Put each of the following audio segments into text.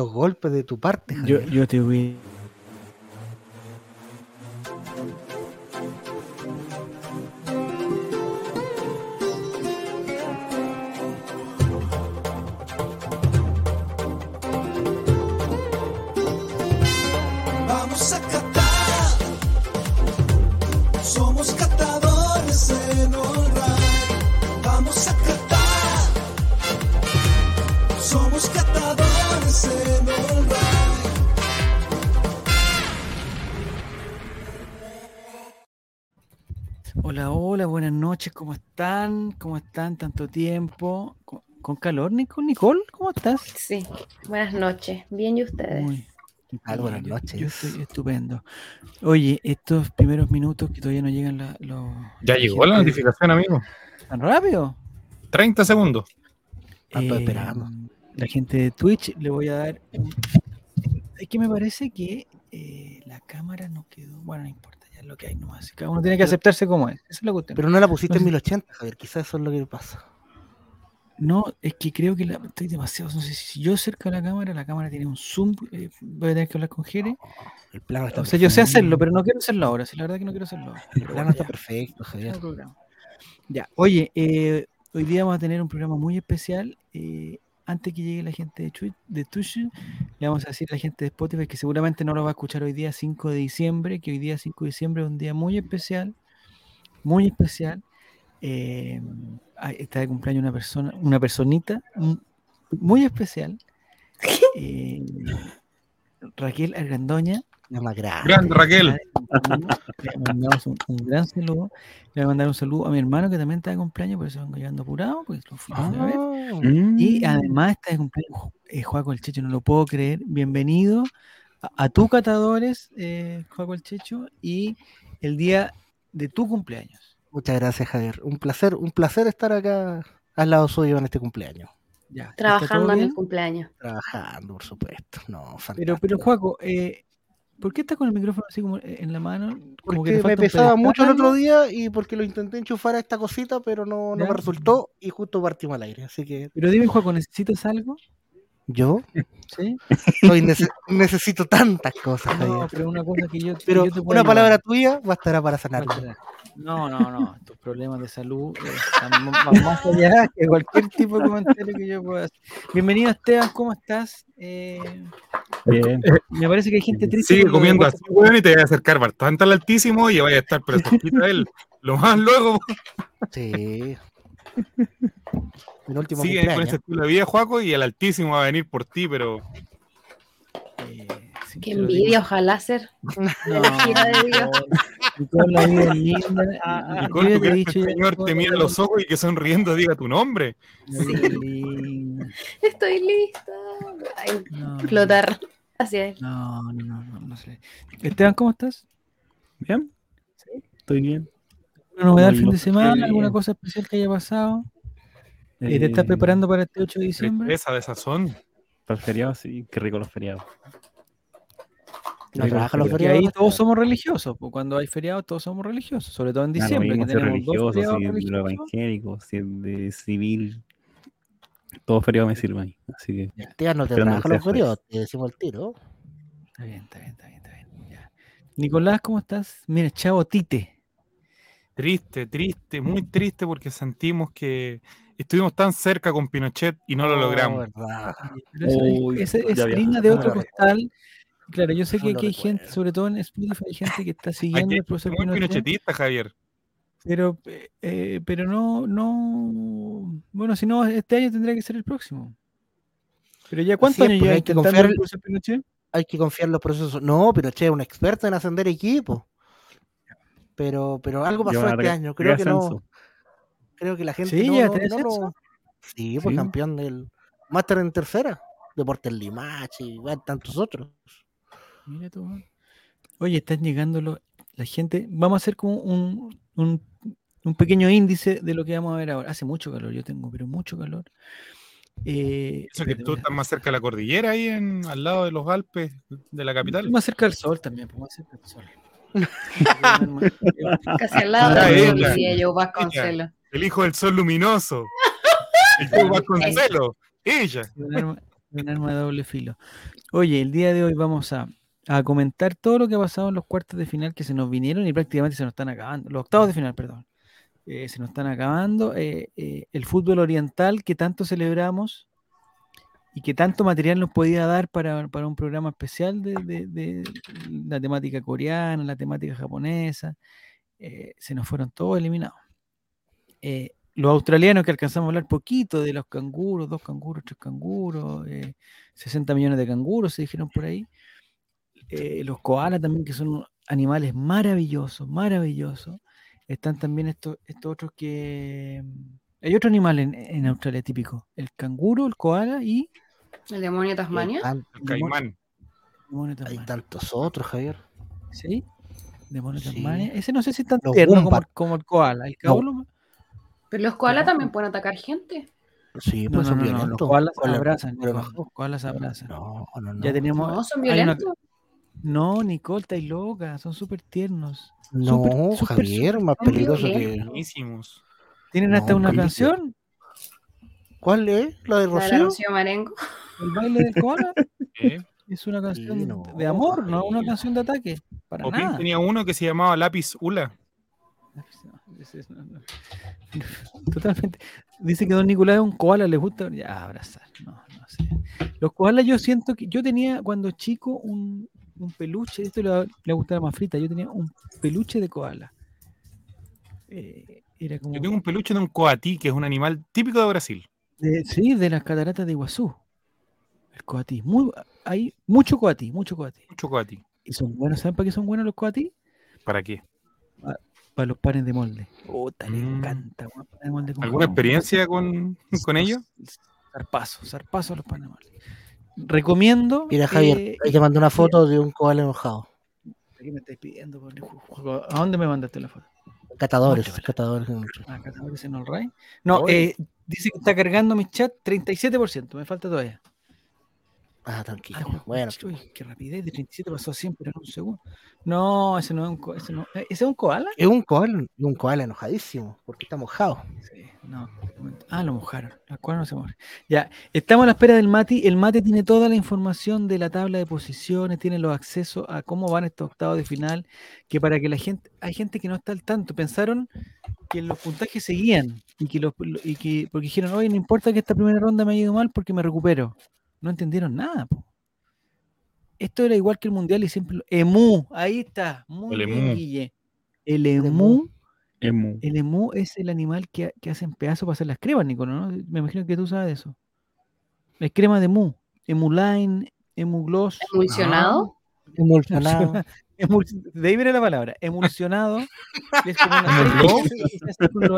hartos golpes de tu parte. Yo, yo te voy. ¿Cómo están? ¿Cómo están? Tanto tiempo. ¿Con, con calor, Nico? Nicole? ¿Cómo estás? Sí, buenas noches. Bien, ¿y ustedes? Muy ¿Qué tal? Buenas bien, yo- noches. Yo estoy estupendo. Oye, estos primeros minutos que todavía no llegan la- los. Ya llegó la notificación, amigo. ¿Tan rápido? 30 segundos. Tanto Eh, esperando. La gente de Twitch le voy a dar. un- Es que me parece que eh, la cámara no quedó. Bueno, no importa, es lo que hay nomás. Cada uno tiene que aceptarse como es. Esa es la cuestión. Pero no la pusiste en no sé- 1080, Javier. Quizás eso es lo que pasa. No, es que creo que la- estoy demasiado. No sé si yo cerca de la cámara, la cámara tiene un zoom. eh, voy a tener que hablar con Jere. El plano está O sea, yo sé perfecto. hacerlo, pero no quiero hacerlo ahora. Si la verdad que no quiero hacerlo ahora. El plano bueno, está ya, perfecto, Javier. Ya, oye, eh, hoy día vamos a tener un programa muy especial. eh, antes que llegue la gente de Twitch, de Twitch, le vamos a decir a la gente de Spotify que seguramente no lo va a escuchar hoy día 5 de diciembre, que hoy día 5 de diciembre es un día muy especial, muy especial. Eh, está de cumpleaños una persona, una personita mm, muy especial. eh, Raquel Argandoña. La más grande. Grande Raquel. Le mandamos un, un gran saludo. Le voy a mandar un saludo a mi hermano que también está de cumpleaños, por eso vengo llegando apurado, porque lo fui a ver. Ah, Y además está de cumpleaños eh, Juaco el Checho, no lo puedo creer. Bienvenido a, a tu catadores, eh, Juaco el Checho, y el día de tu cumpleaños. Muchas gracias, Javier. Un placer, un placer estar acá al lado suyo en este cumpleaños. Ya, ¿está Trabajando en el cumpleaños. Trabajando, por supuesto. No, Pero, fantástico. pero Juaco, eh, ¿por qué estás con el micrófono así como eh, en la mano? Como que Porque me falta un pesaba mucho el otro día y porque lo intenté enchufar a esta cosita, pero no, me resultó y justo partimos al aire. Así que Pero dime, Juaco, ¿necesitas algo? yo ¿Sí? soy nece- necesito tantas cosas, No, pero una cosa que yo, que Pero yo te puedo una ayudar. palabra tuya bastará para sanarlo. No, no, no. Tus problemas de salud eh, están más allá que cualquier tipo de comentario que yo pueda hacer. Bienvenido, Esteban. ¿Cómo estás? Eh, Bien. me parece que hay gente triste. Sigue comiendo así, weón, y te va a acercar bastante al altísimo y vaya a estar pero cerquita de él. Lo más luego. Sí. Mi último Sigue con ese estilo de vida, Juaco, y el altísimo va a venir por ti, pero Eh, sí, Qué envidia, ojalá ser. No, la gira de Dios. y toda la vida linda. Nicole, tú quieres dicho que el Señor te la mire a los ojos y que sonriendo diga tu nombre. linda. Estoy lista. Ay, No, explotar. Así es. No, no, no, no, no sé. Esteban, ¿cómo estás? Bien. Estoy bien. ¿Una novedad el fin de semana? ¿Alguna cosa especial que haya pasado? Eh, ¿Te estás Eh, preparando para este 8 de diciembre? Esa de sazón. Para el feriado, sí. Qué rico los feriados. No trabaja los feriados. Y ahí todos somos religiosos, pues cuando hay feriados todos somos religiosos, sobre todo en diciembre, que tenemos dos religioso, feriados si es de lo religiosos. evangélico, si es de civil. Todo feriado me sirve ahí. Así que Esteban no te trabaja los feriados, te decimos el tiro. Está bien, está bien, está bien, está bien. ya. Nicolás, ¿cómo estás? Mira, chavo Tite. Triste, triste, muy triste porque sentimos que estuvimos tan cerca con Pinochet y no lo Oh, logramos. es- Uy, es harina de otro costal. Claro, yo sé que aquí hay gente, sobre todo en Spotify, hay gente que está siguiendo profesor muy Pinochet, pinochetista, Javier. Pero, eh, eh, pero no, no, bueno, si no, este año tendría que ser el próximo. Pero ya, ¿cuántos años pues, lleva hay que confiar el? Hay que confiar en los procesos. No, pero che, es un experto en ascender equipos. Pero, pero algo pasó este año. Creo que no. Creo que la gente Sí, no, ya no- no. Sí, pues Sí. campeón del máster en tercera. Deportes Limache y bueno, tantos otros. Mira tú. Oye, están llegando los- la gente. Vamos a hacer como un, un, un pequeño índice de lo que vamos a ver ahora. Hace mucho calor, yo tengo, pero mucho calor. Eh, Eso que espérate, tú estás más cerca de la cordillera ahí en, al lado de los Alpes de la capital. más cerca del sol también, pues más cerca del sol. Casi al lado Ah, de la ella. policía, yo Vasconcelos. El hijo del sol luminoso. El hijo Vasconcelo. Ella. Leonardo, Un arma de doble filo. Oye, el día de hoy vamos a, a comentar todo lo que ha pasado en los cuartos de final que se nos vinieron y prácticamente se nos están acabando. Los octavos de final, perdón. Eh, se nos están acabando. eh, eh, el fútbol oriental que tanto celebramos y que tanto material nos podía dar para, para un programa especial de, de- la temática coreana, la temática japonesa. se nos fueron todos eliminados. Los australianos que alcanzamos a hablar poquito de los canguros, dos canguros, tres canguros, eh, 60 millones de canguros se dijeron por ahí. Eh, los koalas también, que son animales maravillosos, maravillosos. Están también estos, estos otros que... mm, Hay otro animal en, en Australia típico, el canguro, el koala y El demonio de Tasmania. El caimán. demonio hay tantos otros, Javier. ¿Sí? Demonio Sí. tasmania. Ese no sé si es tan Los tierno como, el- como el koala. El koala Pero los koalas también pueden atacar gente. Sí, no, pues no, son no, no, los violentos. koalas Koala- abrazan. no. Los koalas abrazan. No, no, no. Ya tenemos. No, son una- violentos. No, Nicole, estáis loca, son súper tiernos. No, súper, súper, Javier, más peligroso que. Buenísimos. Tienen No, hasta una canción, ¿Cuál es? ¿La de La de la Rocío? Rocío Marengo. el baile del koala. ¿eh? Es una canción no, de amor, no una canción de ataque. Para Opin nada. tenía uno que se llamaba Lápiz Ula. Totalmente. Dice que don Nicolás es un koala, le gusta ya, abrazar. No, no sé. Los koalas yo siento que yo tenía cuando chico un, un peluche, esto le le va a gustar a más frita, yo tenía un peluche de koala. Eh, era como Yo tengo un peluche de un coatí, que es un animal típico de Brasil. de- sí, de las cataratas de Iguazú. El coatí. Muy, hay mucho coatí, mucho coatí. Mucho coatí. Y son buenos, ¿saben para qué son buenos los coatí? ¿Para qué? Para los panes de molde. Puta, le Mm. encanta. panes de molde ¿Alguna experiencia con, con ellos? Zarpazo, zarpazo a los panes de molde. Recomiendo. Mira, Javier, eh, ahí te mandé una foto de un koala enojado. ¿Qué me estáis pidiendo? ¿A dónde me mandaste la foto? Catadores, Muéstramela. catadores. ¿A Catadores en All Right? No, eh, dice que está cargando mi chat 37%, me falta todavía. Ah, tranquilo. Jue- Bueno, qué rapidez, de 37 pasó a 100, pero en un segundo. No, ese no es un, ko- ese no, eh, ¿ese es un koala? es un koala, un koala enojadísimo, porque está mojado. Sí, no. Ah, lo mojaron. El koala no se moja. Ya, estamos a la espera del Mati. El Mati tiene toda la información de la tabla de posiciones, tiene los accesos a cómo van estos octavos de final, que para que la gente, hay gente que no está al tanto, pensaron que los puntajes seguían y que los y que porque dijeron, oye, no importa que esta primera ronda me haya ido mal porque me recupero. No entendieron nada, po. Esto era igual que el mundial y siempre lo- Emu, ahí está, muy El bien, emú. Guille. El emu Emu. el emu es el animal que, que hacen pedazos para hacer las cremas, Nico, ¿no? Me imagino que tú sabes de eso. Es crema de emu. Emuline, emugloss. Emulsionado. Emulsionado. Emul- de ahí viene la palabra. Emulsionado. es como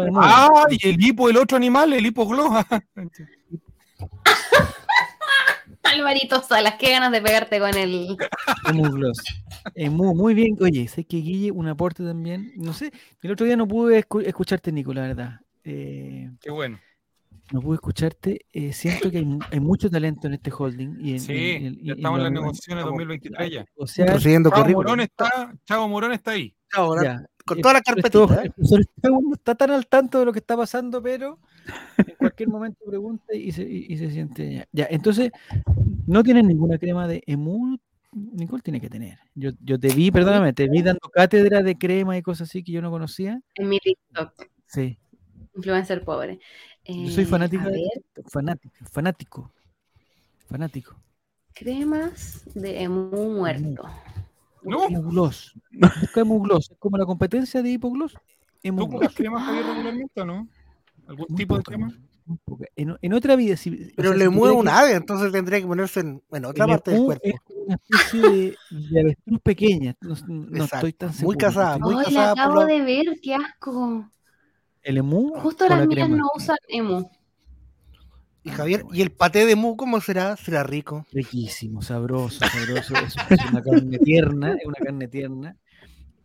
una. ¡Ah! Y el hipo, el otro animal, el hipogloa. Alvarito Salas, qué ganas de pegarte con el. Muy bien. Oye, sé que Guille, un aporte también. No sé, el otro día no pude escu- escucharte, Nico, la verdad. Eh, Qué bueno. no pude escucharte. eh, siento que hay, hay mucho talento en este holding. Y en, Sí, en- en- ya estamos en las negociaciones 2023 ya. O sea, Chavo. Morón está, Chavo Morón está ahí. Ahora, ya, con toda la carpetita. ¿eh? no está tan al tanto de lo que está pasando, pero en cualquier momento pregunta y se, y- y se siente ya. Ya, entonces, no tienen ninguna crema de emu. Nicole tiene que tener. Yo, yo te vi, perdóname, te vi dando cátedra de crema y cosas así que yo no conocía. En mi TikTok. Sí, Influencer pobre. yo soy Eh, ver, fanático, fanático, fanático. cremas de emu muerto. No, Emugloss. Busca emugloss, es como la competencia de hipogloss. ¿tú cremas Javier regularmente o no? ¿Algún Muy tipo de crema? muy. En, en otra vida, si, o Pero sea, le si mueve un que- ave, entonces tendría que ponerse en, en otra parte del cuerpo. Es como una especie de, de avestruz pequeña. No, estoy tan muy seguro. casada, Estoy- muy Ay, la casada por acabo de ver, qué asco. El emu. Justo las la mías crema? no usan emu. Y Javier, ¿y el paté de mu cómo será? ¿Será rico? Riquísimo, sabroso, sabroso. Es, es una carne tierna, es una carne tierna.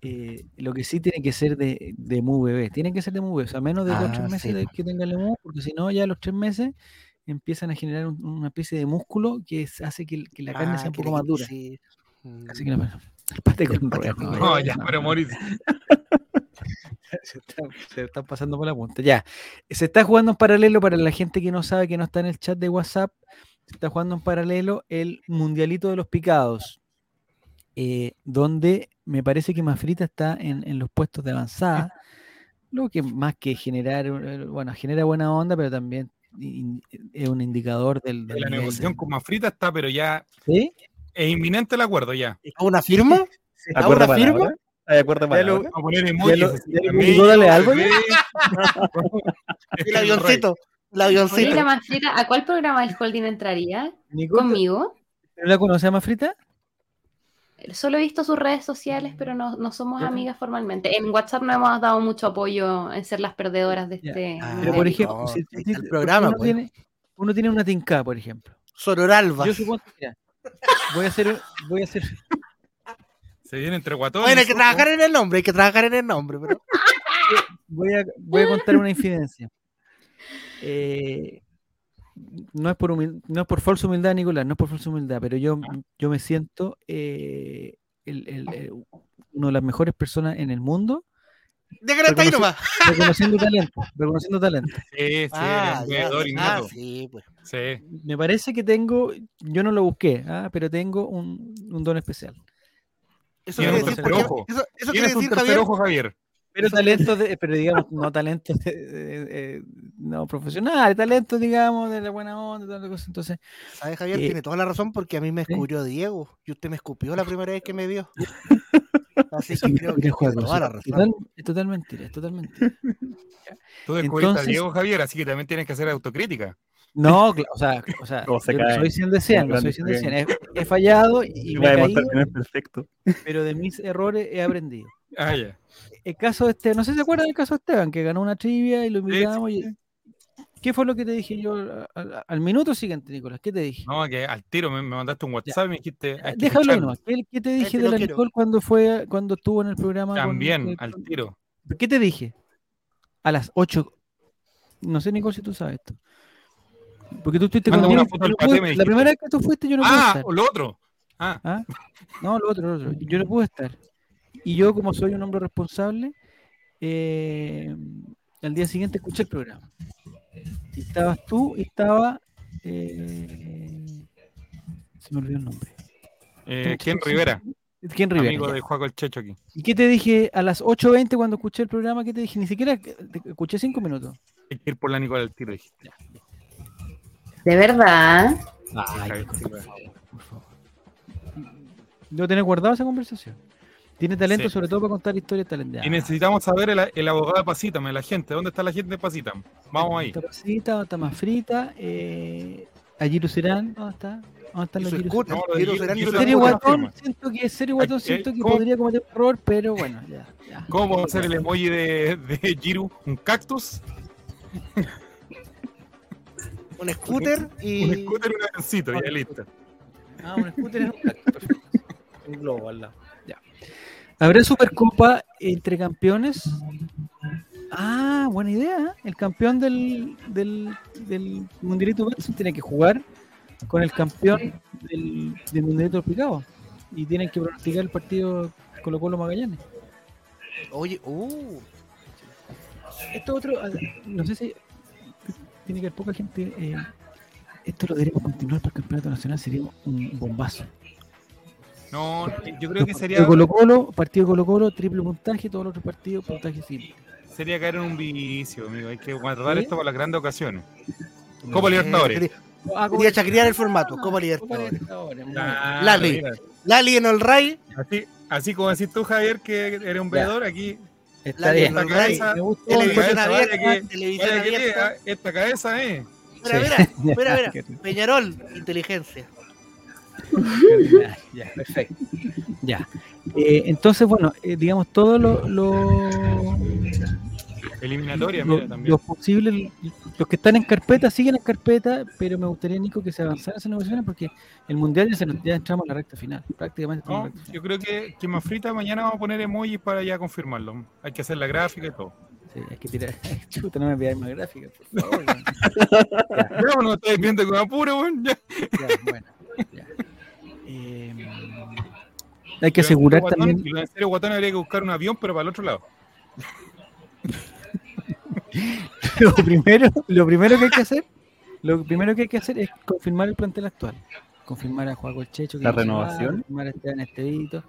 Eh, lo que sí tiene que ser de, de mu bebé. Tiene que ser de mu bebé. O sea, menos de dos o Ah, tres meses sí, de po. que tenga el emu, porque si no, ya a los tres meses empiezan a generar un- una especie de músculo que es- hace que, la carne Ah, sea un poco más dura. sí. Mm. Así que la el paté con no, No, ya, no, pero no. morir. se, están, se están pasando por la punta. Ya, se está jugando en paralelo para la gente que no sabe, que no está en el chat de WhatsApp. se está jugando en paralelo el Mundialito de los Picados, eh, donde me parece que Mafrita está en, en los puestos de avanzada, lo que más que generar, eh, bueno, genera buena onda, pero también in- es un indicador del... del La negociación del- con Mafrita está, pero ya ¿Sí? es inminente el acuerdo ya. ¿A una firma? ¿A ¿Acuerdo una firma? ¿Hay acuerdo Ya lo- palabra? A poner emojis. Dale bebé. El avioncito. El avioncito. Oye, la Manfrita, ¿a cuál programa del holding entraría? ¿Conmigo? ¿tú ¿La conoces a Mafrita? Solo he visto sus redes sociales, pero no, no somos amigas formalmente. En WhatsApp no hemos dado mucho apoyo en ser las perdedoras de este. Ah, Pero por ejemplo, no, si- si- el programa, uno, pues. tiene, uno tiene una tinca, por ejemplo. Sororalba. Yo supongo mira, voy a hacer, voy a hacer, Se viene entre guatones. Bueno, hay que trabajar en el nombre, hay que trabajar en el nombre, pero. voy a, voy a contar una infidencia. Eh, no es por humil- no es por falsa humildad, Nicolás, no es por falsa humildad, pero yo, yo me siento eh, el- el- el- una de las mejores personas en el mundo Déjalo hasta ahí nomás. reconociendo talento, reconociendo talento. Sí, sí, Ah, ya, ah, sí, pues. Sí. Me parece que tengo, yo no lo busqué, ah, pero tengo un, un don especial. Eso quiere un decir, tercer Javier- ojo. eso, eso quiere Tienes un decir, tercer Javier, ojo, Javier. Pero talentos, de, pero digamos, no talentos de- de- de- no profesionales, talentos, digamos, de la buena onda, toda la cosa. Entonces, ¿sabe, Javier? Eh, Tiene toda la razón porque a mí me ¿sí? descubrió Diego y usted me escupió la primera vez que me vio. Así que es creo mentira, que juego, tiene toda la eso es razón. total- es total mentira, es total mentira. Tú descubriste a Entonces- Diego, Javier, así que también tienes que hacer autocrítica. No, o sea, o sea soy 100 de 100, no Grande soy 100 de se 100. He, he fallado y me va a he demostrar caído, que no es perfecto. pero de mis errores he aprendido. Ah, ya. El caso de Esteban, no sé si se acuerdan del caso de Esteban, que ganó una trivia y lo invitamos. sí, y- ¿Qué fue lo que te dije yo al, al- al minuto siguiente, Nicolás? ¿Qué te dije? No, que al tiro me, me mandaste un WhatsApp y me dijiste. Déjalo nomás. ¿Qué, qué te dije de la quiero. Nicole cuando fue cuando estuvo en el programa? También, con- al tiro. ¿Qué te dije? A las 8. No sé, Nicole, si tú sabes esto. Porque tú estuviste una foto del paté, me La primera vez que tú fuiste, yo no pude Ah, estar. o lo otro. Ah, ¿Ah? No, lo otro, lo otro. Yo no pude estar. Y yo, como soy un hombre responsable, eh, al día siguiente escuché el programa. Y estabas tú y estaba. eh, se me olvidó el nombre. eh, Ken Rivera, ¿Quién Rivera? amigo ya. de Juaco el Checho aquí. ¿Y qué te dije a las 8.20 cuando escuché el programa? ¿Qué te dije? Ni siquiera te- escuché cinco minutos. Hay que ir por la Nicola al tiro. dije. De verdad. Ay, Javier, por sí, favor, por favor. Debo tener guardado esa conversación. Tiene talento Sí. sobre todo para contar historias talenteadas. Y necesitamos saber el, el abogado de Pasítame, la gente. ¿Dónde está la gente de Pasítame? Vamos ahí. Está pasita, está más frita. Eh, allí Lucerán, ¿dónde está? ¿Dónde están Y los su Giru scooter, No, Serio. Guatón, siento que Serio Guatón, Ay, siento eh, que ¿cómo? podría cometer un error, pero bueno, ya. ya. ¿Cómo podemos hacer el emoji de, de Giru? ¿Un cactus? Un scooter y. Un scooter y un avioncito, ya listo. Ah, un scooter es un perfecto. Un globo al lado. Ya. ¿Habrá Supercopa entre campeones? Ah, buena idea. ¿eh? El campeón del, del, del Mundialito tiene que jugar con el campeón del, del Mundialito Picado. Y tienen que pronosticar el partido Colo Colo Magallanes. Oye, uh. Esto otro, no sé si tiene que haber poca gente. eh, esto lo deberíamos continuar para el campeonato nacional, sería un bombazo. No, yo creo que Partido sería, Colo Colo, partido Colo Colo, triple puntaje, todos los otros partidos, puntaje simple. sería caer en un vicio, amigo. Hay que guardar ¿Sí? esto para las grandes ocasiones. Copa Libertadores. Eh, Quería chacrear el formato, Copa Libertadores. Ah, Lali. Lali en el Ray, Así, así como decís tú, Javier, que eres un veedor, aquí Está la bien. Esta cabeza, Me gustó. televisión abierta, vaya que- televisión que abierta. lea, esta cabeza, eh. Mira, mira, Sí. mira, mira. Qué- Peñarol, inteligencia. Ya, ya, perfecto. Ya. Eh, entonces, bueno, eh, digamos, todos los lo, Eliminatoria, lo- mira, también. los posibles, los que están en carpeta, siguen en carpeta, pero me gustaría, Nico, que se avanzaran esas negociaciones porque el mundial ya, se nos- ya entramos a la recta final. Prácticamente No, yo creo que, que más frita mañana vamos a poner emojis para ya confirmarlo. Hay que hacer la gráfica y todo. Sí, hay que tirar. Chuta, no me pidáis más gráfica, por favor. no estáis viendo con apuro, weón. Ya. Ya, bueno. ya. Eh, hay que asegurar Guatón, también. en serio, Guatón habría que buscar un avión, pero para el otro lado. Lo primero, lo primero que hay que hacer Lo primero que hay que hacer es confirmar el plantel actual. Confirmar a Juaco el Checho. que La no va, renovación. Confirmar a Esteban Estevito.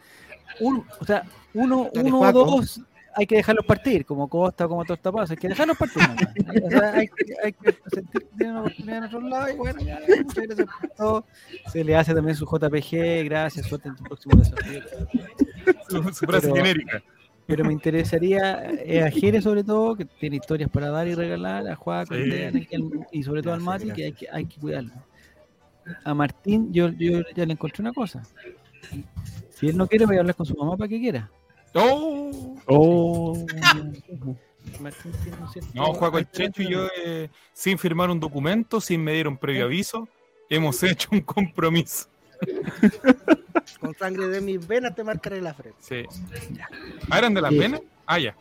Un, o sea, uno, Dale, uno o Juaco. dos hay que dejarlos partir, como Costa, como Tostapazo. Hay que dejarlos partir. nomás. O sea, hay, que- hay que sentir que tienen una oportunidad en otro lado. Y bueno, ya, muchas gracias por todo. Se le hace también su JPG. Gracias, suerte en tu próximo desafío. Su, su frase Pero- genérica. Pero me interesaría eh, a Jere sobre todo, que tiene historias para dar y regalar, a Juaco, Sí. Y sobre todo al Mati, que hay que, hay que cuidarlo. A Martín, yo, yo ya le encontré una cosa. Si él no quiere, voy a hablar con su mamá para que quiera. ¡Oh! Oh, Martín No, Juaco el Checho y yo, eh, sin firmar un documento, sin medir un previo aviso, hemos hecho un compromiso. Con sangre de mis venas te marcaré la frente. Sí. ¿Ah, eran de las Sí. venas? Ah, ya.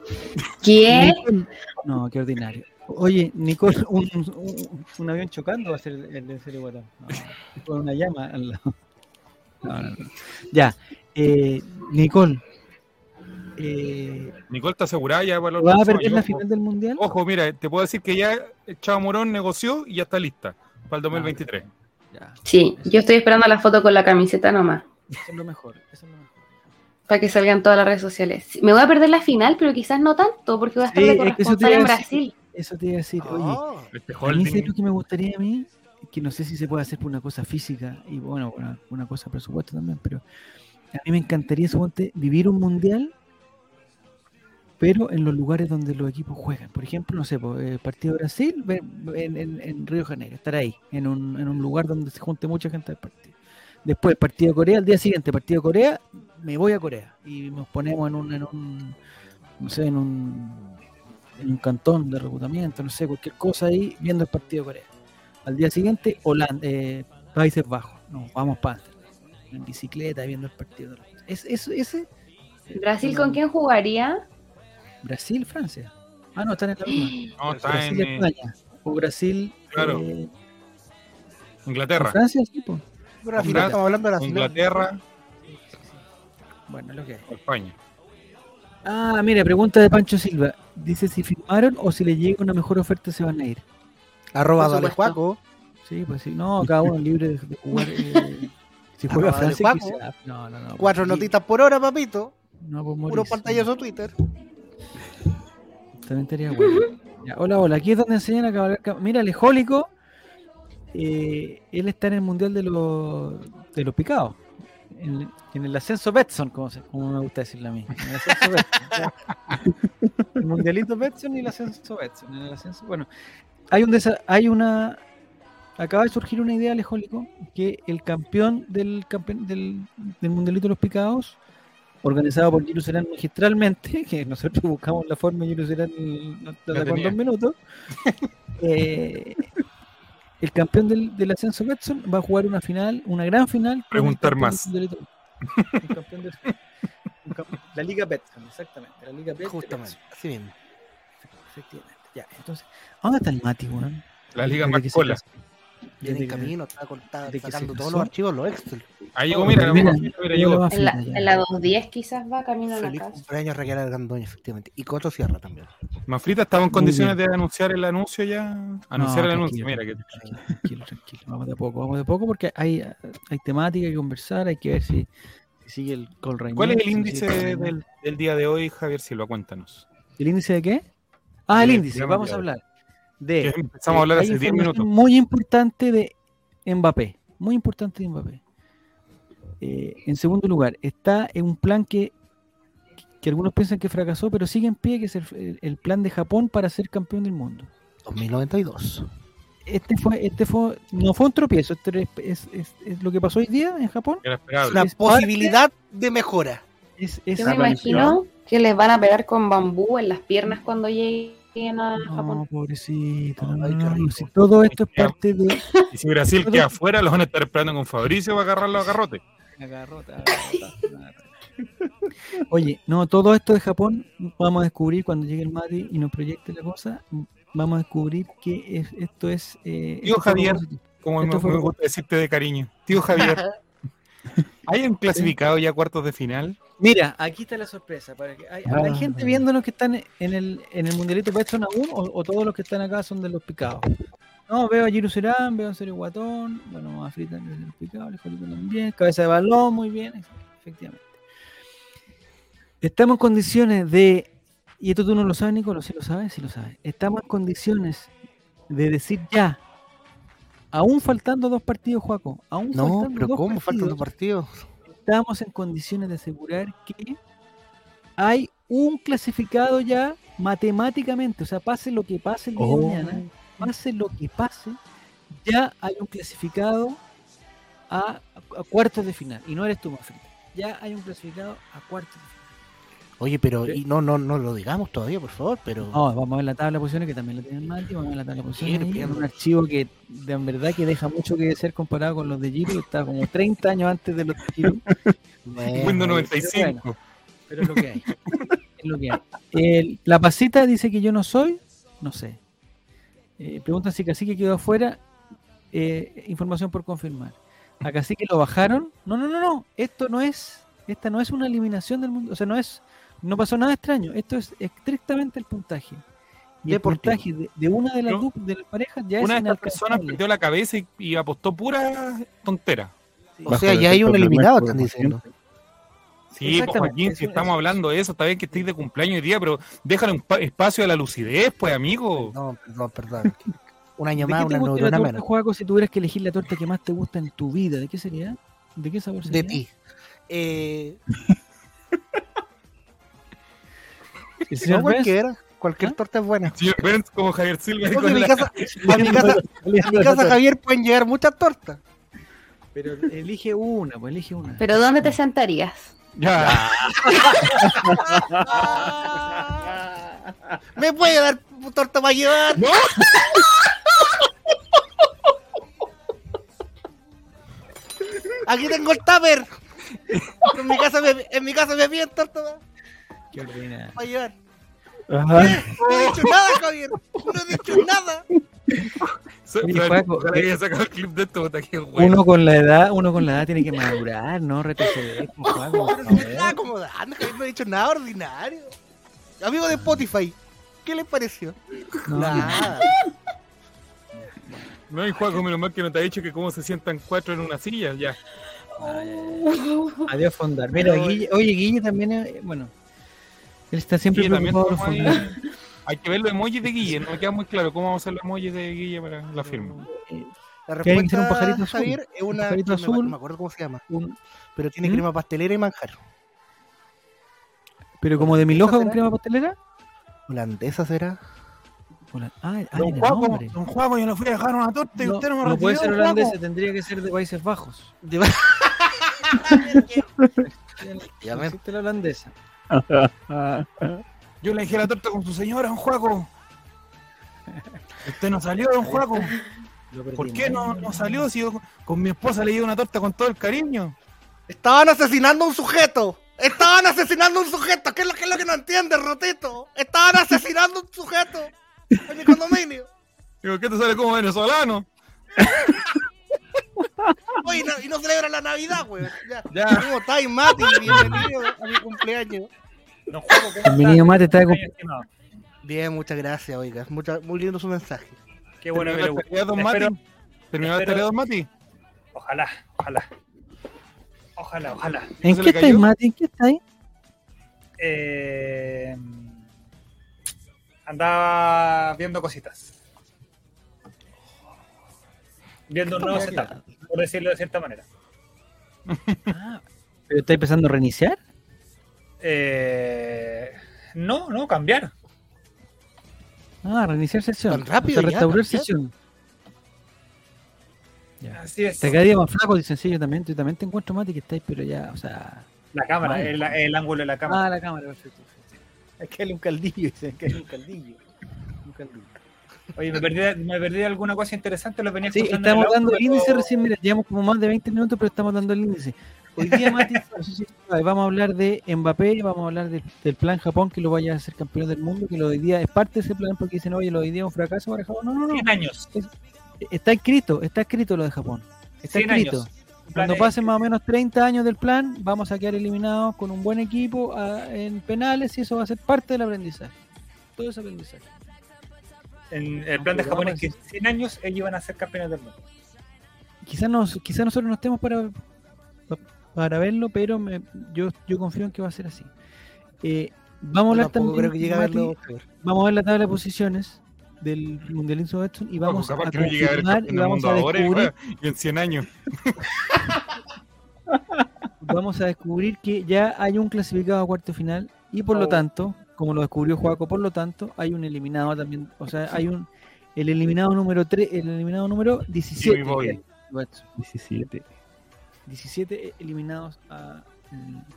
¿Qué? No, qué ordinario. Oye, Nicole, un, un- un avión chocando va a ser el, de Serio. No, con una llama al lado. No, no, no. Ya, eh, Nicole, eh, Nicole está asegurada ya para los ¿va a perder la final del mundial? Ojo, mira, te puedo decir que ya Chavo Morón negoció y ya está lista para el 2023. Ya, Sí, yo estoy esperando la foto con la camiseta nomás. eso es lo mejor. Eso es lo mejor. Para que salgan todas las redes sociales. Me voy a perder la final, pero quizás no tanto, porque voy a estar Sí, de corresponsal en. Brasil. Eso te iba a decir. Oye, Oh, Este a mí ¿sabes holding. lo que me gustaría a mí, que no sé si se puede hacer por una cosa física y bueno, una, una cosa presupuesto también, pero a mí me encantaría suponte, vivir un mundial, pero en los lugares donde los equipos juegan. Por ejemplo, no sé, el partido de Brasil en, en- en Río de Janeiro, estar ahí, en un, en un lugar donde se junte mucha gente al partido. Después, partido de Corea, al día siguiente, partido de Corea, me voy a Corea y nos ponemos en un, en un no sé, en un, en un cantón de reclutamiento, no sé, cualquier cosa ahí, viendo el partido de Corea. Al día siguiente, Holanda, eh, Países Bajos, no, vamos para en bicicleta viendo el partido. Es, es- ese, ¿Brasil con quién jugaría? Brasil, Francia. Ah, no, están en la misma. No, está Brasil, en España. O Brasil, Claro. eh, Inglaterra. Francia, sí, pues. pero al final estamos hablando de final. Inglaterra Bueno, lo que o España. Ah, mira, pregunta de Pancho Silva. Dice si firmaron o si le llega una mejor oferta se van a ir. Arroba Dale. Juaco. Sí, pues sí. No, cada uno es libre de, de jugar. eh, si juega Francia, quizá- No, no, no. Cuatro sí, notitas por hora, papito. No, pues Puro pantallazo Twitter. Hola, hola. Aquí es donde enseñan a cabalgar. cab- Mira, Lejólico. eh, él está en el mundial de los, de los picados. En, el ascenso Betson, como, me gusta decirle a mí. El ascenso Betson. el mundialito Betson y el ascenso Betson. En el ascenso, bueno, hay, un desa- hay una. Acaba de surgir una idea, Lejólico, que el campeón del, del, del mundialito de los picados organizado por Giro Serán magistralmente, que nosotros buscamos la forma y Giro Serán nos tenía. dos minutos. eh, el campeón del, del ascenso Betson va a jugar una final, una gran final. con Preguntar más. del Mundialito. Un campeón del- un campeón- la Liga Betson, exactamente. La Liga Betson. Justamente, así mismo. Efectivamente. Ya, entonces, ¿a ¿dónde está el Mati, weón? La Liga se Marcola. Viene en camino, está, se sacando todos los archivos, los Excel. Ahí llegó, mira, Mira, mira, mira, llegó En la, en la 210 quizás va camino a la casa. cumpleaños Raquel Argandoña, efectivamente. Y Coto Sierra también. Mafrita estaba en condiciones de anunciar el anuncio ya. Anunciar No, el anuncio, mira que. tranquilo, tranquilo, tranquilo. Vamos de poco, vamos de poco porque hay, hay temática que conversar, hay que ver si, si sigue el Col Rainier, ¿Cuál es el índice del, del día de hoy, Javier Silva? Cuéntanos. ¿El índice de qué? Ah, el índice. Vamos a hablar de. Que empezamos a hablar hace 10 información minutos. Muy importante de Mbappé. Muy importante de Mbappé. Eh, en segundo lugar, está en un plan que, que algunos piensan que fracasó, pero sigue en pie, que es el, plan de Japón para ser campeón del mundo. 2092. Este fue, este fue, no fue un tropiezo, este es, es- es- es lo que pasó hoy día en Japón. Parte- posibilidad de mejora. Es, es- Yo me imagino que les van a pegar con bambú en las piernas cuando Japón. no, no, no, si todo esto es parte de. Y si Brasil queda afuera, los van a estar esperando con Fabricio para agarrarlo a garrote. Oye, no, todo esto de Japón vamos a descubrir cuando llegue el Mati y nos proyecte la cosa. Vamos a descubrir que es- esto es. eh, Tío esto Javier. Como Esto me, fue- me gusta decirte de cariño. Tío Javier, ¿hay un clasificado ya a cuartos de final? Mira, aquí está la sorpresa. Para que, hay, hay Ah. gente viéndonos que están en el, en el mundialito Betson aún o, o todos los que están acá son de los picados. No, veo a Giru Serán, veo a Serio Guatón, bueno, a Frita Inexplicable, Jolito también, Cabeza de Balón, muy bien, efectivamente. Estamos en condiciones de, y esto tú no lo sabes, Nicolás, sí lo sabes, sí lo sabes. Estamos en condiciones de decir ya, aún faltando dos partidos, Juaco, aún No, faltando pero dos ¿cómo faltan dos partidos, partidos? estamos en condiciones de asegurar que hay un clasificado ya matemáticamente, o sea, pase lo que pase el día Oh. de mañana, pase lo que pase, ya hay un clasificado a, a cuartos de final. Y no eres tú, Mafrita. Ya hay un clasificado a cuartos de final. Oye, pero y no, no, no lo digamos todavía, por favor, pero. No, vamos a ver la tabla de posiciones que también la tienen Mati, vamos a ver la tabla de posiciones. Ahí, un archivo que de en verdad que deja mucho que ser comparado con los de Giro, está como 30 años antes de los de Giro. Bueno, Windows bueno, 95. Pero es lo que hay. es lo que hay. El- la pasita dice que yo no soy, no sé. Eh, preguntan si Cacique quedó afuera. Eh, información por confirmar. A Cacique lo bajaron. No, no, no, no. Esto no es. Esta no es una eliminación del mundo. O sea, no es. No pasó nada extraño. Esto es estrictamente el puntaje. Y el puntaje de, de una de las, No. de las parejas ya Una es de estas personas perdió la cabeza y, y apostó pura tontera. O Bajo sea, ya hay un eliminado, están diciendo. Sí, pues, Joaquín, si estamos eso- hablando de eso, está bien que estéis de cumpleaños hoy día, pero déjale un pa- espacio a la lucidez, pues, amigo. No, perdón, perdón. Un año ¿De más, una neurona menos. Joaco, si tuvieras que elegir la torta que más te gusta en tu vida? ¿De qué sería? ¿De qué sabor sería? De ti. Eh, ¿El señor no, Benz? cualquiera. Cualquier ¿Ah? torta es buena. Señor Benz como Javier Silva. con en mi la- casa, a mi casa, a mi casa Javier pueden llegar muchas tortas. Pero elige una, pues elige una. Pero ¿dónde te sentarías? Ya. ¿Me puede dar torta para llevar? No. Aquí tengo el tupper. En mi casa me, en mi casa me piden torta Qué ordinario. para llevar. Ajá. No he dicho nada, Javier. No he dicho nada. Oye, Juaco, eh, el clip de esto, bueno. Uno con la edad, uno con la edad tiene que madurar, no retroceder. pues, Juaco, por Pero si me favor. está acomodando, Javier. No he dicho nada ordinario. Amigo de Spotify, ¿qué les pareció? No, Nada. No hay Juaco, menos mal que no te ha dicho que cómo se sientan cuatro en una silla, ya. Adiós, Fondar. Mira, Guille, oye, Guille también, es- bueno, él está siempre también preocupado por. Hay que ver los emojis de Guille, no me queda muy claro cómo vamos a hacer los emojis de Guille para la firma. La ser un respuesta, pajarito azul. Javier, es una. Pajarito no me- azul. No me acuerdo cómo se llama. Un- Pero tiene ¿Mm? crema pastelera y manjar. pero como de mi loja con crema pastelera. ¿Holandesa será? Hola- Ah, ah, Don era Juaco, don Juaco, yo le fui a dejar una torta y No, usted no me no puede ser Juaco. holandés, tendría que ser de Países Bajos. De- Ya. Existe la holandesa. Yo le dejé la torta con su señora, don Juaco. Usted no salió, don Juaco. ¿Por qué no, no salió si yo con mi esposa le di una torta con todo el cariño? Estaban asesinando a un sujeto. Estaban asesinando a un sujeto. ¿Qué es lo, qué es lo que no entiendes, Rotito? Estaban asesinando a un sujeto en mi condominio. Digo, ¿qué te sale como venezolano? Oye, y no, y no celebran la Navidad, güey. Ya. Ya. ¿Cómo estáis, Mati? Bienvenido a mi cumpleaños. ¿cómo El niño mate está de cum- estimado? Bien, muchas gracias, oiga. Mucha- muy lindo su mensaje. Qué bueno que ¿Terminó le la gusta. tarea, don Mati? ¿Terminó la tarea, don Mati? Ojalá, ojalá. Ojalá, ojalá. ¿En qué estáis? Mati? ¿En qué estáis? Eh, andaba viendo cositas. Viendo un nuevo setup, por decirlo de cierta manera. Ah, ¿Pero estáis empezando a reiniciar? Eh, no, no, cambiar. Ah, reiniciar sesión. Tan rápido O sea, ya, restaurar sesión. Ya. Así es. Te cada día más flaco, dicen, sí, yo también, yo también te encuentro, Mati, que estáis, pero ya, o sea... La cámara, el, el ángulo de la cámara. Ah, la cámara, perfecto. Es que hay un caldillo, dicen que hay un caldillo. Un caldillo. Oye, me perdí, me perdí alguna cosa interesante, lo venía Sí, estamos el dando el pero- índice recién, mira, llevamos como más de 20 minutos, pero estamos dando el índice. Hoy día, Mati, vamos a hablar de Mbappé, vamos a hablar de- del plan Japón, que lo vaya a ser campeón del mundo, que lo de hoy día es parte de ese plan, porque dicen, oye, lo de hoy día es un fracaso para Japón. No, no, no. 100 años. Está escrito, está escrito lo de Japón. Está 100 escrito. años. Cuando pasen más o menos 30 años del plan, vamos a quedar eliminados con un buen equipo ah, en penales y eso va a ser parte del aprendizaje. Todo ese aprendizaje. En el plan de Japón es que en 100 años ellos iban a ser campeones del mundo. Quizás nos, quizás nosotros no estemos para, para verlo, pero me- yo, yo confío en que va a ser así. Eh, vamos a hablar también, creo que llegue a Mati, verlo. vamos a ver la tabla de posiciones del Mundialito Betson y vamos a no confirmar y vamos a descubrir, y en 100 años. vamos a descubrir que ya hay un clasificado a cuarto final y por lo Oh. tanto, como lo descubrió Juaco, por lo tanto, hay un eliminado también, o sea, hay un el eliminado número 3, el eliminado número 17. Jimmy Boy. que es Betson. 17. 17 eliminados a-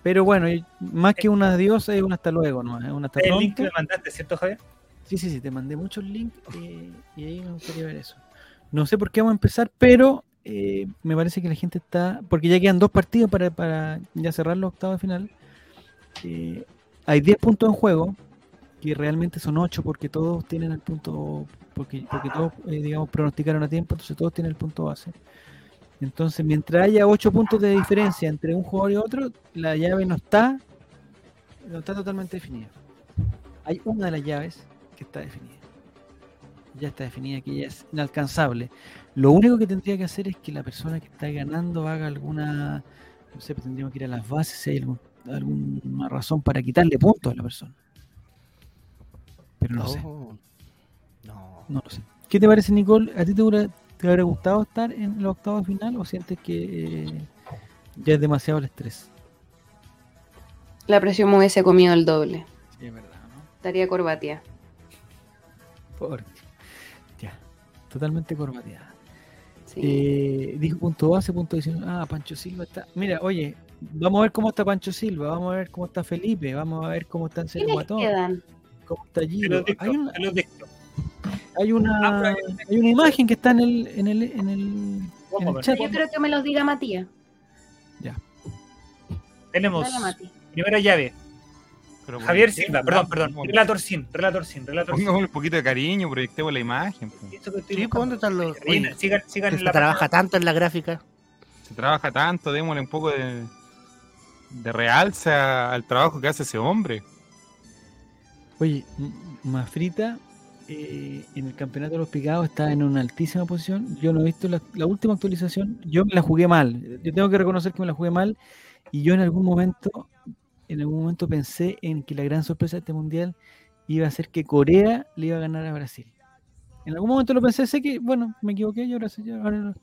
pero bueno, más que un adiós es un hasta luego, ¿no? Es un hasta El link que me mandaste, ¿cierto, Javier? Sí, sí, sí, te mandé muchos links eh, y ahí me gustaría ver eso. No sé por qué vamos a empezar, pero eh, me parece que la gente está. Porque ya quedan dos partidos para, para ya cerrar los octavos de final. Eh, hay 10 puntos en juego, que realmente son 8 porque todos tienen el punto. Porque, porque todos, eh, digamos, pronosticaron a tiempo, entonces todos tienen el punto base. Entonces, mientras haya 8 puntos de diferencia entre un jugador y otro, la llave no está, no está totalmente definida. Hay una de las llaves que está definida. Ya está definida, que ya es inalcanzable. Lo único que tendría que hacer es que la persona que está ganando haga alguna, no sé, pues tendríamos que ir a las bases si hay algún- alguna razón para quitarle puntos a la persona. Pero no sé, No. No. no lo sé. ¿Qué te parece, Nicole? ¿A ti te, hubiera- te habría gustado estar en el octavo final o sientes que eh, ya es demasiado el estrés? La presión me hubiese comido el doble. Sí, es verdad, ¿no? Estaría corbatia. Por- Ya, totalmente corbateada. Sí. Eh, dijo punto base, punto 19. Ah, Pancho Silva está. Mira, oye, vamos a ver cómo está Pancho Silva, vamos a ver cómo está Felipe, vamos a ver cómo está Anselmo ¿Quiénes Guatón, quedan? cómo está Giro. Hay una, hay una, hay una imagen que está en el, en el, en el, en chat. Yo creo que me los diga Matías. Tenemos Dale, primera llave. Pero ¿por Javier? Silva, perdón, perdón. Relator Sin, Relator Sin, Relator Sin. Un poquito de cariño, proyectemos la imagen. Sí, ¿dónde están los.? Sigan, Oye, sigan, sigan que en se la trabaja tanto en la gráfica. Se trabaja tanto, démosle un poco de, de realce a- al trabajo que hace ese hombre. Oye, Mafrita eh, en el campeonato de los picados está en una altísima posición. Yo no he visto la, la última actualización. Yo me la jugué mal. Yo tengo que reconocer que me la jugué mal. Y yo en algún momento, en algún momento pensé en que la gran sorpresa de este mundial iba a ser que Corea le iba a ganar a Brasil. En algún momento lo pensé, sé que, bueno, me equivoqué, yo ahora ahora.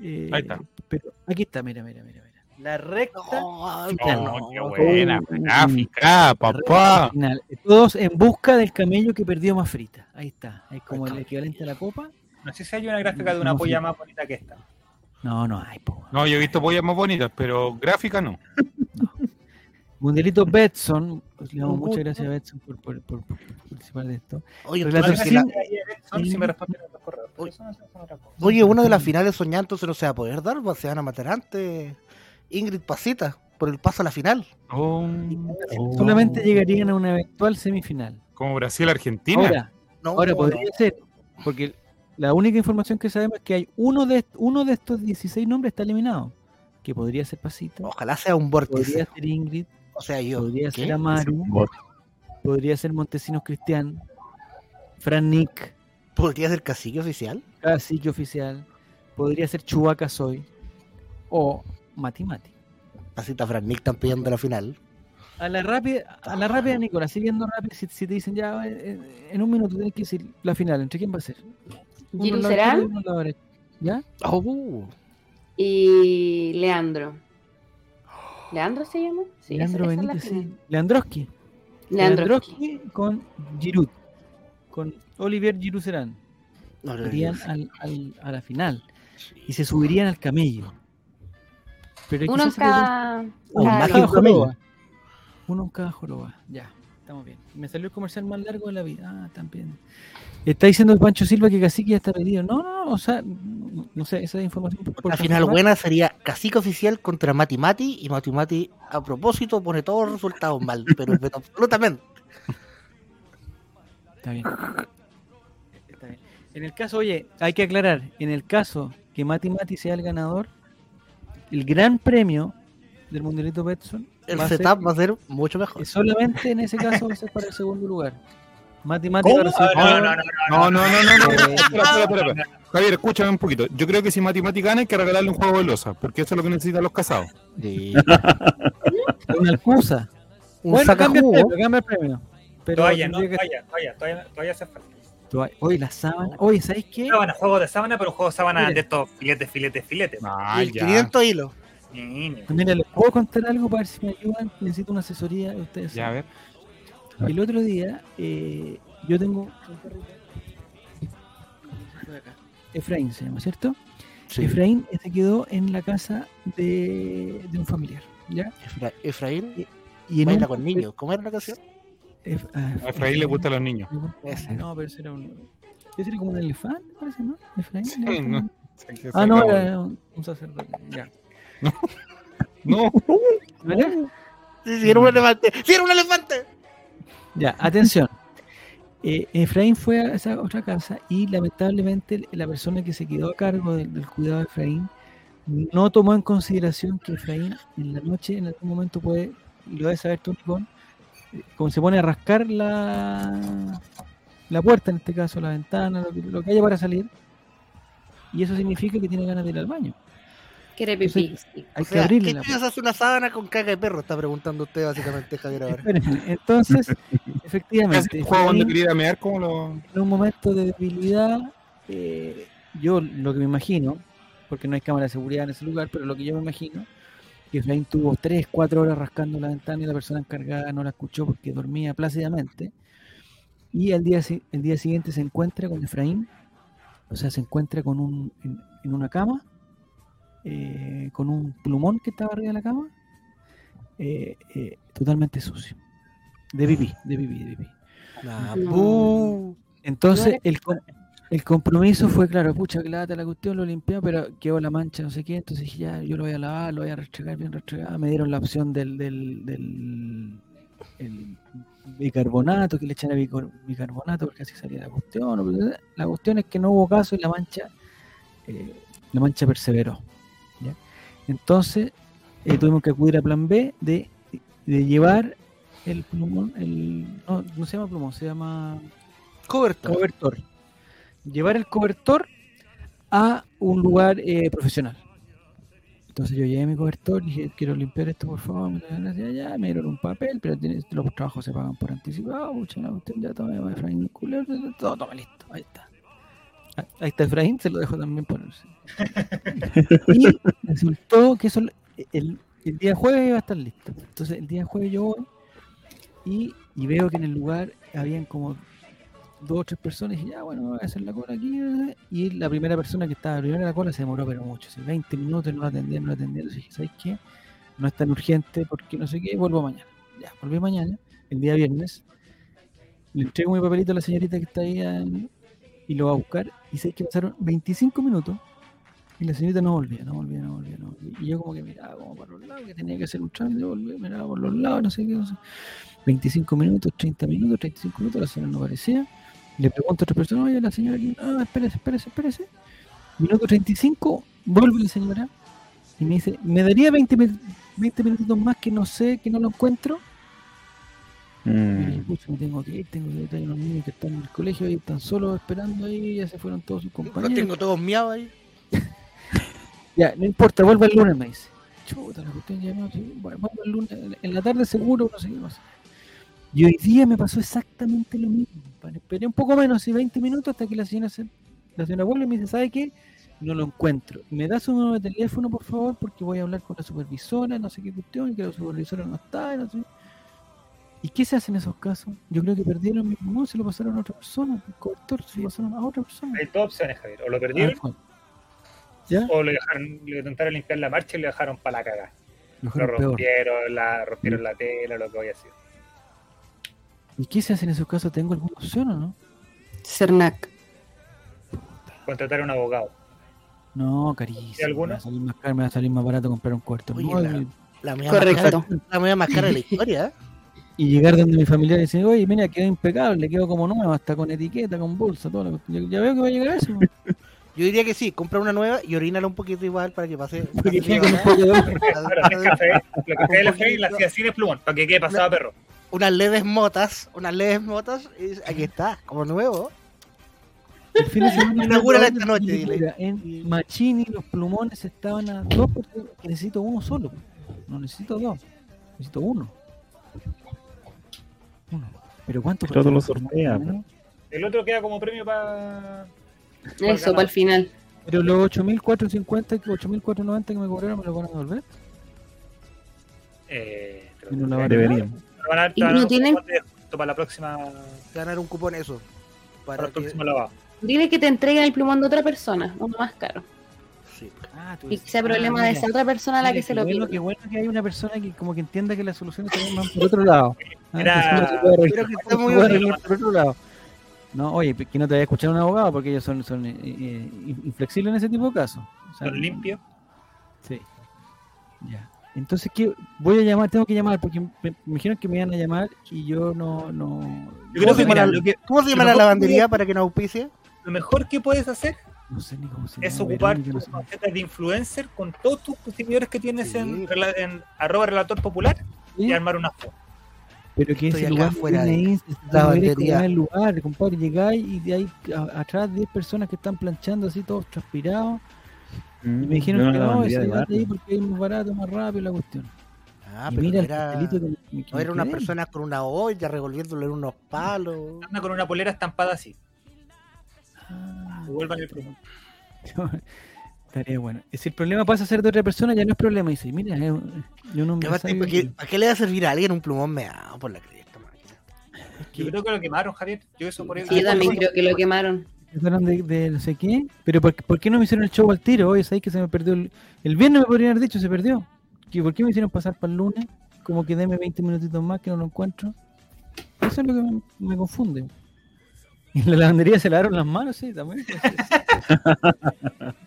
Eh, Ahí está. Pero aquí está, mira, mira, mira, mira. La recta final. Oh, no. qué buena, gráfica, papá. final. Todos en busca del camello que perdió Mafrita. Ahí está. Es como el equivalente a la copa. No sé si hay una gráfica de una No, polla sí. más bonita que esta. No, no hay, po. No, yo he visto pollas más bonitas, pero gráfica no. Mundialito Betson, pues, le damos muchas gracias a Betson por, por- por- por participar de esto. Oye, Relator entonces, sin- la- Son si me responden los correos. pero Oye. no una de las finales soñando se no se va a poder dar, se van a matar antes. Ingrid Pasita, por el paso a la final. Oh, Solamente llegarían a una eventual semifinal. como Brasil-Argentina. Ahora, No, ahora no. podría ser, porque la única información que sabemos es que hay uno de, uno de estos 16 nombres está eliminado. Que podría ser Pasita, Ojalá sea un vórtice. podría ser Ingrid, O sea, yo. podría ¿qué? ser Amaru, podría ser Montesinos Cristian, Fran Nick, ¿Podría ser cacique oficial? Cacique Oficial, podría ser Chubaca Soy o Mati Mati. Pasita Fran Nick están pidiendo la final. A la rápida, a la rápida, Nicolás, siguiendo rápido, si, si te dicen ya eh, en un minuto tienes que decir la final, ¿entre quién va a ser? Lado Serán. ¿Ya? Oh, Y Leandro. ¿Leandro se llama? Sí, Leandro esa- esa Benítez, sí. Leandroski. Leandro. Leandroski con Giroud. Con Olivier Giroud Serán. no, no, Irían no. al, al- a la final. Y se subirían al camello. Pero Uno en cada. Un cada- joroba. Uno en cada joroba. Ya, estamos bien. Me salió el comercial más largo de la vida. Ah, también. Está diciendo el Pancho Silva que Cacique ya está pedido. No, no, no, o sea, no, no sé, esa información. por- por La final buena sería cacique oficial contra Mati Mati. Y Mati Mati, a propósito, pone todos los resultados mal. Pero absolutamente. Está bien. Está bien. En el caso, oye, hay que aclarar, en el caso que Mati Mati sea el ganador, el gran premio del Mundialito Betson El va a ser- setup va a ser mucho mejor. solamente en ese caso va a ser para el segundo lugar. Matemática Ah, no, no, no, No, no, no, no, no. Eh, Espera, espera, espera. Javier, escúchame un poquito. Yo creo que si Mati gana hay que regalarle un juego de losa, porque eso es lo que necesitan los casados. Sí. una excusa. Un bueno, cambia el premio, cambia el premio. Pero Toalla, no, que- toalla, toalla, toalla hace falta. Oye, la sábana. Oye, ¿sabes qué? Sábana, juego de sábana, pero juego de sábana Mire. de estos filetes, filetes, filetes. Ah, Y el ya. 500 hilos. Niño. Mira, les puedo contar algo para ver si me ayudan. Necesito una asesoría de ustedes. Ya, a ver. El otro día, eh, yo tengo un. Efraín se llama, ¿cierto? Efraín se quedó en la casa de, de un familiar, ¿ya? Efra- Efraín Y en baila un- con niños. ¿Cómo era la canción? Ef- ah, A Efraín le gustan los niños. Ese. No, pero ese era un. Ese era como un elefante, parece, ¿no? Efraín. Sí, elefante. no. Ah, no, era un, un sacerdote. Ya. No. Sí, sí, era un elefante. ¡Sí, era un elefante! Ya, atención. Eh, Efraín fue a esa otra casa y lamentablemente la persona que se quedó a cargo del, del cuidado de Efraín no tomó en consideración que Efraín en la noche en algún momento puede, y lo debe saber tú, eh, como se pone a rascar la, la puerta, en este caso la ventana, lo que, lo que haya para salir, y eso significa que tiene ganas de ir al baño. Quiere pipí. Hay O que sea, abrirle ¿qué hace una sábana con caga de perro? Está preguntando usted básicamente, Javier, ahora. Entonces, efectivamente, ¿Es juego donde quería mear lo. en un momento de debilidad, eh, yo lo que me imagino, porque no hay cámara de seguridad en ese lugar, pero lo que yo me imagino, que Efraín tuvo 3, 4 horas rascando la ventana y la persona encargada no la escuchó porque dormía plácidamente. Y el día, el día siguiente se encuentra con Efraín, o sea, se encuentra con un, en, en una cama, eh, con un plumón que estaba arriba de la cama, eh, eh, totalmente sucio. De pipí, de pipí, de pipí. Ah, No. buh. Entonces, el, el compromiso fue, claro, pucha, que lata la cuestión, lo limpié, pero quedó la mancha, no sé qué, entonces dije, ya, yo lo voy a lavar, lo voy a restregar bien restregado. Me dieron la opción del, del, del el bicarbonato, que le echara bicarbonato, porque así salía la cuestión. La cuestión es que no hubo caso y la mancha, eh, la mancha perseveró. ¿ya? Entonces, eh, tuvimos que acudir a plan B de, de llevar el plumón, el, no, no se llama plumón, se llama Cobertor. cobertor. Llevar el cobertor a un lugar eh, profesional. Entonces yo llevé mi cobertor, dije, quiero limpiar esto por favor, muchas gracias, ya, me dieron un papel, pero tiene- los trabajos se pagan por anticipado, mucha la cuestión, ya toma Efraín, culero, todo, toma listo, ahí está. Ah, Ahí está Efraín, se lo dejo también ponerse. y resultó que eso, el, el día jueves iba a estar listo. Entonces el día jueves yo voy y, y veo que en el lugar habían como dos o tres personas y dije, ya bueno, voy a hacer la cola aquí. Y la primera persona que estaba primero en la cola se demoró pero mucho, así, 20 minutos, no la atendían, no la atendían. Entonces dije, ¿sabes qué? No es tan urgente porque no sé qué, vuelvo mañana. Ya, volví mañana, el día viernes. Le entrego mi papelito a la señorita que está ahí y lo va a buscar. Y sé que pasaron 25 minutos y la señorita no volvía, no volvía, no volvía, no volvía. Y yo como que miraba como para los lados, que tenía que hacer un trámite, volvía, miraba por los lados, no sé qué, no sé. 25 minutos, 30 minutos, 35 minutos, la señora no aparecía. Le pregunto a otra persona, oye, la señora aquí, ah, espérese, espérese, espérese. Minuto 35, vuelve la señora y me dice, ¿me daría 20, mi- 20 minutitos más que no sé, que no lo encuentro? Y le dije, Mm. pucha, me tengo que ir, tengo que ir, hay unos niños que están en el colegio y están solos esperando ahí, ya se fueron todos sus Los compañeros. tengo todos miados ahí. Ya, no importa, vuelve el lunes, me dice. Chuta, la cuestión ya no, sí, bueno, vuelve el lunes, en- en la tarde seguro, no sé qué pasa. Y hoy día me pasó exactamente lo mismo. Compadre. Esperé un poco menos, así 20 minutos, hasta que la señora, se, la señora vuelve y me dice, ¿sabe qué? No lo encuentro. ¿Me da su número de teléfono, por favor? Porque voy a hablar con la supervisora, no sé qué cuestión, y que la supervisora no está, y no sé. ¿Y qué se hace en esos casos? Yo creo que perdieron mi no, se lo pasaron a otra persona, el cobertor, se lo pasaron a otra persona. Hay dos opciones, Javier. O lo perdieron, Ah, o le dejaron, le intentaron limpiar la marcha y le dejaron para la cagada. Lo peor. rompieron, la, rompieron la tela, lo que haya sido. ¿Y qué se hace en esos casos? ¿Tengo alguna opción o no? Cernac. Contratar a un abogado. No, carísimo. ¿Y alguna? Me va a salir más caro, me va a salir más barato comprar un cuarto Oye, nuevo La Correcto. Más cara, la media más cara de la historia, ¿eh? y, llegar donde mi familiar y decir, oye, mira, quedó impecable, quedó como nueva, hasta con etiqueta, con bolsa, todo. lo que- Ya, ya veo que va a llegar eso. Yo diría que sí, compra una nueva y orínala un poquito igual para que pase. Porque pase quede con un poco de que la hacía sin el plumón, para que quede pasado a perro. unas leves motas, unas leves motas, y aquí está, como nuevo. El fin de semana Inaugúrala fue esta noche, dile. Mira, En Machini los plumones estaban a dos porque necesito uno solo. No necesito dos, necesito uno. Uno. Pero ¿cuánto no? El otro queda como premio para. Eso, para el final. Pero los 8.450, que 8.490 que me cobraron, ¿me lo van a devolver? Eh, no la van a- Deberían. van a ¿Y no tienen- para la próxima. Ganar un cupón eso. Para Para el que... próximo lavado. Dile que te entreguen el plumón de otra persona, uno más caro. Sí. Ah, Y que sea ah, problema de esa otra persona a la Mira, que se lo bueno, pide. Qué bueno que hay una persona que como que entienda que las soluciones también van por otro lado. Ah, Era- que arreglar- Creo que está muy arreglar por otro lado. No, oye, que no te vaya a escuchar un abogado porque ellos son, son eh, eh, inflexibles en ese tipo de casos. O sea, Son limpios. Sí. Ya. Entonces, ¿qué? Voy a llamar, tengo que llamar porque me, me dijeron que me iban a llamar y yo no. no Yo creo que, ¿Cómo, mira, se lo, que, ¿Cómo se llama la lavandería que- para que nos auspicie? lo mejor que puedes hacer no sé ni cómo se es llama, ocupar no tus sé. tarjetas de influencer con todos tus seguidores que tienes Sí. en, arroba relator popular y armar una foto. Pero que Estoy ese lugar de la más el lugar, compadre. Llegáis y de ahí a- atrás 10 personas que están planchando así todos transpirados. Y me dijeron Yo que no, ese de llegate ahí porque es más barato, más rápido la cuestión. Ah, y pero mira no el era, pastelito que no era una persona con una olla revolviéndole en unos palos. Anda con una polera estampada así. Ah, Vuelvan el plumón. Estaría bueno. Si el problema pasa a ser de otra persona, ya no es problema. Dice, mira, yo no Y me ¿para qué, para qué le va a servir a alguien un plumón meado por la cresta? Yo creo que lo quemaron, Javier. Yo eso por ahí. Sí, yo también creo que lo quemaron. De, de no sé qué. Pero ¿por, por qué no me hicieron el show al tiro? Oye, ¿sabes que se me perdió? El, el viernes me podrían haber dicho, se perdió. ¿Y ¿Por qué me hicieron pasar para el lunes? Como que deme 20 minutitos más que no lo encuentro. Eso es lo que me, me confunde. Y en la lavandería se lavaron las manos, sí, también.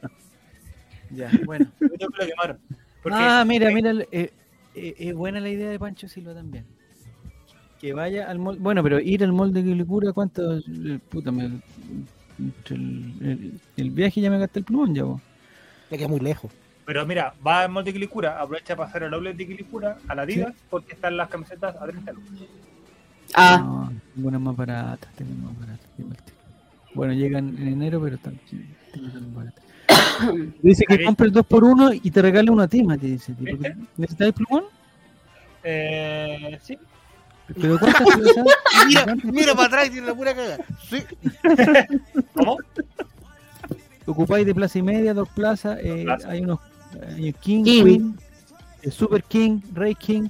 ya, bueno. Yo creo que lo quemaron. Porque Ah, mira, mira, eh, eh, es buena la idea de Pancho Silva también. Que vaya al mall, bueno, pero ir al mall de Quilicura, ¿cuánto? eh, Puta, me- entre el, el- el viaje ya me gasté el plumón ya, vos. Ya que es muy lejos. Pero mira, va al molde de Quilicura, aprovecha para hacer el outlet de Quilicura a la Adidas porque están las camisetas a 30 lucas. Ah, No, tengo unas más baratas, tengo más. Bueno, llegan en enero, pero están, sí, tengo unas más baratas. Dice que Javier. compre el 2x1 y te regale una tima, te dice. ¿Necesitas el plumón? Eh, sí. ¿Pero cuántas? Mira, ¿Cuántas mira para atrás y tiene la pura caga. Sí. ¿Cómo? ocupáis de plaza y media, dos plazas, eh, hay unos hay King, King. Queen, eh, Super King, Rey King,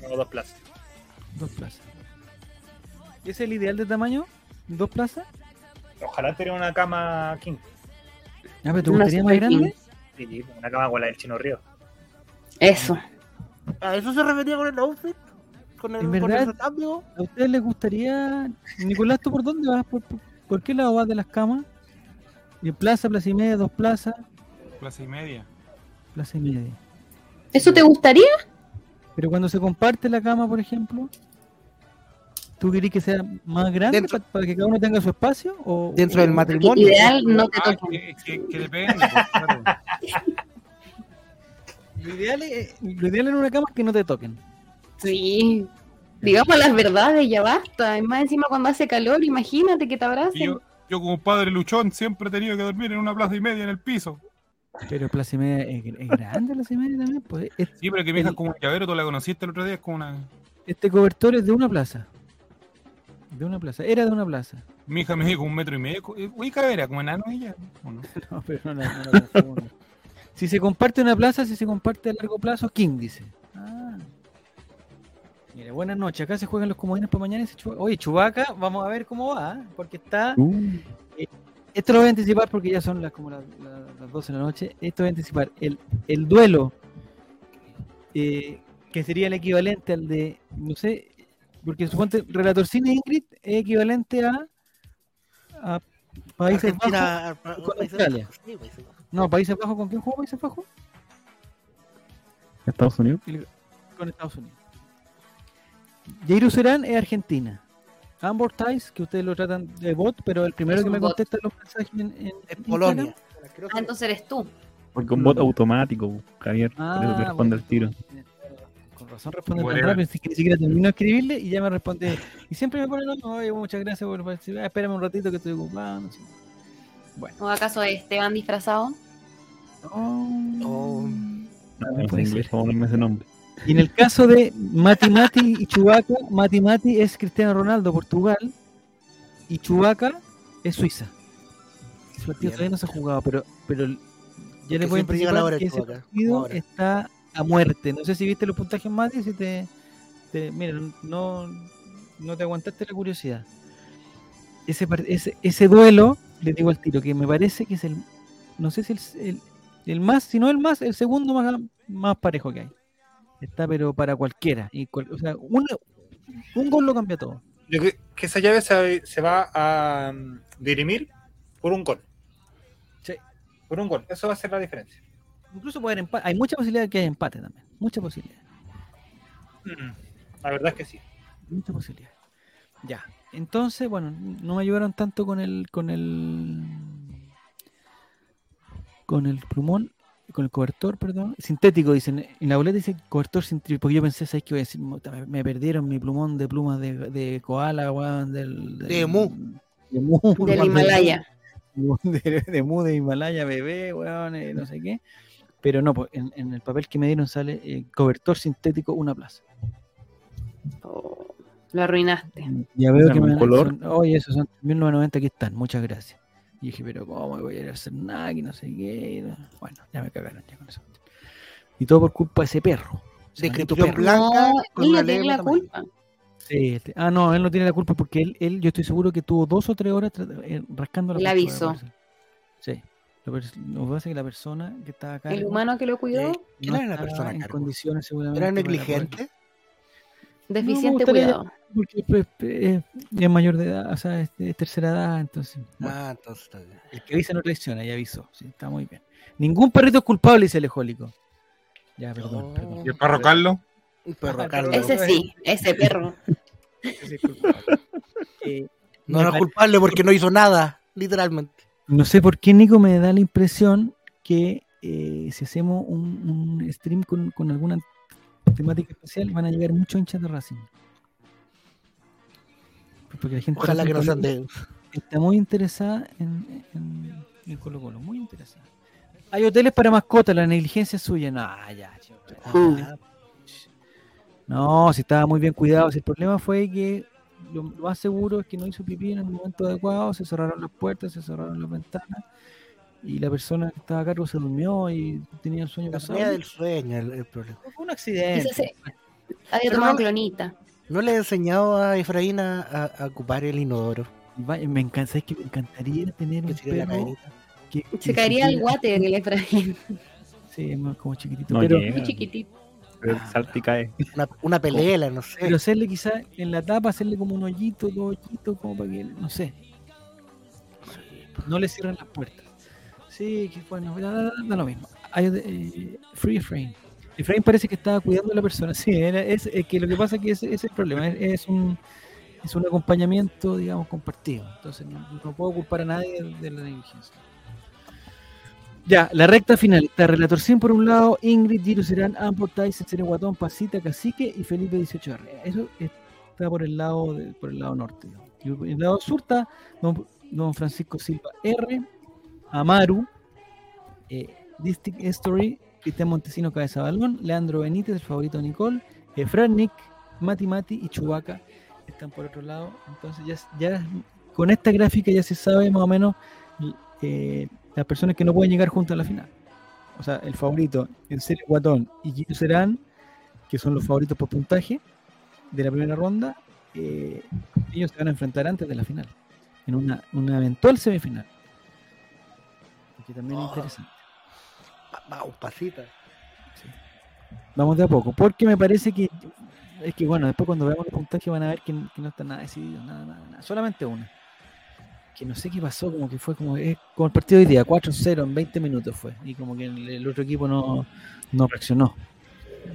No, dos plazas. dos plazas. ¿Y ¿Es el ideal de tamaño? ¿Dos plazas? Ojalá tener una cama king. Ah, pero ¿te Una gustaría más grande? Sí, una cama con la del Chino Río. eso. ¿A eso se refería con el outfit? ¿Con el, En con verdad- el recambio? ¿A ustedes les gustaría... Nicolás, ¿tú por dónde vas? ¿Por, por, por qué lado vas de las camas? ¿De plaza, plaza y media, dos plazas, Plaza y media. plaza y media? ¿Eso te gustaría? Pero cuando se comparte la cama, por ejemplo, ¿tú querés que sea más grande Dentro- para que cada uno tenga su espacio? O, Dentro del matrimonio. Ideal no te Ah, toca. que, que, que depende. pues, claro. Lo ideal, es, lo ideal en una cama es que no te toquen. Sí. Digamos las verdades, ya basta. Y más encima cuando hace calor, imagínate que te abracen. yo, yo como padre luchón siempre he tenido que dormir en una plaza y media en el piso. Pero Plaza y Media es, es grande Plaza y Media también. Pues. Es- Sí, pero que mi hija es como un llavero, tú la conociste el otro día, es como una... Este cobertor es de una plaza. De una plaza. Era de una plaza. Mi hija me dijo un metro y medio. eh, Uy, era como enano ella. ¿o no? No, pero no la, no confunda. Si se comparte una plaza, si se comparte a largo plazo, King dice. Ah. Mira, buenas noches. Acá se juegan los comodines para mañana. y se Chubaca- Oye, Chubaca, vamos a ver cómo va. ¿eh? Porque está. Uh, Esto lo voy a anticipar porque ya son las como las, las- las 12 de la noche. Esto voy a anticipar. El, el duelo, eh, que sería el equivalente al de, no sé, porque suponte, Relator Cine Ingrid es equivalente a, a Países Bajos. Argentina, pa- con Australia. Bajos, sí, Países Bajos. No, Países Bajos, ¿con quién jugó Países Bajos? Estados Unidos. Con Estados Unidos. Jairo Serán es Argentina. Ambor Ties, que ustedes lo tratan de bot, pero el primero que me bot. contesta los mensajes en, en Es Instagram- Polonia. Ah, entonces eres tú. Porque un bot automático, Javier. por eso te Ah, responde bueno. el tiro. Con razón responde tan Whatever. rápido, que ni siquiera termino de escribirle y ya me responde. Y siempre me pone, no, no, oye, muchas gracias por participar, espérame un ratito que estoy ocupado. No sé. ¿O acaso Esteban disfrazado? Oh. No, puede en ser. inglés, ese nombre. Y en el caso de Mati Mati y Chubaca, Mati Mati es Cristiano Ronaldo, Portugal, y Chubaca es Suiza. Ese partido todavía no se ha jugado, pero, pero ya le llegan anticipar ahora el que ese partido ahora. está a muerte. No sé si viste los puntajes, Mati, si te, te mira, no, no te aguantaste la curiosidad. Ese, ese, ese duelo, le digo al tiro, que me parece que es el, no sé si el, el, el más, si no el más, el segundo más, más parejo que hay. Está pero para cualquiera. Y cual- o sea, un, un gol lo cambia todo. Yo creo que esa llave se, se va a mm, dirimir por un gol. Sí. Por un gol. Eso va a ser la diferencia. Incluso puede haber empate. Hay mucha posibilidad de que haya empate también. Mucha posibilidad. Mm, La verdad es que sí. Mucha posibilidad. Ya. Entonces, bueno, no me ayudaron tanto con el con el con el plumón, con el cobertor, perdón, sintético dicen, en la boleta dice cobertor sintético, porque yo pensé, ¿sabes qué voy a decir? Me, me perdieron mi plumón de plumas de, de koala, weón, del, del- De mu. de mu, Del Himalaya. de, de mu de Himalaya bebé, weón, eh, no sé qué. Pero no, pues en, en el papel que me dieron sale eh, cobertor sintético una plaza. Oh, lo arruinaste. Ya veo ¿Ese que me color? son- Oye, esos son 1990, aquí están, muchas gracias. Y dije, pero ¿cómo voy a ir a hacer nada? Que no sé qué. Bueno, ya me cagaron ya con eso. Y todo por culpa de ese perro. Descripción perro. blanca No, con él no tiene la tamaño. culpa. Sí, este- ah, no, él no tiene la culpa porque él, él yo estoy seguro que tuvo dos o tres horas eh, rascando la El aviso. Sí. Lo que pasa es que la persona que estaba acá. El humano que lo cuidó, ¿Quién era la persona en condiciones seguramente. ¿Era negligente? deficiente gustaría- cuidado. Porque pues, eh, es mayor de edad, o sea, es, es tercera edad, entonces. bueno. Ah, entonces está bien. El que avisa no traiciona, ya avisó. Sí, está muy bien. Ningún perrito es culpable, dice el ejólico. Ya, perdón, No. perdón. ¿Y el perro Carlos? Un perro Ah, Carlos. Ese sí, ese perro. Ese es culpable. Eh, No me era pare- culpable porque no hizo nada, literalmente. No sé por qué Nico me da la impresión que eh, si hacemos un, un stream con, con alguna temática especial van a llegar muchos hinchas de Racing. Porque la gente Ojalá que no sean de. está muy interesada en, en, en Colo Colo, muy interesada. Hay hoteles para mascotas, la negligencia es suya. No, ya, chico. No, si estaba muy bien cuidado. Si el problema fue que lo, lo más seguro es que no hizo pipí en el momento adecuado, se cerraron las puertas, se cerraron las ventanas y la persona que estaba a cargo se durmió y tenía el sueño La pasado. del sueño, el, el problema. Fue un accidente. Se- había tomado no- clonita. ¿No le he enseñado a Efraín a, a- a ocupar el inodoro? Me encanta, ¿sabes que me encantaría tener Que un perro que, que Se caería al supiera- water el Efraín. Sí, es más como chiquitito. No pero, llega. Muy chiquitito. Pero salta y cae. Una, una pelela, no sé. pero hacerle quizás en la tapa, hacerle como un hoyito, dos hoyitos, como para que, no sé. No le cierran las puertas. Sí, que bueno, da, da- da lo mismo. Hay, eh, free frame. Efraín parece que estaba cuidando a la persona. Sí, era- es, es que lo que pasa es que ese, ese es el problema. Es, es un, es un acompañamiento, digamos, compartido. Entonces no, no puedo culpar a nadie de, de la negligencia. Ya, la recta final. Está Relator 100 por un lado, Ingrid, Giro Serán, Ampor, Tyson, Guatón, Pasita, Cacique y Felipe 18R. Eso está por el lado de- por el lado norte. Y el lado sur está don, Francisco Silva R, Amaru, eh, Distinct Story, Cristian Montesino Cabeza Balón, Leandro Benítez, el favorito Nicole, Efran Nick, Mati Mati y Chubaca están por otro lado. Entonces ya, ya con esta gráfica ya se sabe más o menos eh, las personas que no pueden llegar juntas a la final. O sea, el favorito, el Serie Guatón y Giro Serán, que son los favoritos por puntaje de la primera ronda, eh, ellos se van a enfrentar antes de la final, en una, una eventual semifinal. Que también es Oh. interesante. Va- Vamos, pasita. Vamos de a poco, porque me parece que es que bueno, después cuando veamos los puntajes van a ver que, que no está nada decidido, nada, nada, nada. Solamente una. Que no sé qué pasó, como que fue como, es como el partido de hoy día, 4-0 en 20 minutos fue. Y como que el, el otro equipo no, no reaccionó.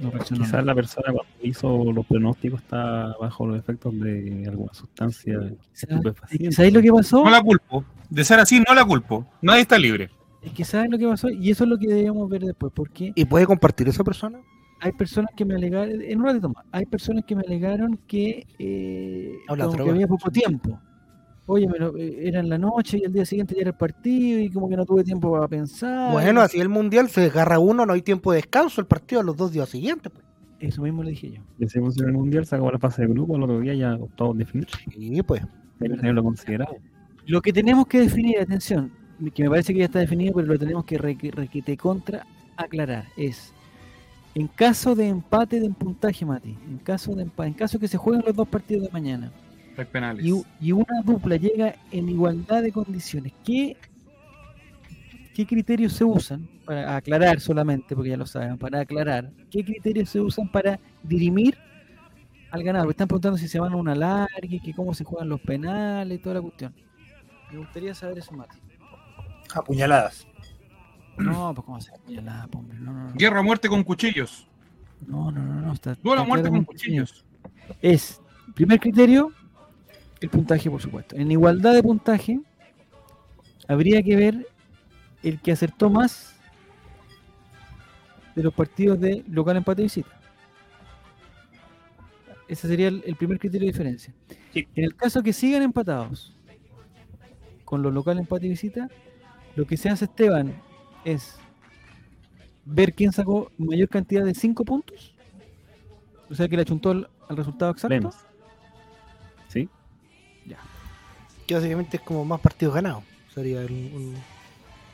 No reaccionó. Quizás la persona cuando hizo los pronósticos está bajo los efectos de alguna sustancia. ¿Sabéis lo que pasó? No la culpo. De ser así, no la culpo. Nadie está libre. Es que ¿sabes lo que pasó? Y eso es lo que debíamos ver después, porque ¿Y puede compartir esa persona? hay personas que me alegaron, en un ratito más, hay personas que me alegaron que, eh, que había poco tiempo. Oye, me lo- eh, era en la noche y el día siguiente ya era el partido y como que no tuve tiempo para pensar. Bueno, así el mundial se desgarra uno, no hay tiempo de descanso, el partido a los dos días siguientes. Pues. Eso mismo le dije yo. Así funciona el mundial, se acabó la fase de grupo, el otro día ya todos definidos. Sí, pues. Hay que tenerlo considerado. Lo que tenemos que definir, atención, que me parece que ya está definido, pero lo tenemos que requete contra aclarar, es en caso de empate de puntaje, Mati, en caso de empa- en caso que se jueguen los dos partidos de mañana Hay penales. y, y una dupla llega en igualdad de condiciones, ¿qué, qué criterios se usan para aclarar solamente, porque ya lo saben, para aclarar, qué criterios se usan para dirimir al ganador? Están preguntando si se van a una larga, que cómo se juegan los penales, toda la cuestión. Me gustaría saber eso, Mati. Apuñaladas. No, pues cómo se apuñalada, po, hombre. No, no, no. Guerra a muerte con cuchillos. No, no, no, no. Está, Duelo a muerte con cuchillos. Es, primer criterio, el puntaje, por supuesto. En igualdad de puntaje, habría que ver el que acertó más de los partidos de local empate y visita. Ese sería el, el primer criterio de diferencia. Sí. En el caso que sigan empatados con los local empate y visita, lo que se hace, Esteban, es ver quién sacó mayor cantidad de 5 puntos. O sea, que le achuntó al, al resultado exacto. ¿Sí? Que básicamente es como más partidos ganados. Sería en un,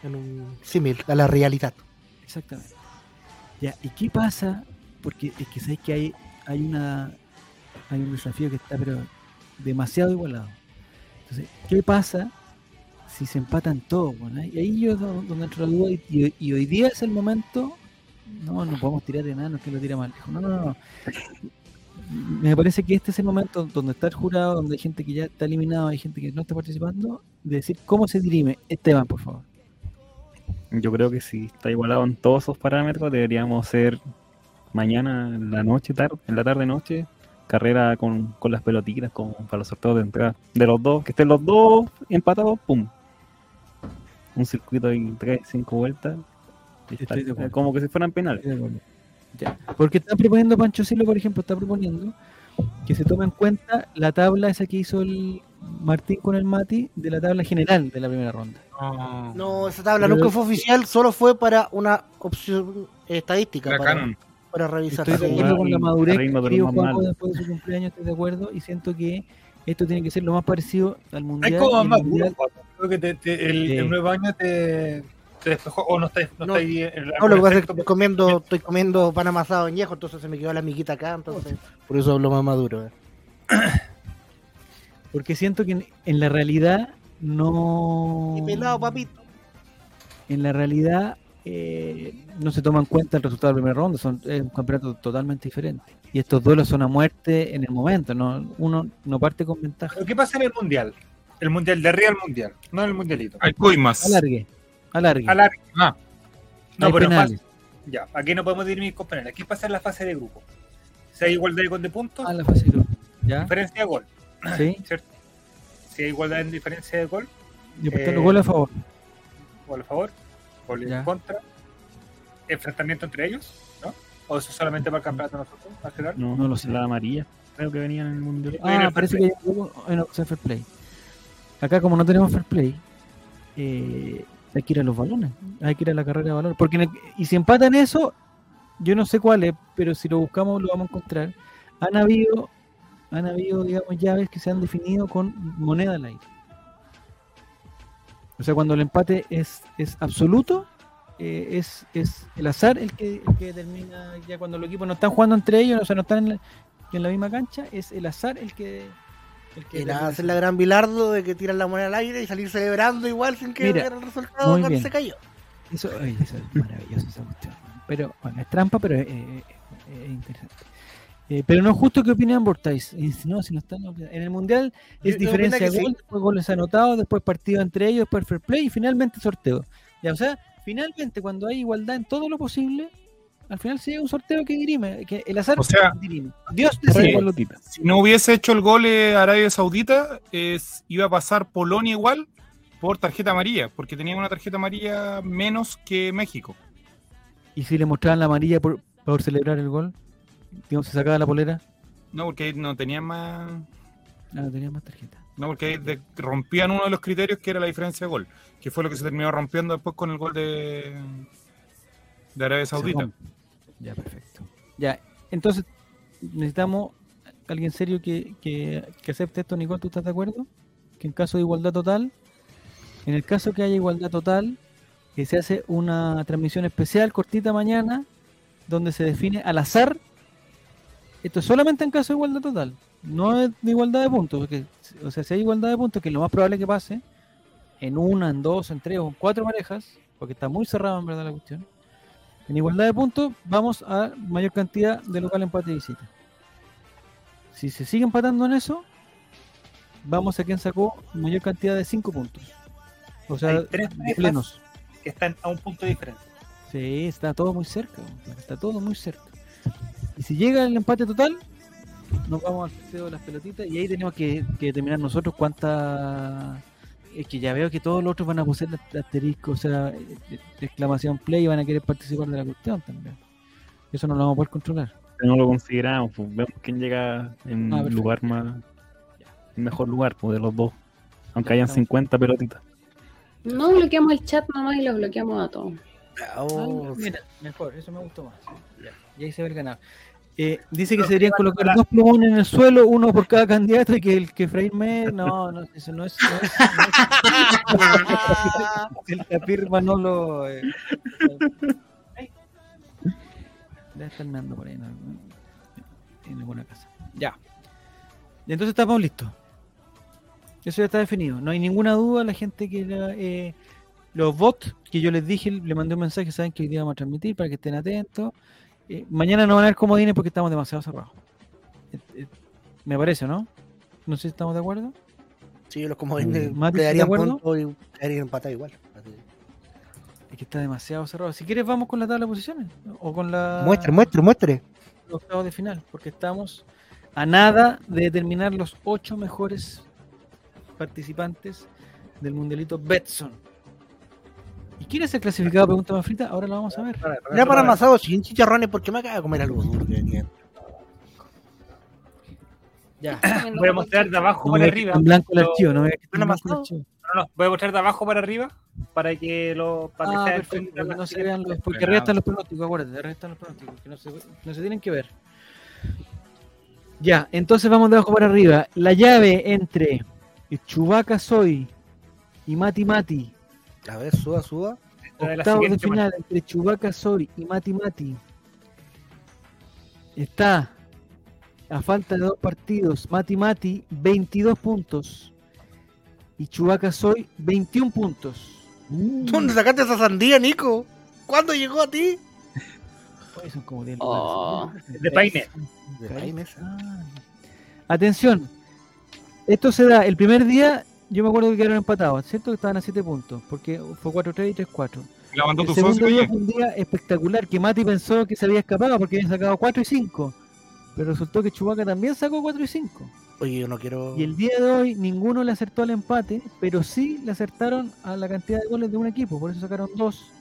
en un símil a la realidad. Exactamente. Ya, ¿y qué pasa? Porque es que sabéis que hay, hay una hay un desafío que está pero demasiado igualado. Entonces, ¿qué pasa si se empatan todos? bueno? Y ahí yo do- donde entro la duda y, hoy día es el momento. No, no podemos tirar de nada, no es que lo tira lejos. No, no, no. Me parece que este es el momento donde está el jurado, donde hay gente que ya está eliminado, hay gente que no está participando, de decir cómo se dirime. Esteban, por favor. Yo creo que si está igualado en todos esos parámetros, deberíamos hacer mañana en la noche, tarde, en la tarde noche, carrera con, con las pelotitas con, para los sorteos de entrada. De los dos, que estén los dos empatados, pum. Un circuito de 3, 5 vueltas. está, como que si fueran penales. Ya. Porque está proponiendo Pancho Silo, por ejemplo, está proponiendo que se tome en cuenta la tabla esa que hizo el Martín con el Mati de la tabla general de la primera ronda. No. No, esa tabla Pero- nunca fue oficial, solo fue para una opción estadística. Para, para revisar. Estoy de acuerdo con la y madurez que Juanjo después de su cumpleaños, estoy de acuerdo, y siento que esto tiene que ser lo más parecido al Hay mundial. como y el más mundial- duro. Creo que te- te- el, Sí. el nuevo año te, te despejó o no está, no, No, está ahí el- No, lo que pasa es que estoy comiendo, estoy comiendo pan amasado añejo, entonces se me quedó la amiguita acá, entonces por eso hablo más maduro. eh. Porque siento que en, en la realidad no. Y pelado, papito. en la realidad eh, no se toma en cuenta el resultado de la primera ronda, son, es un campeonato totalmente diferente. Y estos duelos son a muerte en el momento, no, uno no parte con ventaja. Pero ¿Qué pasa en el mundial? El mundial de arriba al mundial, no el mundialito. Hay coimas. Alargue, alargue. A la- Ah, No, Hay pero penales. fase- ya, aquí no podemos dirimir con penales. ¿Qué pasa en la fase de grupo? Si hay igualdad de, de puntos, Ah, la fase de grupo. ¿Ya? diferencia de gol, ¿Sí? ¿cierto? Si hay igualdad en diferencia de gol, Y después están Eh, los goles a favor. gol a favor, gol Ya. en contra, enfrentamiento entre ellos, ¿no? ¿O eso solamente para el campeonato nosotros, nacional? No, No lo sé. La amarilla, creo que venían en el mundial. Ah, el parece que hay cosa de fair play. Acá, como no tenemos fair play, eh, hay que ir a los balones. Hay que ir a la carrera de balones. Porque y si empatan eso, yo no sé cuál es, pero si lo buscamos lo vamos a encontrar. Han habido, han habido, digamos, llaves que se han definido con moneda al aire. O sea, cuando el empate es, es absoluto, eh, es, es el azar el que, el que determina ya cuando los equipos no están jugando entre ellos, o sea, no están en la misma cancha, es el azar el que... El que determina. hacer la gran bilardo de que tiran la moneda al aire y salir celebrando igual sin que Mira, el resultado muy cuando bien. se cayó. Eso, ay, eso es maravilloso esa cuestión. Pero, bueno, es trampa, pero es, es- es interesante. Eh, pero no es justo que opinen Bortais. No, si no están, en el mundial es Yo- diferencia gol, después goles anotados, después partido entre ellos, después fair play y finalmente sorteo. Ya, o sea, finalmente cuando hay igualdad en todo lo posible, al final se llega un sorteo que dirime, que el azar O sea, dirime. Dios decide sí. lo quita. si no hubiese hecho el gol eh, Arabia Saudita, es, iba a pasar Polonia igual por tarjeta amarilla, porque tenía una tarjeta amarilla menos que México. Y si le mostraban la amarilla por, Por celebrar el gol. Digamos, se sacaba la polera. No, porque ahí no tenían más. Ah, no tenía más tarjeta. No, porque ahí de- rompían uno de los criterios que era la diferencia de gol, que fue lo que se terminó rompiendo después con el gol de, de Arabia Saudita. Ya, perfecto. Ya, entonces necesitamos alguien serio que, que, que acepte esto, Nicole, ¿tú estás de acuerdo? Que en caso de igualdad total, en el caso que haya igualdad total, que se hace una transmisión especial cortita mañana, donde se define al azar, esto es solamente en caso de igualdad total, no es de igualdad de puntos, porque, o sea, si hay igualdad de puntos, que es lo más probable que pase, en una, en dos, en tres o en cuatro parejas, porque está muy cerrado en verdad la cuestión, en igualdad de puntos, vamos a mayor cantidad de local empate y visita. Si se sigue empatando en eso, vamos a quien sacó mayor cantidad de 5 puntos. O sea, Hay tres plenos. Que están a un punto diferente. Sí, está todo muy cerca. Está todo muy cerca. Y si llega el empate total, nos vamos al sorteo de las pelotitas y ahí tenemos que, que determinar nosotros cuánta. Es que ya veo que todos los otros van a poner asterisco, o sea, exclamación play y van a querer participar de la cuestión también. Eso no lo vamos a poder controlar. no lo consideramos, pues, vemos quién llega en Ah, perfecto. lugar más, en mejor lugar pues, de los dos, aunque Ya, hayan estamos. 50 pelotitas. No bloqueamos el chat nomás y los bloqueamos a todos. Oh, Ah, mira, mejor, eso me gustó más. Y ahí se ve el ganador. Eh, dice que se deberían colocar dos plumones en el suelo, uno por cada candidato, y que el que me. No, no, eso no es. No es, no es- el tapir Manolo. Eh, por ahí en, algún- en alguna casa. Ya. Y entonces estamos listos. Eso ya está definido. No hay ninguna duda. La gente que la, eh, los bots que yo les dije, le mandé un mensaje, saben que hoy día vamos a transmitir para que estén atentos. Eh, mañana no van a haber comodines porque estamos demasiado cerrados. Eh, eh, me parece, ¿no? No sé si estamos de acuerdo. Sí, los comodines le ¿de darían punto y empatados igual. Es que está demasiado cerrado. Si quieres, vamos con la tabla de posiciones. O con la. Muestre, muestre, muestre. los octavos de final. Porque estamos a nada de determinar los ocho mejores participantes del mundialito Betson. ¿Y quién es el clasificado? Pregunta más frita. Ahora lo vamos a ver. Ya para amasado sin chicharrones porque me acaba de comer algo duro. que. Ya. Voy a mostrar de abajo No para arriba. en blanco el archivo. No. No, no, voy a mostrar de abajo para arriba para que lo para que Ah, perfecto, que no se vean los, porque restan los pronósticos, acuérdate, restan los pronósticos, que no se, no se tienen que ver. Ya, entonces vamos de abajo para arriba. La llave entre Chubaca Soy y Mati Mati, A ver, suba, suba. De de final entre Chubaca Soy y Mati Mati. Está a falta de dos partidos, Mati Mati 22 puntos y Chubaca Soy 21 puntos. ¿Dónde sacaste esa sandía, Nico? ¿Cuándo llegó a ti? Son como 10 Oh. lugares. De Paine. De Paines. Ah. Atención, esto se da el primer día. Yo me acuerdo que quedaron empatados, ¿cierto? Que estaban a 7 puntos, porque fue 4-3 y 3-4. La mandó El tu segundo socio, día fue un día espectacular, que Mati pensó que se había escapado porque había sacado 4 y 5. Pero resultó que Chubaca también sacó 4 y 5. Oye, yo no quiero. Y el día de hoy ninguno le acertó al empate, pero sí le acertaron a la cantidad de goles de un equipo, por eso sacaron 2.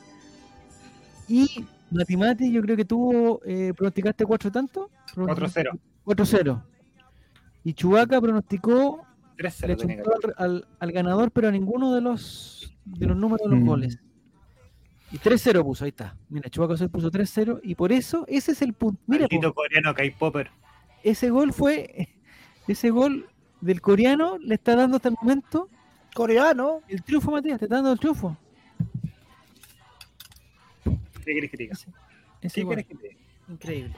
Y Mati Mati, yo creo que tuvo, eh, pronosticaste 4 tanto. 4-0. 4-0. Y Chubaca pronosticó, 3-0 le chuntó al, al- al ganador, pero a ninguno de los de los números de los Mm. goles. Y 3-0 puso, ahí está. Mira, Chubaca Soy puso 3-0 y por eso ese es el punto. Mira, po, coreano K-Popper. ese gol fue, ese gol del coreano le está dando hasta el momento Coreano. el triunfo, Matías, te está dando el triunfo. ¿Qué querés que te diga? Ese ¿Qué gol. querés que te diga? Increíble.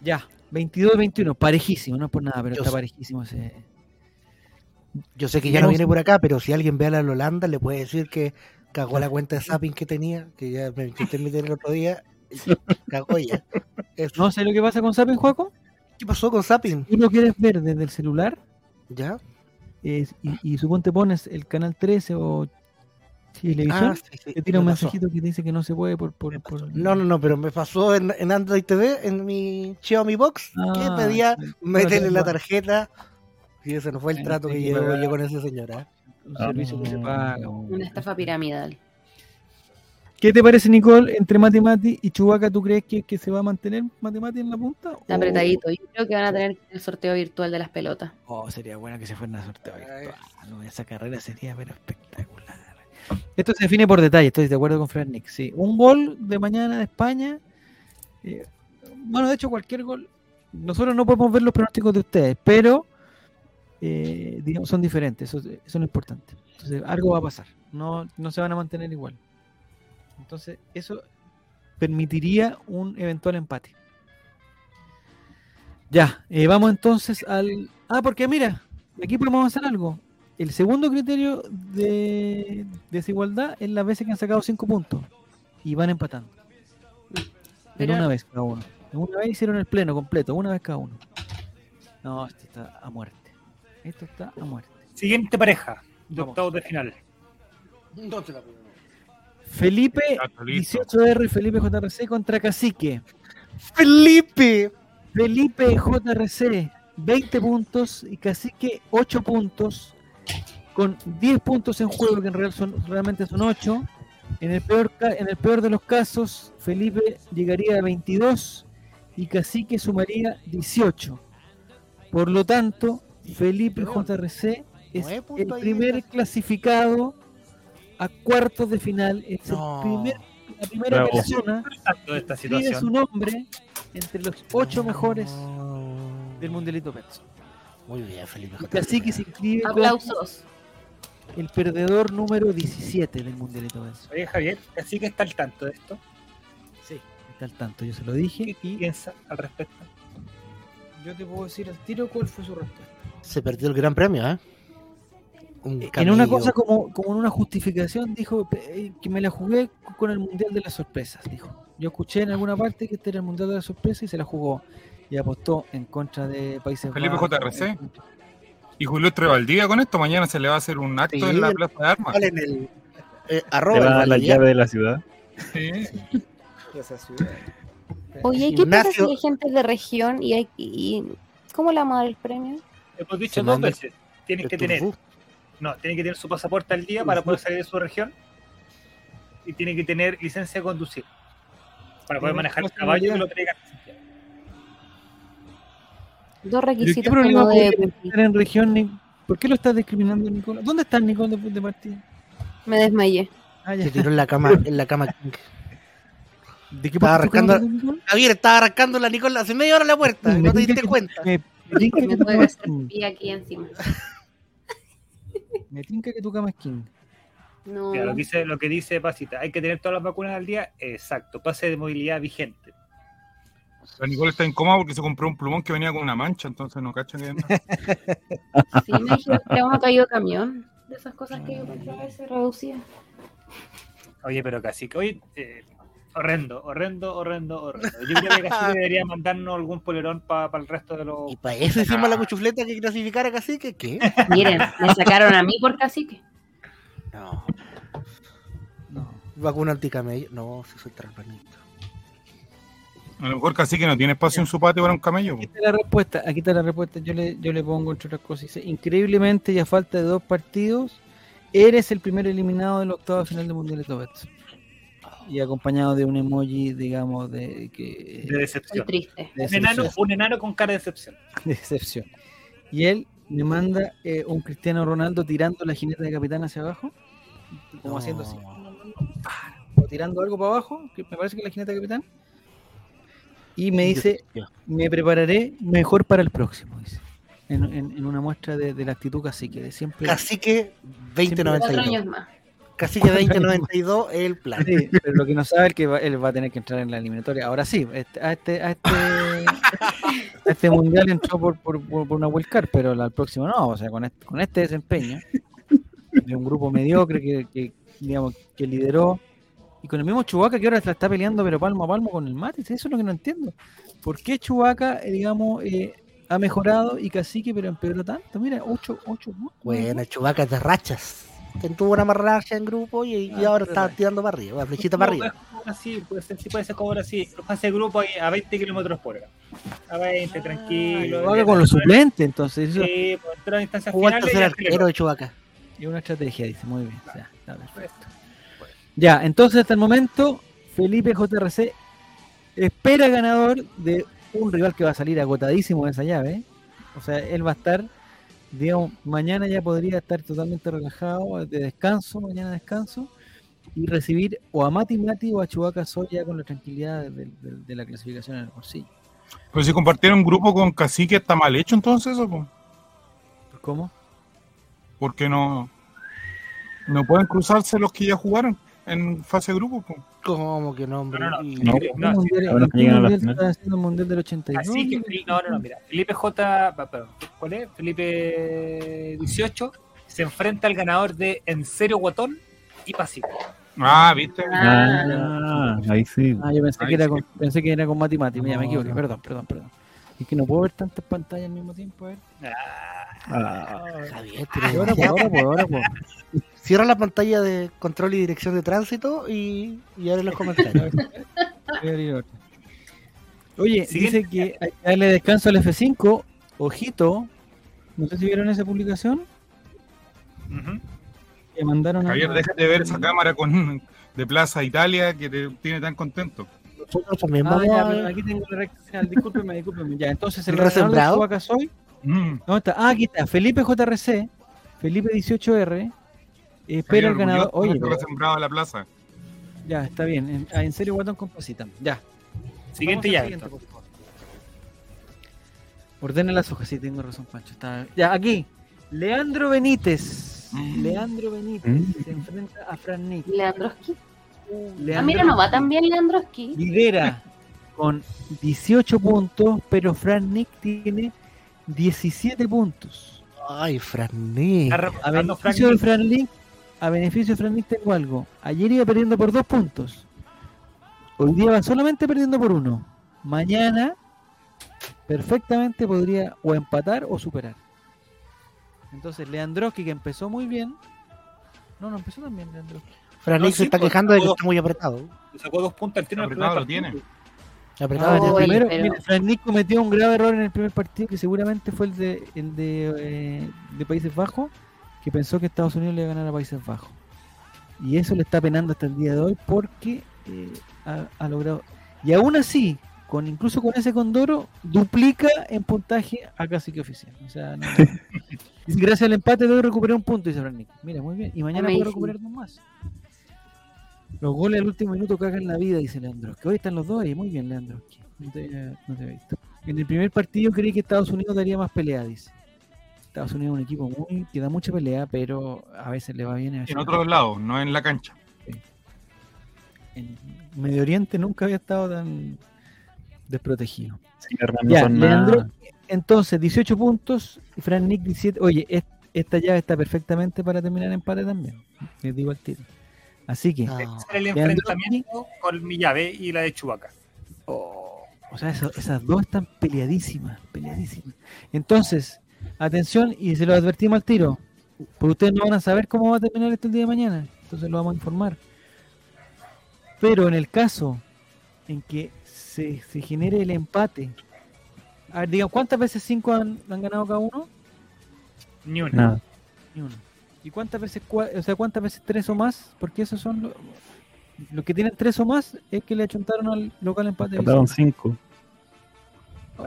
Ya, 22-21, parejísimo, no es por nada, pero Yo está parejísimo ese. Yo sé que ya no viene por acá, pero si alguien ve a la Holanda, le puede decir que cagó la cuenta de Zapping que tenía, que ya me intenté meter el otro día. Cagó ya. Eso. No sé lo que pasa con Zapping, Juaco. ¿Qué pasó con Zapping? Tú lo quieres ver desde el celular ¿Ya? eh, y, y suponte pones el canal 13 o televisión, Ah, sí, sí, te tira un pasó. mensajito que te dice que no se puede por. por, por- No, no, no, pero me pasó en, en Android TV, en mi Xiaomi Box, Ah, que pedía el- meterle la tarjeta. Y ese no fue el trato que llegó yo con esa señora. Un servicio que se paga. Una estafa piramidal. ¿Qué te parece, Nicole, entre Mati Mati y Chubaca? ¿Tú crees que, que se va a mantener Mati Mati en la punta? Está apretadito. Yo creo que van a tener el sorteo virtual de las pelotas. Oh, sería bueno que se fueran a sorteo virtual. No, esa carrera sería pero espectacular. Esto se define por detalle, estoy de acuerdo con Fran Nick. Sí. Un gol de mañana de España. eh, bueno, de hecho, cualquier gol. Nosotros no podemos ver los pronósticos de ustedes, pero eh, digamos, son diferentes. Eso, eso es lo importante. Entonces, algo va a pasar. No, no se van a mantener igual. Entonces, eso permitiría un eventual empate. Ya, eh, vamos entonces al. Ah, porque mira, aquí podemos hacer algo. El segundo criterio de desigualdad es las veces que han sacado 5 puntos y van empatando. Pero- En una vez cada uno. En una vez hicieron el pleno completo, una vez cada uno. No, esto está a muerte. Esto está a muerte. Siguiente pareja de Vamos. octavos de final. ¿Dónde la ponemos? Felipe Exacto, listo. 18R y Felipe JRC contra Cacique. Felipe. Felipe JRC 20 puntos y Cacique 8 puntos con 10 puntos en juego que en real son, realmente son 8 en el peor en el peor de los casos Felipe llegaría a 22 y Cacique sumaría 18 por lo tanto Felipe JRC es el primer clasificado a cuartos de final es No. el primer, la primera Bravo. persona esta escribe su nombre entre los 8 mejores del Mundialito Pets. Muy bien, Felipe. Y Cacique se inscribe Aplausos. el perdedor número 17 del Mundialito Pets. Oye, Javier, así que está al tanto de esto. Sí. Está al tanto, yo se lo dije ¿Qué y piensa al respecto? Yo te puedo decir al tiro cuál fue su respuesta. Se perdió el gran premio, ¿eh? Un En una cosa como, como en una justificación dijo eh, que me la jugué con el Mundial de las Sorpresas, dijo. Yo escuché en alguna parte que este era el Mundial de las Sorpresas y se la jugó y apostó en contra de Países Felipe Bajos. JRC. Y Julio Trevaldía con esto, mañana se le va a hacer un acto Sí, en la el- Plaza de Armas. En el. Eh, arroba va a dar la llave de la ciudad. Sí. Oye, ¿qué pasa si hay gente de región y hay y ¿cómo le vamos a dar el premio? Hemos dicho dos veces. Tienes de que tener, no, tiene que tener su pasaporte al día para poder salir de su región y tiene que tener licencia de conducir para poder manejar el caballo que lo traiga. Dos ¿Pero requisitos ¿Qué problema tener en región? Ni- ¿Por qué lo estás discriminando, Nicolás? ¿Dónde está el Nicolás de, de partida? Me desmayé. Ah, ya. Se tiró en la cama, en la cama. ¿De qué Estaba arrancando-? Javier estaba arrancando la Nicola hace media hora la puerta. Me No te diste que- cuenta. Me, me que Me puede hacer pipí aquí encima. Me tinca que tu cama es king. No. Mira, lo, que dice, lo que dice Pasita, hay que tener todas las vacunas al día, exacto, pase de movilidad vigente. La Nicole está incómoda porque se compró un plumón que venía con una mancha, entonces no cacha que Sí, me dijeron que hemos caído camión. De esas cosas que yo compré a veces reducidas. Oye, pero casi que, oye, eh, horrendo, horrendo, horrendo, horrendo. Yo creo que casi debería mandarnos algún polerón para el resto de los. Y para eso hicimos la cuchufleta que clasificara casi que ¿qué? Miren, me sacaron a mí por cacique. No. No. Vacuna anticamello. No, si soy transpanito. A lo mejor casi que no tiene espacio en su patio para un camello. Aquí está la respuesta. Aquí está la respuesta. Yo le, yo le pongo entre otras cosas. Dice, increíblemente y a falta de dos partidos, eres el primer eliminado del octavo final del Mundial de Tobets. Y acompañado de un emoji, digamos, de, que, De Muy decepción. triste. de Un enano, decepción. un enano con cara de decepción. de decepción. Y él me manda eh, un Cristiano Ronaldo tirando la jineta de capitán hacia abajo, como No. haciendo así, o tirando algo para abajo, que me parece que es la jineta de capitán. Y me dice, me prepararé mejor para el próximo, dice. En, en- en una muestra de, de la actitud cacique, de siempre. Cacique Cuatro 2092. años más. Cacique 2092 es el plan. Sí, pero lo que no sabe es que va- él va a tener que entrar en la eliminatoria. Ahora sí, este- a, este, a, este, a este mundial entró por, por, por- una wildcard, pero al próximo no. O sea, con este, con este desempeño de un grupo mediocre que, que, digamos, que lideró y con el mismo Chubaca que ahora la está peleando, pero palmo a palmo con el Matis. Eso es lo que no entiendo. ¿Por qué Chubaca, digamos, eh, ha mejorado y Cacique, pero empeoró tanto? Mira, 8, 8 Bueno, Chubaca es de rachas. Que tuvo una marracha en grupo y, y Ah, ahora está tirando para arriba, flechita para arriba. así, puede ser, sí puede ser como ahora así. Pase el grupo ahí a 20 kilómetros por hora. A 20, tranquilo. Chubaca con los suplentes, entonces. Eso Sí, pues entrar a instancias finales y aceleró. arquero de Chubaca. es una estrategia, dice. Muy bien. está perfecto. Ya, entonces hasta el momento, Felipe JRC espera ganador de un rival que va a salir agotadísimo de esa llave. ¿eh? O sea, él va a estar, digamos, mañana ya podría estar totalmente relajado, de descanso, mañana descanso, y recibir o a Mati Mati o a Chubaca Soya con la tranquilidad de, de- de la clasificación en el bolsillo. Pero si compartieron grupo con Cacique, ¿está mal hecho entonces po? ¿Cómo? Porque no, no pueden cruzarse los que ya jugaron en fase de grupo. po? ¿Cómo que no, hombre? No, no, no. Y- No. ¿Qué No, mundial- mundial haciendo el mundial del 82? Así que, no, no, no, mira. Felipe J. perdón, ¿Cuál es? Felipe 18 se enfrenta al ganador de En serio Guatón y Pacífico. Ah, ¿viste? Ah, ahí sí. Ah, yo pensé Ahí que era sí. con, pensé que era con Mati Mati, mira, me No, equivoqué, no. perdón, perdón, perdón. Es que no puedo ver tantas pantallas al mismo tiempo, a ver. Ah, Javier, Y pero ahora pues, ahora pues, ahora pues. Cierra la pantalla de control y dirección de tránsito y, y abre los comentarios. Voy a abrir otra. Oye, Siguiente. dice que hay que darle descanso al F5. Ojito, no sé si vieron esa publicación que mandaron a Javier, déjate de ver esa cámara con, de Plaza Italia que te tiene tan contento. Nosotros también Ah, ya, a aquí tengo la recta final, discúlpeme, discúlpeme. Ya, entonces el ¿El ganador de resembrado? Chubaca soy. Mm. ¿Dónde está? Ah, aquí está, Felipe JRC, Felipe 18R. Espera el ganador. Oye, haberse sembrado a la plaza. ya, está bien. En, ah, en serio, Guatón con pasita. Ya. Siguiente ya. siguiente, por favor. Ordena las hojas, sí, tengo razón, Pancho. Está... Ya, aquí. Leandro Benítez. Mm. Leandro Benítez Mm. se enfrenta a Fran Nick. Leandroski. Leandro Ah, mira, no va tan bien Leandroski. Lidera con 18 puntos, pero Fran Nick tiene 17 puntos. Ay, Franí. Está A Frank beneficio de Nick. Fran Nick, a beneficio de Fran Nick tengo algo. Ayer iba perdiendo por dos puntos. Hoy día va solamente perdiendo por uno. Mañana perfectamente podría o empatar o superar. Entonces Leandroski que empezó muy bien. No, no empezó tan bien Leandroski. Franí No, se sí, está pues, quejando de que está muy apretado. Sacó dos puntos al tiro Apretado lo tiene. Apretado No, en el Oye, primero, pero- mira, Fran cometió un grave error en el primer partido que seguramente fue el de, el de, eh, de Países Bajos, que pensó que Estados Unidos le iba a ganar a Países Bajos. Y eso le está penando hasta el día de hoy porque eh, ha, ha logrado. Y aún así, con incluso con ese condoro, duplica en puntaje a casi que oficial. O sea, no- gracias al empate debo recuperar un punto, dice Fran Nick. Mira, muy bien. Y mañana puedo Amazing. recuperar dos más. Los goles al último minuto cagan la vida, dice Leandro. Que hoy están los dos ahí. Muy bien, Leandro. No te, no te había visto. En el primer partido creí que Estados Unidos daría más pelea, dice. Estados Unidos es un equipo muy, que da mucha pelea, pero a veces le va bien. a En otros lados, no en la cancha. En Medio Oriente nunca había estado tan desprotegido. sí, Ya, Leandro, entonces 18 puntos, y Fran Nick 17. Oye, es- esta llave está perfectamente para terminar en empate también. Les digo al tiro. Así que, No. El enfrentamiento con mi llave y la de Chubaca. Oh, o sea, eso- esas dos están peleadísimas, peleadísimas. Entonces, atención, y se lo advertimos al tiro, porque ustedes no van a saber cómo va a terminar esto el día de mañana, entonces lo vamos a informar. Pero en el caso en que se, se genere el empate, a ver, digan, ¿cuántas veces cinco han, han ganado cada uno? Ni una. Nada. Ni uno. ¿Y cuántas veces, cua- o sea, cuántas veces tres o más? Porque esos son los, los que tienen tres o más, es que le achuntaron al local empate. visita. cinco.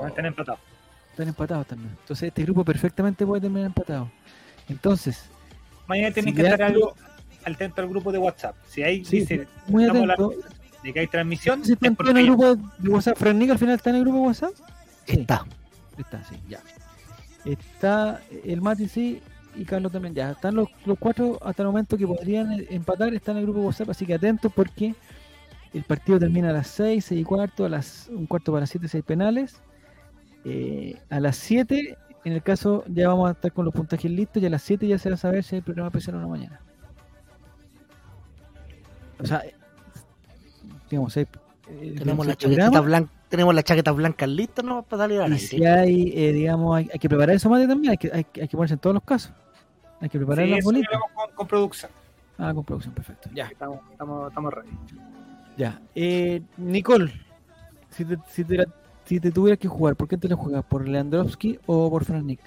Están empatados. Están empatados también. Entonces este grupo perfectamente puede terminar empatado. Entonces, Mañana tienen Si que estar Leandro- al, atento al grupo de WhatsApp. Si hay sí, dice muy atento. de que hay transmisión, ¿Se es está porque en el grupo de WhatsApp? ¿Fran al final está en el grupo de WhatsApp? Sí, Está. está, sí, ya. Está el Mati, sí, y Carlos también. Ya, están los, los cuatro hasta el momento que podrían empatar, están en el grupo de WhatsApp, así que atentos porque el partido termina a las 6, 6 y cuarto, a las, un cuarto para las 7, 6 penales. Eh, a las 7, en el caso, ya vamos a estar con los puntajes listos y a las 7 ya se va a saber si hay programa especial o no mañana. O sea, eh, digamos, hay, eh, Tenemos la chaqueta blanca, tenemos las chaquetas blancas listas ¿no? para darle al y aire. si hay, eh, digamos, hay, hay que preparar eso más también, hay que, hay, que- hay que ponerse en todos los casos. Hay que preparar Sí, las bolitas. lo vemos con, con producción. Ah, con producción, perfecto. Ya, Estamos, estamos, estamos ready. ya. Eh, Nicole, si te, si, te, la- si te tuvieras que jugar, ¿por qué te la juegas? ¿Por Leandrovsky o por Fran Nick?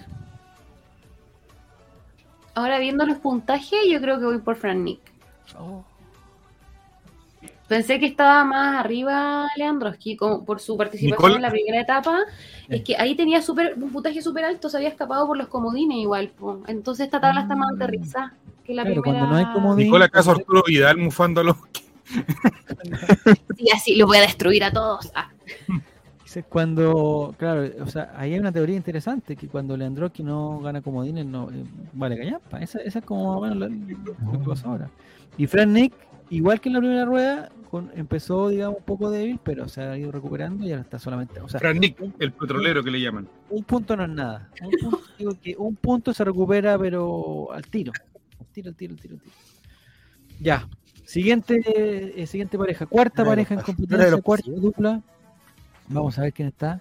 Ahora viendo los puntajes, yo creo que voy por Fran Nick. Pensé que estaba más arriba Leandroski como por su participación Nicole. en la primera etapa. Es que ahí tenía super, un puntaje súper alto, se había escapado por los comodines igual. po. Entonces esta tabla está más aterrizada que la Claro, primera. cuando no hay comodín. Nicola acaso Arturo Vidal mufando a los. Y así los voy a destruir a todos. Ah, Cuando, claro, o sea, ahí hay una teoría interesante, que cuando Leandroski no gana comodines, no eh, vale callampa. Esa, esa es como bueno, lo, lo que ahora. Y Fran Nick, igual que en la primera rueda, con- empezó, digamos, un poco débil, pero se ha ido recuperando y ahora está solamente. O sea, Fran Nick, el petrolero que le llaman. un punto no es nada. Un punto, digo que un punto se recupera, pero al tiro. Al tiro, al tiro, al tiro, al tiro. Ya. Siguiente, eh, siguiente pareja. Cuarta pareja en competencia, los cuarta dupla. Vamos a ver quién está.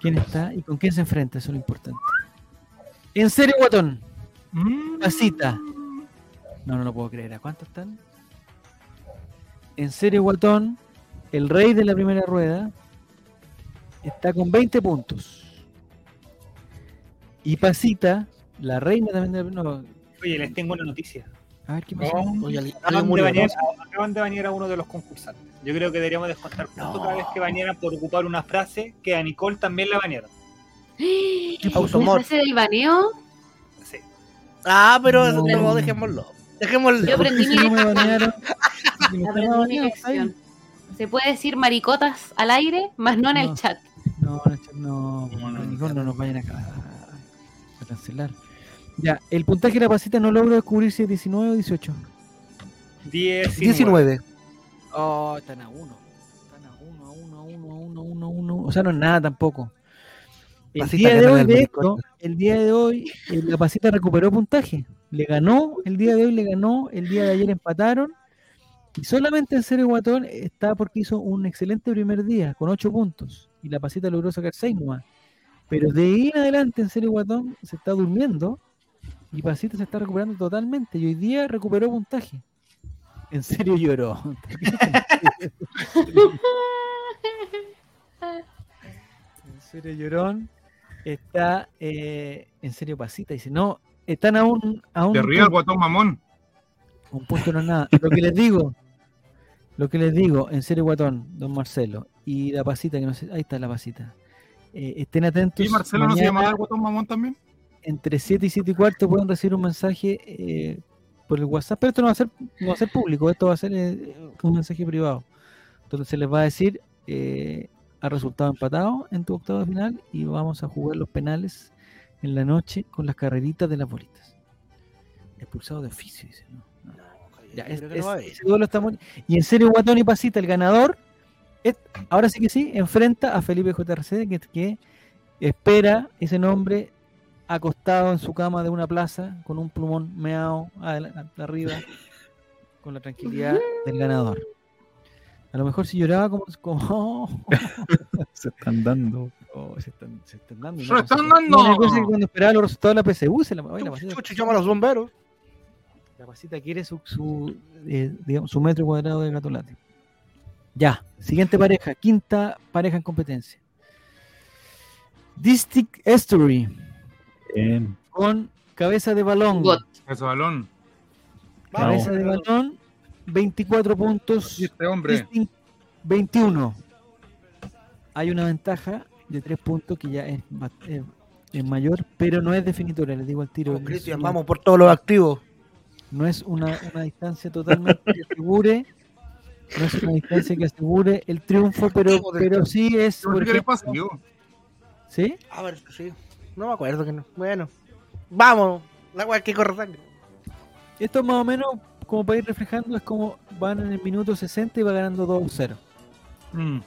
¿Quién está y con quién se enfrenta? Eso es lo importante. En serio, Guatón. Casita. No, no lo puedo creer. ¿A cuántos están? En serio, Guatón, el rey de la primera rueda, está con 20 puntos. Y Pasita, la reina también de la no, Oye, les tengo una noticia. A ver qué pasó. Oye, alguien Acaban de, murió, ¿no? bañar, acaban de bañar a uno de los concursantes. Yo creo que deberíamos descontar puntos cada vez que bañaran por ocupar una frase que a Nicole también la bañaron. ¿La frase del baneo? Sí. Ah, pero eso No. no, dejémoslo. Dejémoslo. Yo aprendí mi no me banearon. Se puede decir maricotas al aire, más no en No. el chat. No, no, no, No, no, Nicole, no nos vayan a, a cancelar. Ya, el puntaje de la pasita no logro descubrir si es 19 o 18. 19. 19. Oh, están a uno. Están a uno, a uno, a uno, a uno, a uno, a uno. O sea, no es nada tampoco. El Pasita, día de hoy, de esto, el día de hoy, eh, la pasita recuperó puntaje. Le ganó, el día de hoy le ganó, el día de ayer empataron. Y solamente en serio Guatón está porque hizo un excelente primer día, con 8 puntos. Y la pasita logró sacar 6 nomás. Pero de ahí en adelante, en serio Guatón se está durmiendo. Y Pasita se está recuperando totalmente. Y hoy día recuperó puntaje. En serio lloró. en serio llorón. Está eh, en serio pasita. Dice, no, están a un, a un, De arriba el guatón mamón. un punto no es nada. Lo que les digo, lo que les digo, en serio guatón, don Marcelo. Y la pasita, que no sé, ahí está la pasita. Eh, estén atentos. ¿Y Marcelo no se llama el guatón mamón también? Entre 7 y 7 y cuarto pueden recibir un mensaje eh, por el WhatsApp, pero esto no va a ser, no va a ser público, esto va a ser eh, un mensaje privado. Entonces se les va a decir, eh, ha resultado empatado en tu octavo de final y vamos a jugar los penales en la noche con las carreritas de las bolitas. Expulsado de oficio, dice. ¿no? No. Ya, es- no ese duelo está muy- Y en serio, Guatón y Pasita, el ganador, es- ahora sí que sí, enfrenta a Felipe JRC, que, que espera ese nombre acostado en su cama de una plaza con un plumón meado arriba con la tranquilidad del ganador. A lo mejor si lloraba como, como Se están dando. oh, se, están, se están dando. ¡Se están No, dando! una cosa es que cuando esperaba los resultados de la PSU se la, ay, la, pasita, Chucho, llama a los bomberos. la pasita quiere su, su, eh, digamos, su metro cuadrado de gatolate. Ya, siguiente pareja, quinta pareja en competencia. Distic Estuary Bien. con cabeza de balón. Cabeza de balón, 24 puntos. Este hombre. Distinct, 21. Hay una ventaja de 3 puntos que ya es, ba- es- es mayor, pero no es definitoria, les digo al tiro. Vamos, no es Cristian, una- vamos por todos los activos. No es una, una distancia totalmente que asegure. No es una distancia que asegure el triunfo, pero, pero sí es. ¿Por por qué le ejemplo- pasa? Yo. ¿Sí? A ver, sí. No me acuerdo que no. Bueno. Vamos. La weá que corre sangre. Esto más o menos, como para ir reflejando, es como van en el minuto 60 y va ganando 2-0. Mm.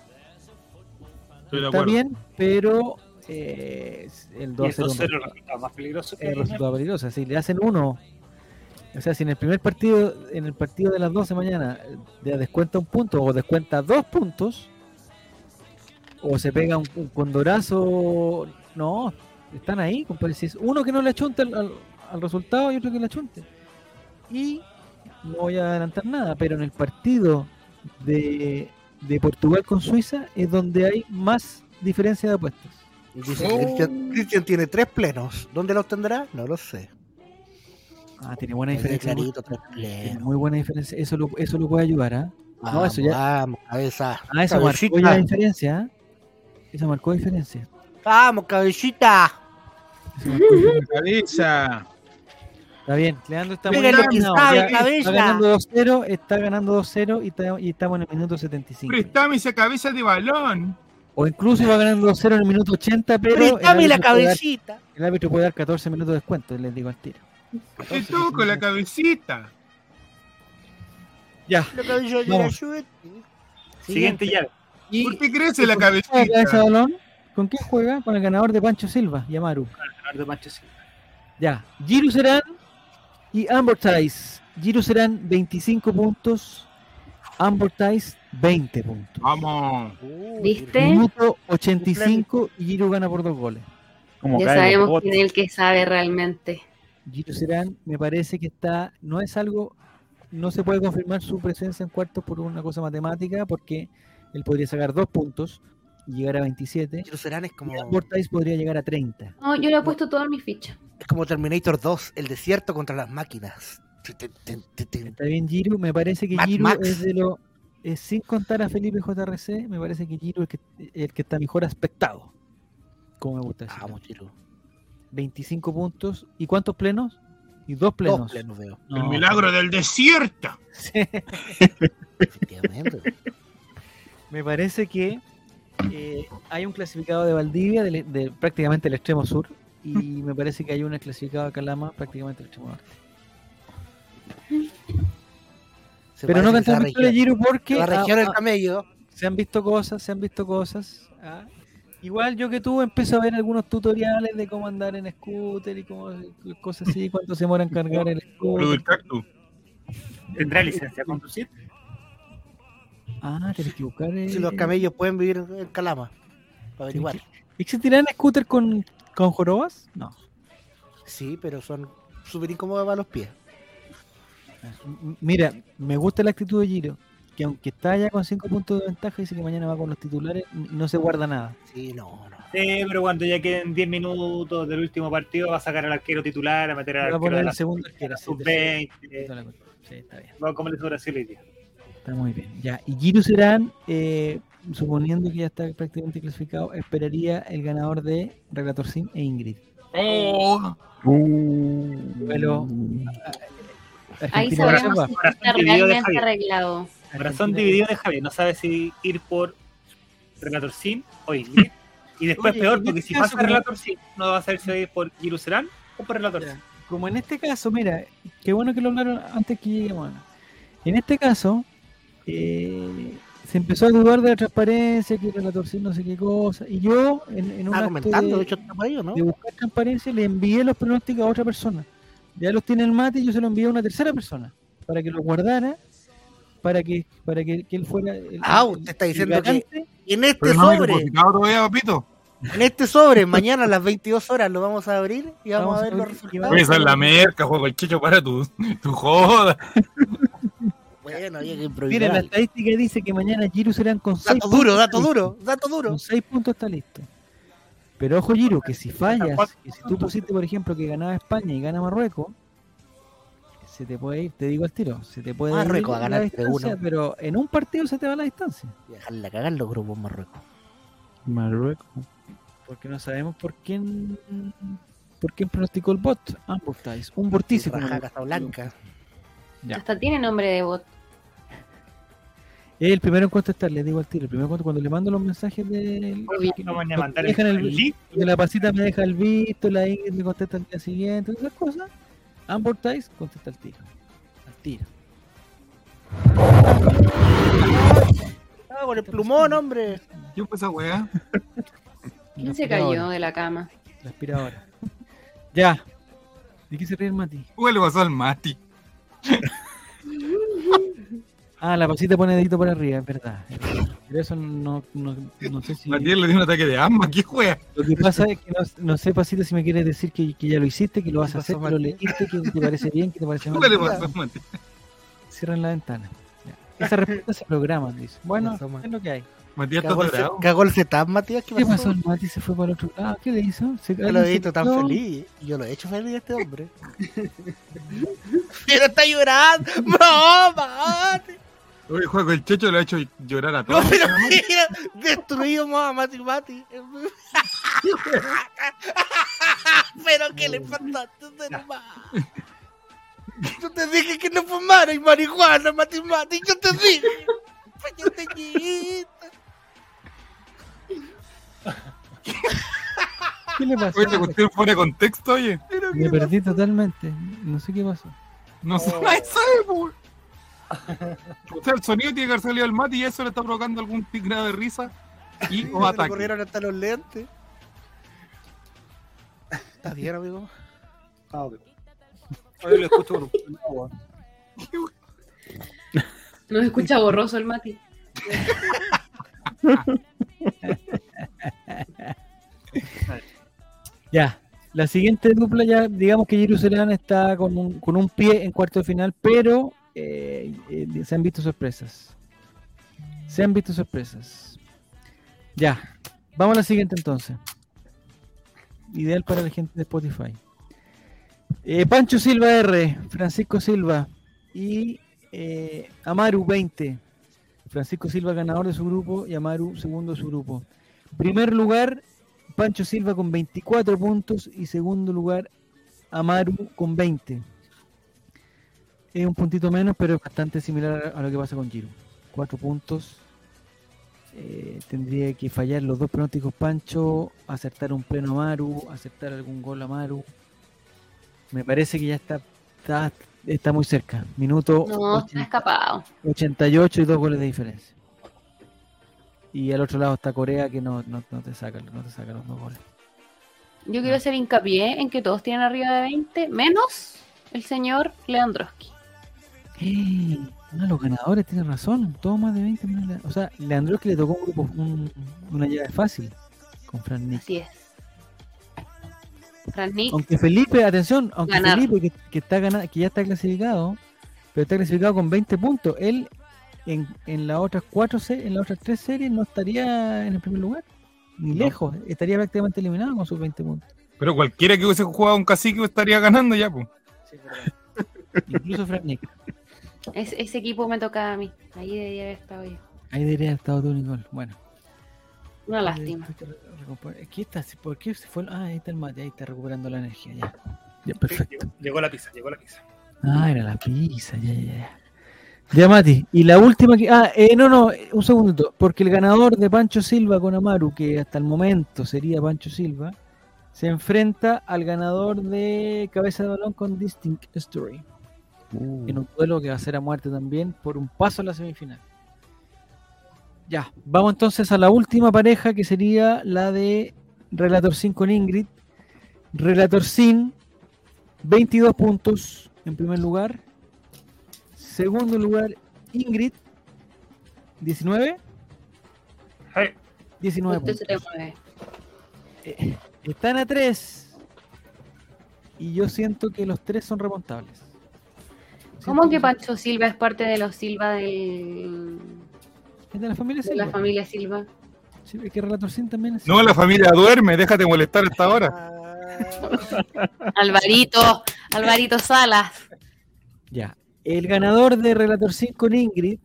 Estoy de Está bien, pero eh, el Y 2-0 el 2-0 es es el resultado más peligroso el resultado peligroso. Si le hacen uno, o sea, si en el primer partido, en el partido de las 12 mañana, eh, ya descuenta un punto o descuenta dos puntos, o se pega un, un condorazo, no, están ahí, compadre. Si es uno que no le achunte al, al- al resultado y otro que le achunte. Y no voy a adelantar nada, pero en el partido de, de Portugal con Suiza es donde hay más diferencia de apuestas. Y dice, Oh. Cristian, tiene tres plenos. ¿Dónde los tendrá? No lo sé. Ah, tiene buena diferencia. clarito, tres Tiene muy buena diferencia. Eso lo, eso lo puede ayudar, ¿ah? No, eso ya- Vamos, cabeza. Ah, eso marcó Cabecita. ya la diferencia. ¿eh? Eso marcó diferencia. Vamos, cabecita. Cabeza. Está bien, Leandro está muy Pégale ya cabeza. Está ganando 2-0, está ganando 2-0 y, está- y estamos en el minuto 75. Préstame esa cabeza de balón. O incluso va ganando 2-0 en el minuto 80, pero el Préstame la dar, cabecita. el árbitro puede dar 14 minutos de descuento, les digo al tiro. Te toco la cabecita. Ya. La cabeza de la. Siguiente llave. ¿Y ¿Por qué crece la ¿con qué juega ese cabecita? balón? ¿Con qué juega? Con el ganador de Pancho Silva, Yamaru. Leonardo Pancho Silva. Ya. Giru Serán y Amortize. Giru Serán 25 puntos. Amortize 20 puntos. Vamos. ¿Viste? Minuto 85 y Giru gana por dos goles. Como Ya sabemos quién es el que sabe realmente. Giro Serán me parece que está, no es algo, no se puede confirmar su presencia en cuartos por una cosa matemática, porque él podría sacar dos puntos y llegar a 27. Pero Serán es como, Amortize podría llegar a 30. No, yo le he puesto todas mis fichas. es como Terminator 2, el desierto contra las máquinas. Está bien Giro, me parece que Mad Giro Max. es de lo, eh, sin contar a Felipe JRC, me parece que Giro es el que, el que está mejor aspectado. Como me gusta decir. Vamos, Chiro. 25 puntos. ¿Y cuántos plenos? Y dos plenos. Dos plenos veo. El No, milagro del desierto. sí. Efectivamente. Me parece que eh, hay un clasificado de Valdivia, del- de, prácticamente el extremo sur, y me parece que hay un clasificado de Calama, prácticamente el extremo norte. Se Pero no esa victoria Giro porque La región ah, del ah, camello. se han visto cosas, se han visto cosas. ah. Igual yo que tú empiezo a ver algunos tutoriales de cómo andar en scooter y cómo cosas así, cuánto se demora en cargar el scooter. del. ¿Tendrá licencia a conducir? Ah, tienes que buscar. Si los eh, camellos pueden vivir en Calama. Para averiguar. ¿Existirán scooter con, con jorobas? No. Sí, pero son súper incómodos para los pies. Mira, me gusta la actitud de Giro, que aunque está ya con 5 puntos de ventaja, dice que mañana va con los titulares y no se guarda nada. Sí, no, no. Sí, pero cuando ya queden 10 minutos del último partido, va a sacar al arquero titular, a meter al Va a arquero poner de el la segundo arquero. sí, sub-20. tercero. Sí, está bien. Va como le hizo Brasil hoy día. Está muy bien. Ya, y Giro Serán, eh, suponiendo que ya está prácticamente clasificado, esperaría el ganador de Relator Sim e Ingrid. Oh, Uh, Duelo. Ahí sabemos si está dividido de realmente Javier. arreglado. Corazón dividido de Javier. No sabe si ir por Relator Sim o Ingrid. Y después Oye, peor, porque este si pasa Relator Sim, no va a saber si va a ir por Giruserán o por Relator. Sim. Como en este caso, mira, qué bueno que lo hablaron antes que lleguemos. En este caso, eh, se empezó a dudar de la transparencia, que era la torsión, no sé qué cosa. Y yo, en, en un Ah, comentando, de, de hecho, está por ahí, ¿o ¿no? de buscar transparencia, le envié los pronósticos a otra persona. Ya los tiene el mate y yo se los envié a una tercera persona para que los guardara, para que para que, que él fuera. el- Ah, usted está diciendo que en este no sobre, depositado todavía, papito. en este sobre, mañana a las 22 horas lo vamos a abrir y vamos, Vamos a ver los resultados. Esa es la merca, juego el chicho para tu, tu joda. Bueno, había que Mira, improvisar. la estadística dice que mañana Giru serán con seis Dato duro, puntos dato está duro, dato duro. Con 6 puntos está listo. Pero ojo, Giro, que si fallas, que si tú pusiste, por ejemplo, que ganaba España y gana Marruecos, se te puede ir, te digo al tiro, se te puede Marruecos ir va a ganar la distancia, 3-1. pero en un partido se te va la distancia. Y Dejarla cagar los grupos Marruecos. Marruecos. Porque no sabemos por quién por quién pronosticó el bot. Amortize, un vortice. como Raja Casablanca. Ya. Hasta tiene nombre de bot. Es el primero en contestar, les digo al tiro. El primero en contestar, cuando le mando los mensajes de, a mandar me dejan el, el- link. que la pasita me deja el visto, la Ingrid me contesta al día siguiente, esas cosas. Amortize contesta al tiro. Al tiro. Ah, con el plumón, hombre. ¿Qué fue esa weá? ¿Quién se cayó de la cama? La aspiradora. Ya. ¿De qué se ríe el Mati? ¿Qué le pasó al Mati? Ah, la pasita pone dedito por arriba, es verdad. Pero eso no, no, no sé si. Mati le dio un ataque de asma, ¿qué juega? Lo que pasa es que no, no sé, pasita, si me quieres decir que, que ya lo hiciste, que lo vas ¿Qué a hacer, que lo leíste, que te parece bien, que te parece ¿Qué le mal. pasó Mati? Cierran la ventana. Ya. Esa respuesta se programa, dice. Bueno, es lo que hay. Matías está Cagó el, dorado. cagó el setup, Matías. ¿Qué ¿Qué pasó? pasó? El Mati se fue para el otro lado. ¿Qué le hizo? Se, Yo lo he visto tan feliz. Yo lo he hecho feliz a este hombre. Pero está llorando. No, mate. Oye, juego el checho lo ha hecho llorar a No, todos. pero mira, destruimos a Mati Mati. pero que le faltaste de más. Yo te dije que no fumara y marihuana, Mati Mati. Yo te dije. Peñateñita. ¿Qué le pasó? Oye, cuestión fuera de contexto, oye. Me perdí totalmente. No sé qué pasó. No sé, nadie sabe. O sea, el sonido tiene que haber salido al mate y eso le está provocando algún tic grado de risa y o ataque. corrieron hasta los lentes. ¿Está bien, amigo? Ah, ok. Oye, lo escucho por un agua. No se escucha borroso el Mati. Ya. La siguiente dupla ya, digamos que Jerusalén está con un, con un pie en cuarto de final, pero eh, eh, se han visto sorpresas. Se han visto sorpresas. Ya. Vamos a la siguiente entonces. Ideal para la gente de Spotify. Eh, Pancho Silva R, Francisco Silva y Amaru 20. Francisco Silva ganador de su grupo y Amaru segundo de su grupo. Primer lugar, Pancho Silva con 24 puntos y segundo lugar, Amaru con 20. Es un puntito menos, pero es bastante similar a lo que pasa con Giro. Cuatro puntos. Eh, tendría que fallar los dos pronósticos Pancho, acertar un pleno Amaru, acertar algún gol Amaru. Me parece que ya está, está, está muy cerca. Minuto No, está 80 escapado. 88 y dos goles de diferencia. Y al otro lado está Corea que no, no, no te saca, no te saca los dos goles. Yo quiero hacer hincapié en que todos tienen arriba de 20, menos el señor Leandroski. ¡Eh! No, los ganadores tienen razón, todos más de 20. menos Le- O sea, Leandroski le tocó un grupo, un- una llave fácil con Fran Nick. Así es. Fran Nick, Aunque Felipe, atención, aunque Ganar. Felipe que, que está gana- que ya está clasificado, pero está clasificado con 20 puntos, él en, en las otras cuatro en las otras tres series no estaría en el primer lugar, ni lejos, estaría prácticamente eliminado con sus 20 puntos. Pero cualquiera que hubiese jugado un cacique estaría ganando ya, pues. Incluso Fran Nick. ese, ese equipo me toca a mí. Ahí debería haber estado yo. Ahí debería haber estado tú, Nicole. Bueno. Una lástima. Aquí está, ¿por qué se fue? Ah, ahí está el mate, ahí está recuperando la energía, ya. Ya, perfecto. Llegó, llegó la pizza, llegó la pizza. Ah, era la pizza, ya, ya, ya. Ya, Mati. Y la última que. Ah, eh, no, no, un segundito. Porque el ganador de Pancho Silva con Amaru, que hasta el momento sería Pancho Silva, se enfrenta al ganador de Cabeza de Balón con Distinct Story. En un duelo que va a ser a muerte también por un paso a la semifinal. Ya, vamos entonces a la última pareja que sería la de Relator Sin con Ingrid. Relator Sin, 22 puntos en primer lugar. Segundo lugar, Ingrid, 19. Hey, 19 Usted se te puntos. mueve. Eh, Están a 3. Y yo siento que los tres son remontables. ¿Cómo que Pancho Silva es parte de los Silva del, Es de la familia de Silva. la familia Silva? Sí, es que Relator Sin también es. No, la familia duerme, déjate molestar hasta ahora. Ah, Alvarito, Alvarito Salas. Ya. El ganador de Relator 5 con Ingrid,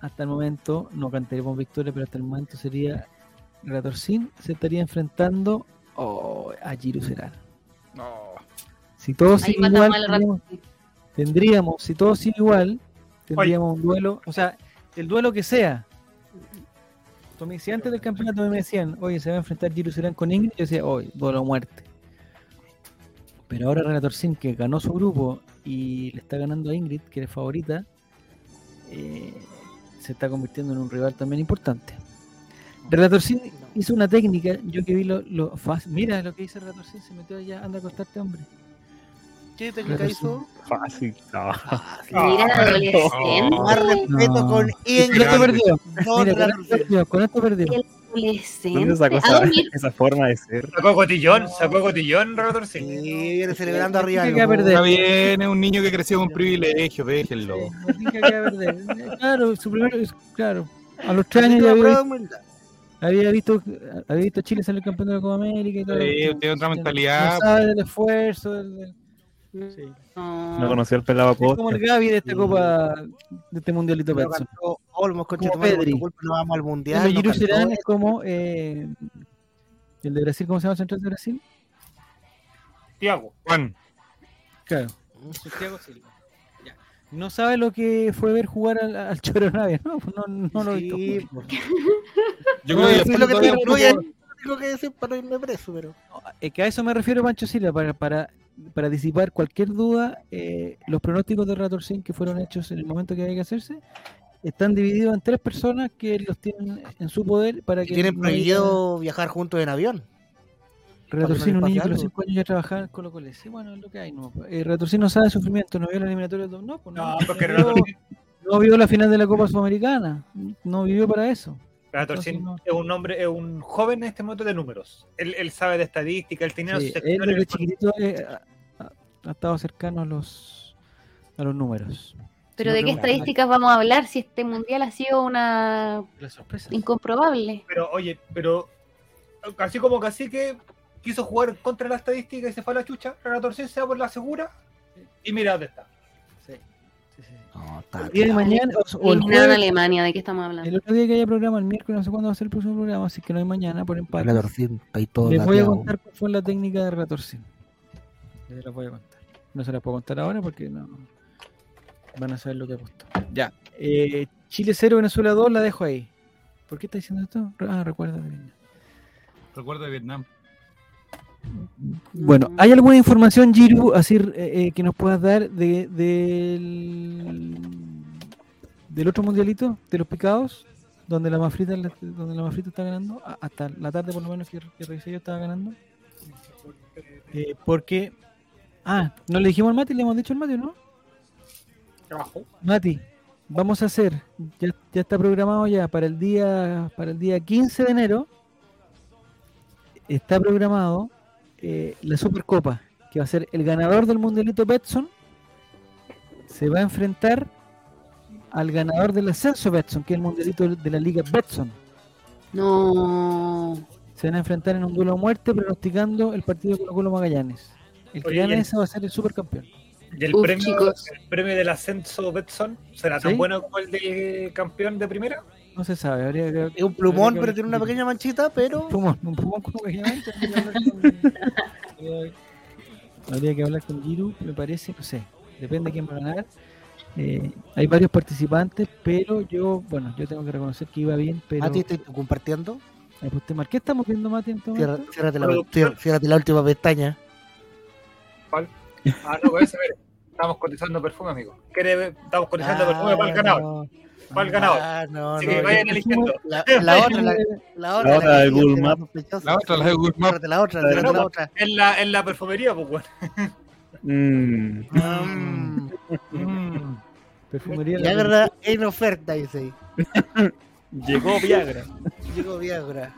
hasta el momento, no cantaremos victoria, pero hasta el momento sería Relator Sin, se estaría enfrentando oh, a Giru Serán. No. Si todos siguen igual, al tendríamos, si todos siguen igual, tendríamos un duelo, o sea, el duelo que sea. Si antes del campeonato me decían, oye, se va a enfrentar Giru Serán con Ingrid, yo decía, oye, duelo a muerte. Pero ahora Relator Sin, que ganó su grupo y le está ganando a Ingrid, que es favorita, eh, se está convirtiendo en un rival también importante. Relator Sin hizo una técnica, yo que vi lo, lo fácil. Mira lo que dice Relator Sin, se metió allá, anda a acostarte, hombre. ¿Qué técnica hizo? Fácil. No. Mira, adolescente. Más respeto No. con Con esto Ingrid. perdió. Don Mira, con esto perdió. Adolescente. ¿Dónde sacó esa, forma de ser? Sacó cotillón, sacó cotillón, Relator Sí, viene celebrando arriba. ¿Qué del va a mundo. perder? Está bien, es un niño que creció con privilegio, déjenlo. Sí, no que perder. Claro, su primero, es- claro. A los tres años que ya había, había visto, había visto a Chile salir campeón de la Copa América y todo. Sí, tiene otra mentalidad. ya sabe del esfuerzo. del- del- No No. conoció al pelado Es como Costa. el Gaby de esta Copa, de este Mundialito Pero Petson. cantó Olmos, Como Pedri. culpa no vamos al mundial. Bueno, no Serán es como eh, el de Brasil, ¿cómo se llama el central de Brasil? Tiago. Juan, Claro. Santiago Silva. Ya. No sabe lo que fue ver jugar al, al Choro Navia, ¿no? No, no lo he visto. Sí, pues. yo No, creo que es lo que tengo que decir para no irme preso, pero. Es que a eso me refiero, Pancho Silva, para, para, para disipar cualquier duda, eh, los pronósticos de Ratorcín que fueron hechos en el momento que había que hacerse están divididos en tres personas que los tienen en su poder para que tienen no haya- prohibido viajar juntos en avión. Retorcín, un niño que a los algo. 5 años ya trabajaba en Colo Colo. Sí, bueno, es lo que hay. No. Eh, Retorcín no sabe sufrimiento, no vio la eliminatoria. de- No, pues no, No, porque no vio la final de la Copa Sudamericana. No vivió para eso. No. es un hombre, es un joven en este momento de números. Él, él sabe de estadística, él tiene Sí, sus él sectores, desde chiquitito eh, ha, ha- estado cercano a los, a los números. Pero no, ¿de qué estadísticas vamos a hablar si este mundial ha sido una sorpresa. incomprobable? Pero oye, pero así como Cacique quiso jugar contra la estadística y se fue a la chucha, Renato Orsin se va por la segura y mira dónde está. Sí, sí. No, está El día de mañana, o, o el, jueves, Alemania, ¿de qué estamos hablando? el otro día que haya programa, el miércoles, no sé cuándo va a ser el próximo programa, así que no hay mañana por empate. La ahí todo Les voy a contar cuál fue la técnica de Retorcín. Les la voy a contar. No se las puedo contar ahora porque no van a saber lo que apostó. Ya. Eh, Chile 0, Venezuela 2, la dejo ahí. ¿Por qué está diciendo esto? Ah, recuerda. Recuerda de Vietnam. Bueno, ¿hay alguna información, Giru, así eh, eh, que nos puedas dar de, del, del otro mundialito, de los picados, donde la Mafrita, donde la Mafrita está ganando? A- Hasta la tarde, por lo menos, que, que revisé yo, estaba ganando. Eh, porque. Ah, no le dijimos al Mati, le hemos dicho al Mati, ¿no? Mati, vamos a hacer, ya, ya está programado ya para el día para el día 15 de enero. Está programado eh, la Supercopa, que va a ser el ganador del Mundialito Betson. Se va a enfrentar al ganador del ascenso Betson, que es el Mundialito de la Liga Betson. No. Se van a enfrentar en un duelo a muerte, pronosticando el partido Colo Colo Magallanes. El que gane ese va a ser el supercampeón. Y el, Uf, premio, el premio del ascenso Betson será tan ¿Sí? bueno como el de campeón de primera. No se sabe. Habría que, Es un plumón, que pero tiene una pequeña manchita, pero. Un plumón, un plumón con hablar con- Habría que hablar con Giru, me parece, no sé, depende de quién va a ganar. Eh, hay varios participantes, pero yo, bueno, yo tengo que reconocer que iba bien, pero Mati, estoy compartiendo. ¿Qué estamos viendo, Mati, en este momento? Ciérrate la, la última pestaña. Ah, no, pues. Estamos cotizando perfume, amigo. Estamos cotizando perfume para el no. Para el ganador. Ah, no, Así no, que yo- vayan eligiendo. La, la otra, la, la otra. La otra de Google. La otra, la de Google Maps. Ciérrate la otra, La de ciérrate la Google otra. En la, en la perfumería, pues bueno. Mm, Mm. Perfumería. Viagra en oferta, dice ahí. llegó Viagra. Llegó Viagra.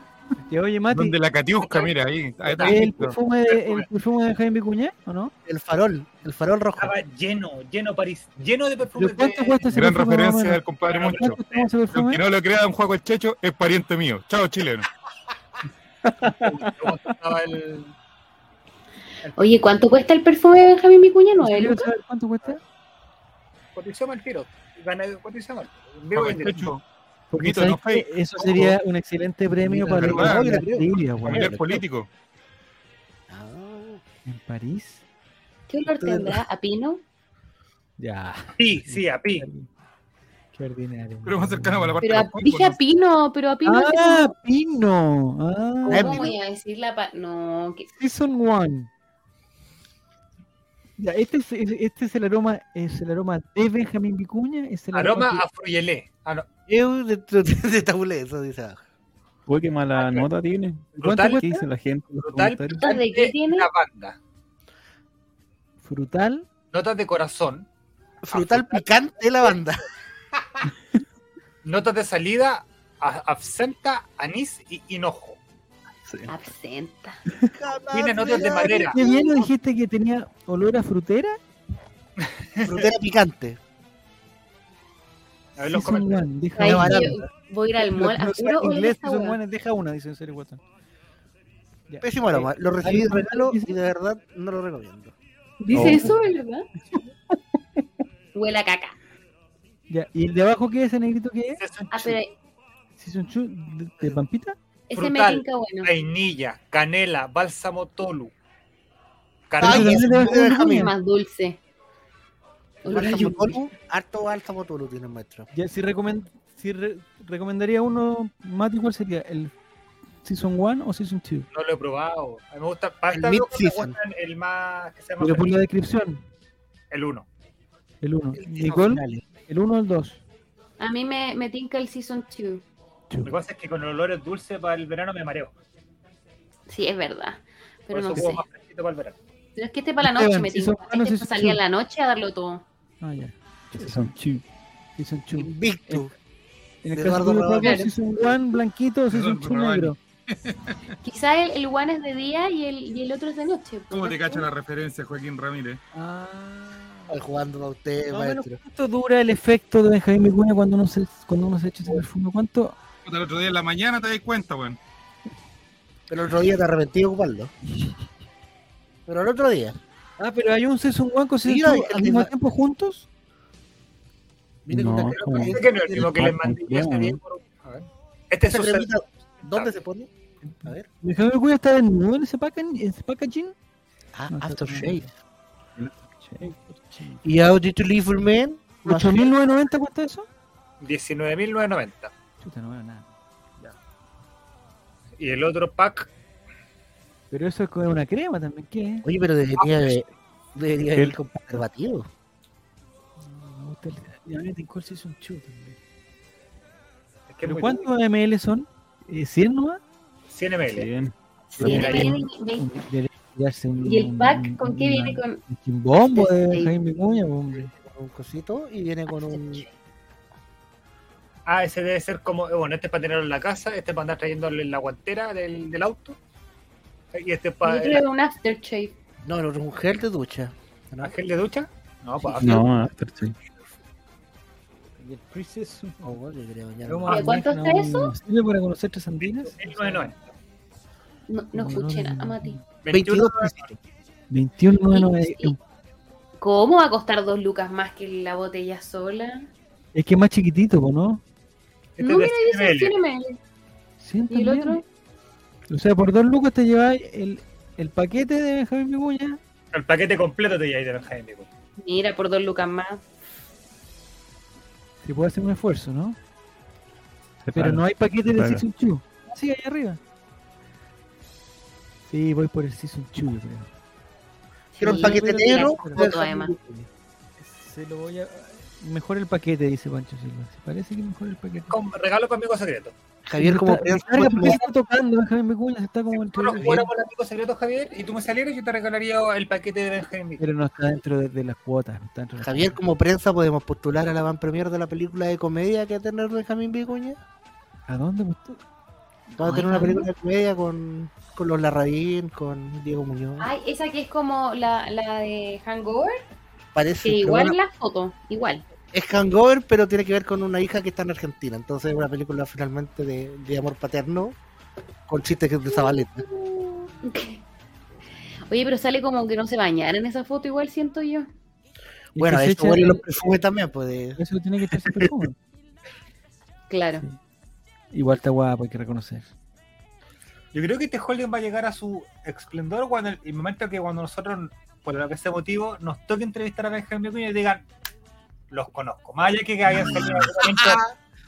Que, oye, Mati, Donde la Catiusca, mira, ahí. ahí está. ¿el perfume, de, ¿el perfume de Jaime Vicuña o no? El farol, el farol rojo. Estaba lleno, lleno París. Lleno de ¿Pero perfumes. ¿Cuánto de- cuesta ese Gran perfume? referencia del compadre Moncho. ¿Cuánto cuesta ese perfume? Aunque no lo crea don Juaco el Checho, es pariente mío. Chao, chileno. El. Oye, ¿cuánto cuesta el perfume de Benjamín Vicuña? ¿No ¿Cuánto cuesta? Cotizamos el tiro. Cotizamos. Vivo en el eso sería un excelente premio para verdad, weón. familiar político. Ah, En París. ¿Qué olor tendrá? ¿A pino? Ya. Sí, sí, a pi. Qué ordinario. Pero más cercano a la parte Pero de a- dije a ¿no? pino, pero a pino. Ah, Pino. Ah, Ah, ¿Cómo Pino. voy a decir la pa- No, que- Season 1. Ya, este es, es- este es el aroma, es el aroma de Benjamín Vicuña, es el Aroma que- a fruyelé. Ah, no. Eu de, de, dice abajo. Uy, qué mala nota tiene. ¿Cuánto Brutal. ¿Qué dice la gente? en los Brutal. comentarios? ¿Notas de qué tiene? La banda. Frutal. Notas de corazón. Frutal picante la banda. Notas de salida. a- Absenta, anís y hinojo. Sí. Absenta. Tiene notas de madera. ¿Qué bien lo dijiste que tenía olor a frutera? Frutera picante. A ver los comentarios. deja yo voy a ir al mall. Los- ¿A los puro oler inglés esta son buenos, deja una, dice en serio. Ya. Pésimo aroma. Lo recibí de regalo y de verdad no lo recomiendo. ¿Dice Oh. eso, verdad? Huele a caca. Ya, ¿y el de abajo qué es ese negrito qué es? Ah, two. pero ¿Season 2 de, de Pampita? ese me tinca bueno. Vainilla, canela, bálsamo tolu. Ay, es Benjamín. Más dulce. Bálsamo Tolu, harto bálsamo Tolu tiene maestro. Ya, si, recomen- si re- recomendaría uno, Mati, ¿cuál sería? ¿El Season 1 o Season 2? No lo he probado. A mí me gusta. Para El esta me mid-season. gusta el más. que se llama Pero por la descripción, el 1. el 1. El- Nicole, finales. ¿el 1 o el 2? A mí me, me tinca el Season 2. Lo que pasa es que con los olores dulces para el verano me mareo. Sí, es verdad. Por Pero eso no sé. más para el verano. Pero es que este para la Esteban, noche me Season tinca. Este Season para salir two? en la noche a darlo todo. Ah, ya. Season 2. Season 2. Invicto. En el caso de. Paco, Season 1 blanquito o Season Eduardo 2 Rabaño. negro. Quizá el, el one es de día y el, y el otro es de noche. ¿Cómo te cacha la referencia, Joaquín Ramírez? Ah. Ay, jugando a usted, maestro. ¿Cuánto dura el efecto de Benjamín Vicuña cuando uno se, cuando uno se echa ese perfume? ¿Cuánto? El otro día en la mañana te das cuenta, weón. Pero el otro día te arrepentí de ocuparlo. Pero el otro día. Ah, pero hay un Season 1 con Season Mira, 2 el al mismo tiempo juntos. Con No, Parece que no es el mismo que les Ah, mandé. Este es su ¿Dónde se pone? A ver. Benjamín Vicuña está desnudo en ese, packaging, en ese packaging. Ah, Aftershave. ¿Y How Did You Leave for Men? Más- 8.990 cuesta eso? 19.990. Chuta, no veo nada. Y el otro pack, Pero eso es con una crema también, ¿qué es? Oye, pero debería, de- debería El- ir con preservativo. Me gusta el, me tincó el Season 2 también. es que ¿Pero cuántos ml son? Eh, ¿100 nomás? 100 ml. Bien. Sí, Mira, me ahí- viene y- un- ¿Y el pack un- con qué una- viene? Con Un chimbombo de Vicuña, pues, hombre. Un cosito y viene con un. Ah, ese debe ser como. Bueno, este es para tenerlo en la casa, este es para andar trayéndole en la guantera del, del auto. Y este para. otro es un aftershave. No, es un gel de ducha. ¿no? ¿El gel de ducha? No, pues. No, Aftershave. Y el Princess. Oh, yo creo, ya ¿Cómo no. ¿Y a cuánto está un- eso? ¿Sirve para conocer tres andinas? 1990. No, no escuché nada, Mati. 22 21,990. ¿Cómo va a costar dos lucas más que la botella sola? Es que es más chiquitito, ¿no? Este no, mira, dice 100 ml. 100 ml. Sí, ¿Y el otro? O sea, por dos lucas te lleváis el, el paquete de Benjamín Vicuña. El paquete completo te lleva ahí de Benjamín Vicuña. Mira, por dos lucas más. Se puede hacer un esfuerzo, ¿no? Se Pero no hay paquete de. Season 2. Sí, ahí arriba. Sí, voy por el Season 2, yo creo. Quiero el Sí, paquete pero negro. Se lo voy a... Mejor el paquete, dice Pancho Silva. Se parece que mejor el paquete. Con regalo para amigo secreto. Javier, como como- ¿por qué está tocando Benjamín Vicuña? Está como entre... Nosotros jugáramos el amigo secreto, Javier, y tú me salieras, yo te regalaría el paquete de Benjamín Vicuña. Pero no está dentro de, de las cuotas. No está dentro de las Javier, cuotas. como prensa, podemos postular a la van premier de la película de comedia que va a tener Benjamín Vicuña. ¿A dónde? tú? Va a tener una película de comedia con, con los Larraín, con Diego Muñoz. Ay, esa que es como la, la de Hangover, Parece que igual bueno, la foto, igual. Es Hangover, pero tiene que ver con una hija que está en Argentina. Entonces es una película finalmente de, de amor paterno con chistes de Zabaleta. Oye, pero sale como que no se bañara en esa foto, igual siento yo. Bueno, que se eso echa- huele los perfumes también, pues. de- Eso tiene que echarse perfume. Claro. Igual está guapo, hay que reconocer. Yo creo que este holding va a llegar a su esplendor cuando el, el momento que cuando nosotros, por lo que sea motivo, nos toque entrevistar a Benjamín Vicuña y digan, los conozco. Más allá que hayan salido en algún momento,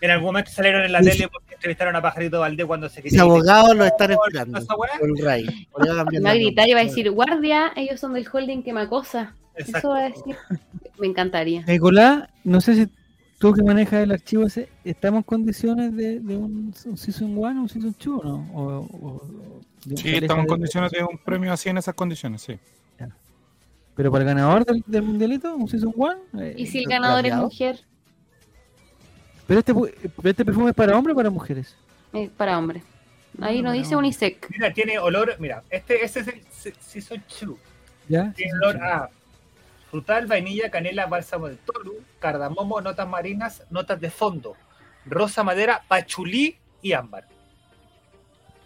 en algún momento salieron en la tele porque entrevistaron a Pajarito Valdés cuando se Mis quería abogados lo están esperando. Va a gritar y va a decir, guardia, ellos son del holding que me acosa. Eso va a decir. Me encantaría. Nicolás, no sé si tú que manejas el archivo ese, ¿estamos en condiciones de, de un, un Season 1 o un Season 2 o no? O, o- Sí, estamos en de- condiciones de un premio así en esas condiciones, sí. Pero para el ganador del, del mundialito, un Season 1. ¿Y si el ganador es mujer? Pero este, pero este perfume es para hombres o para mujeres. Es para hombre. Ahí no No, dice unisex. Mira, tiene olor, mira, este, este es el Se- Season 2. ¿Ya? Tiene Season olor two. a frutal, vainilla, canela, bálsamo de tolu, cardamomo, notas marinas, notas de fondo, rosa madera, pachulí y ámbar.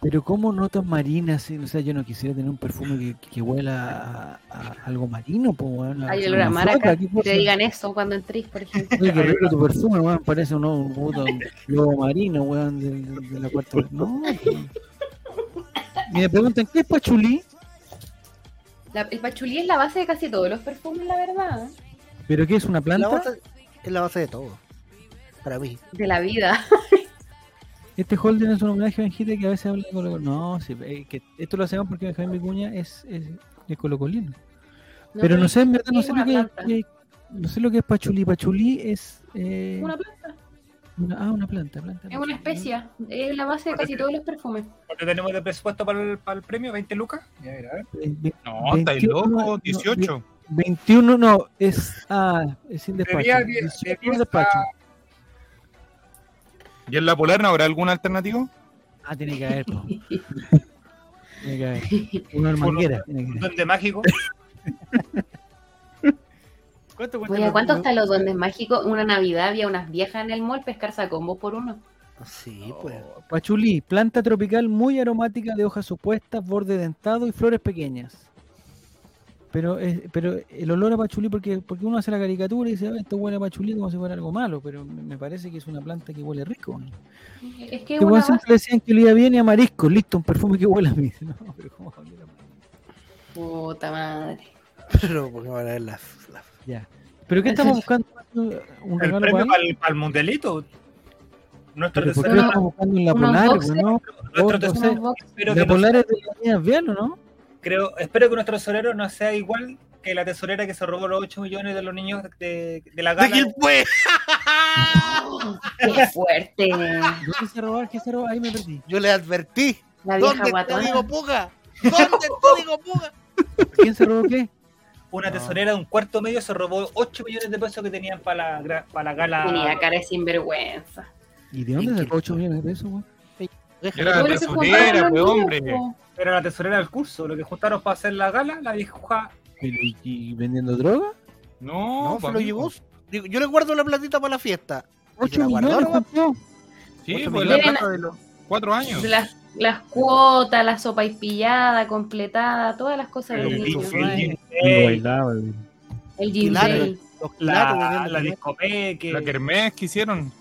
Pero ¿cómo notas marinas? O sea, yo no quisiera tener un perfume que, que huela a, a algo marino, po, weón, a- Hay a olor a una maraca. flota, ¿qué Que te digan eso cuando entrís, por ejemplo. Oye, qué rico tu perfume, weón, parece un, un lobo marino, weón, de, de- de la cuarta. No. Y me preguntan, ¿qué es pachulí? La- el pachulí es la base de casi todos los perfumes, la verdad. ¿Pero qué es una La planta? base, es la base de todo. Para mí. De la vida. Este holder es un homenaje a Benjite que a veces habla de Colo Colo. No, sí, eh, que esto lo hacemos porque Benjamín Vicuña es, es de Colo Colino. Pero no sé, en verdad, no es sé, lo que, planta. que- no sé lo que es pachulí. Pachulí es. eh, Una planta. una- ah, una planta. planta Es una especia. Es la base de casi todos los perfumes. ¿Cuánto tenemos de presupuesto para el, para el premio? ¿20 lucas? Ya, mira, a ver. No, estáis 21, loco, no, 18. 21 no, es. Ah, es sin despacho. Debía die- 18 debía sin despacho. ¿Y en la polar no habrá algún alternativo? Ah, tiene que haber. po. tiene que haber. Una manguera. Un duende mágico. ¿Cuánto Oye, ¿cuánto están los duendes mágicos? Una Navidad había unas viejas en el mall pescarse a combo por uno. Sí, pues. Pachulí, planta tropical muy aromática de hojas opuestas, borde dentado y flores pequeñas. Pero, es- pero el olor a pachulí, porque, porque uno hace la caricatura y dice, "Ah, esto huele a pachulí como si fuera algo malo, pero me me parece que es una planta que huele rico. ¿no? Es que una base. siempre decían que olía bien y a marisco, listo, un perfume que huele a mí. No, pero ¿cómo va a oler a marisco? Puta madre. Pero porque van a ver las. las- Ya. ¿Pero qué estamos buscando? ¿Un El regalo premio para el, para el mundialito. Nuestro ¿Pero por qué estamos buscando en la polar? ¿no? Nuestro box- Espero La polar es de la niña Vial, ¿o no? Creo, espero que nuestro tesorero no sea igual que la tesorera que se robó los 8 millones de los niños de, de la ¡De gala. quién fue! ¡Qué fuerte! ¿Dónde se robó? ¿Qué se robó? Ahí me perdí. Yo le advertí. La vieja ¿Dónde te guatona. digo puga? ¿Dónde te digo puga? ¿Quién se robó qué? Una tesorera de un cuarto medio se robó 8 millones de pesos que tenían para la, para la gala. Tenía cara de sinvergüenza. ¿Y de dónde sacó 8 millones de pesos, güey? Era que tesorera, los hombre. po. Era la tesorera del curso. Lo que juntaron para hacer la gala, la vieja. ¿Pero ¿Y, y vendiendo droga? No, No, se lo llevó. Digo, Yo le guardo la platita para la fiesta. ¿Y se 8 la guardó, millones. Sí, Ocho pues la millones. plata de los cuatro años. De las, las cuotas, la sopa y pillada, completada, todas las cosas del El, niño. el. El Los la, claros la, discopeque. La kermés que hicieron.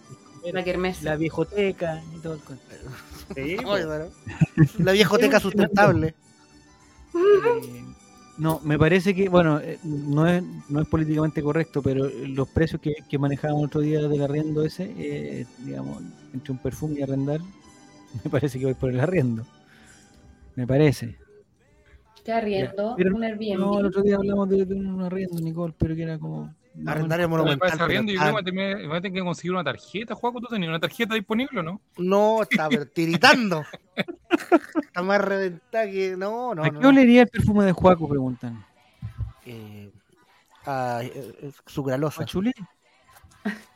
la kermés. La viejoteca y todo el cuento. Sí, pues. La viejoteca sustentable. Eh, no, me parece que, bueno, eh, no es, no es políticamente correcto, pero los precios que, que manejábamos otro día del arriendo ese, eh, digamos, entre un perfume y arrendar, me parece que voy por el arriendo. Me parece. Está riendo, Pero- un Airbnb. No, el otro día hablamos de, de un arriendo, Nicole, pero que era como... Arrendario Me monumental. y pero yo me voy a tener que conseguir una tarjeta, Juaco. ¿Tú tenías una tarjeta disponible o no? No, está tiritando. Está más reventada que. No, no. ¿A no, qué no. olería el perfume de Juaco? Preguntan. Eh, ah, eh, eh, sucralosa. ¿Pachulí?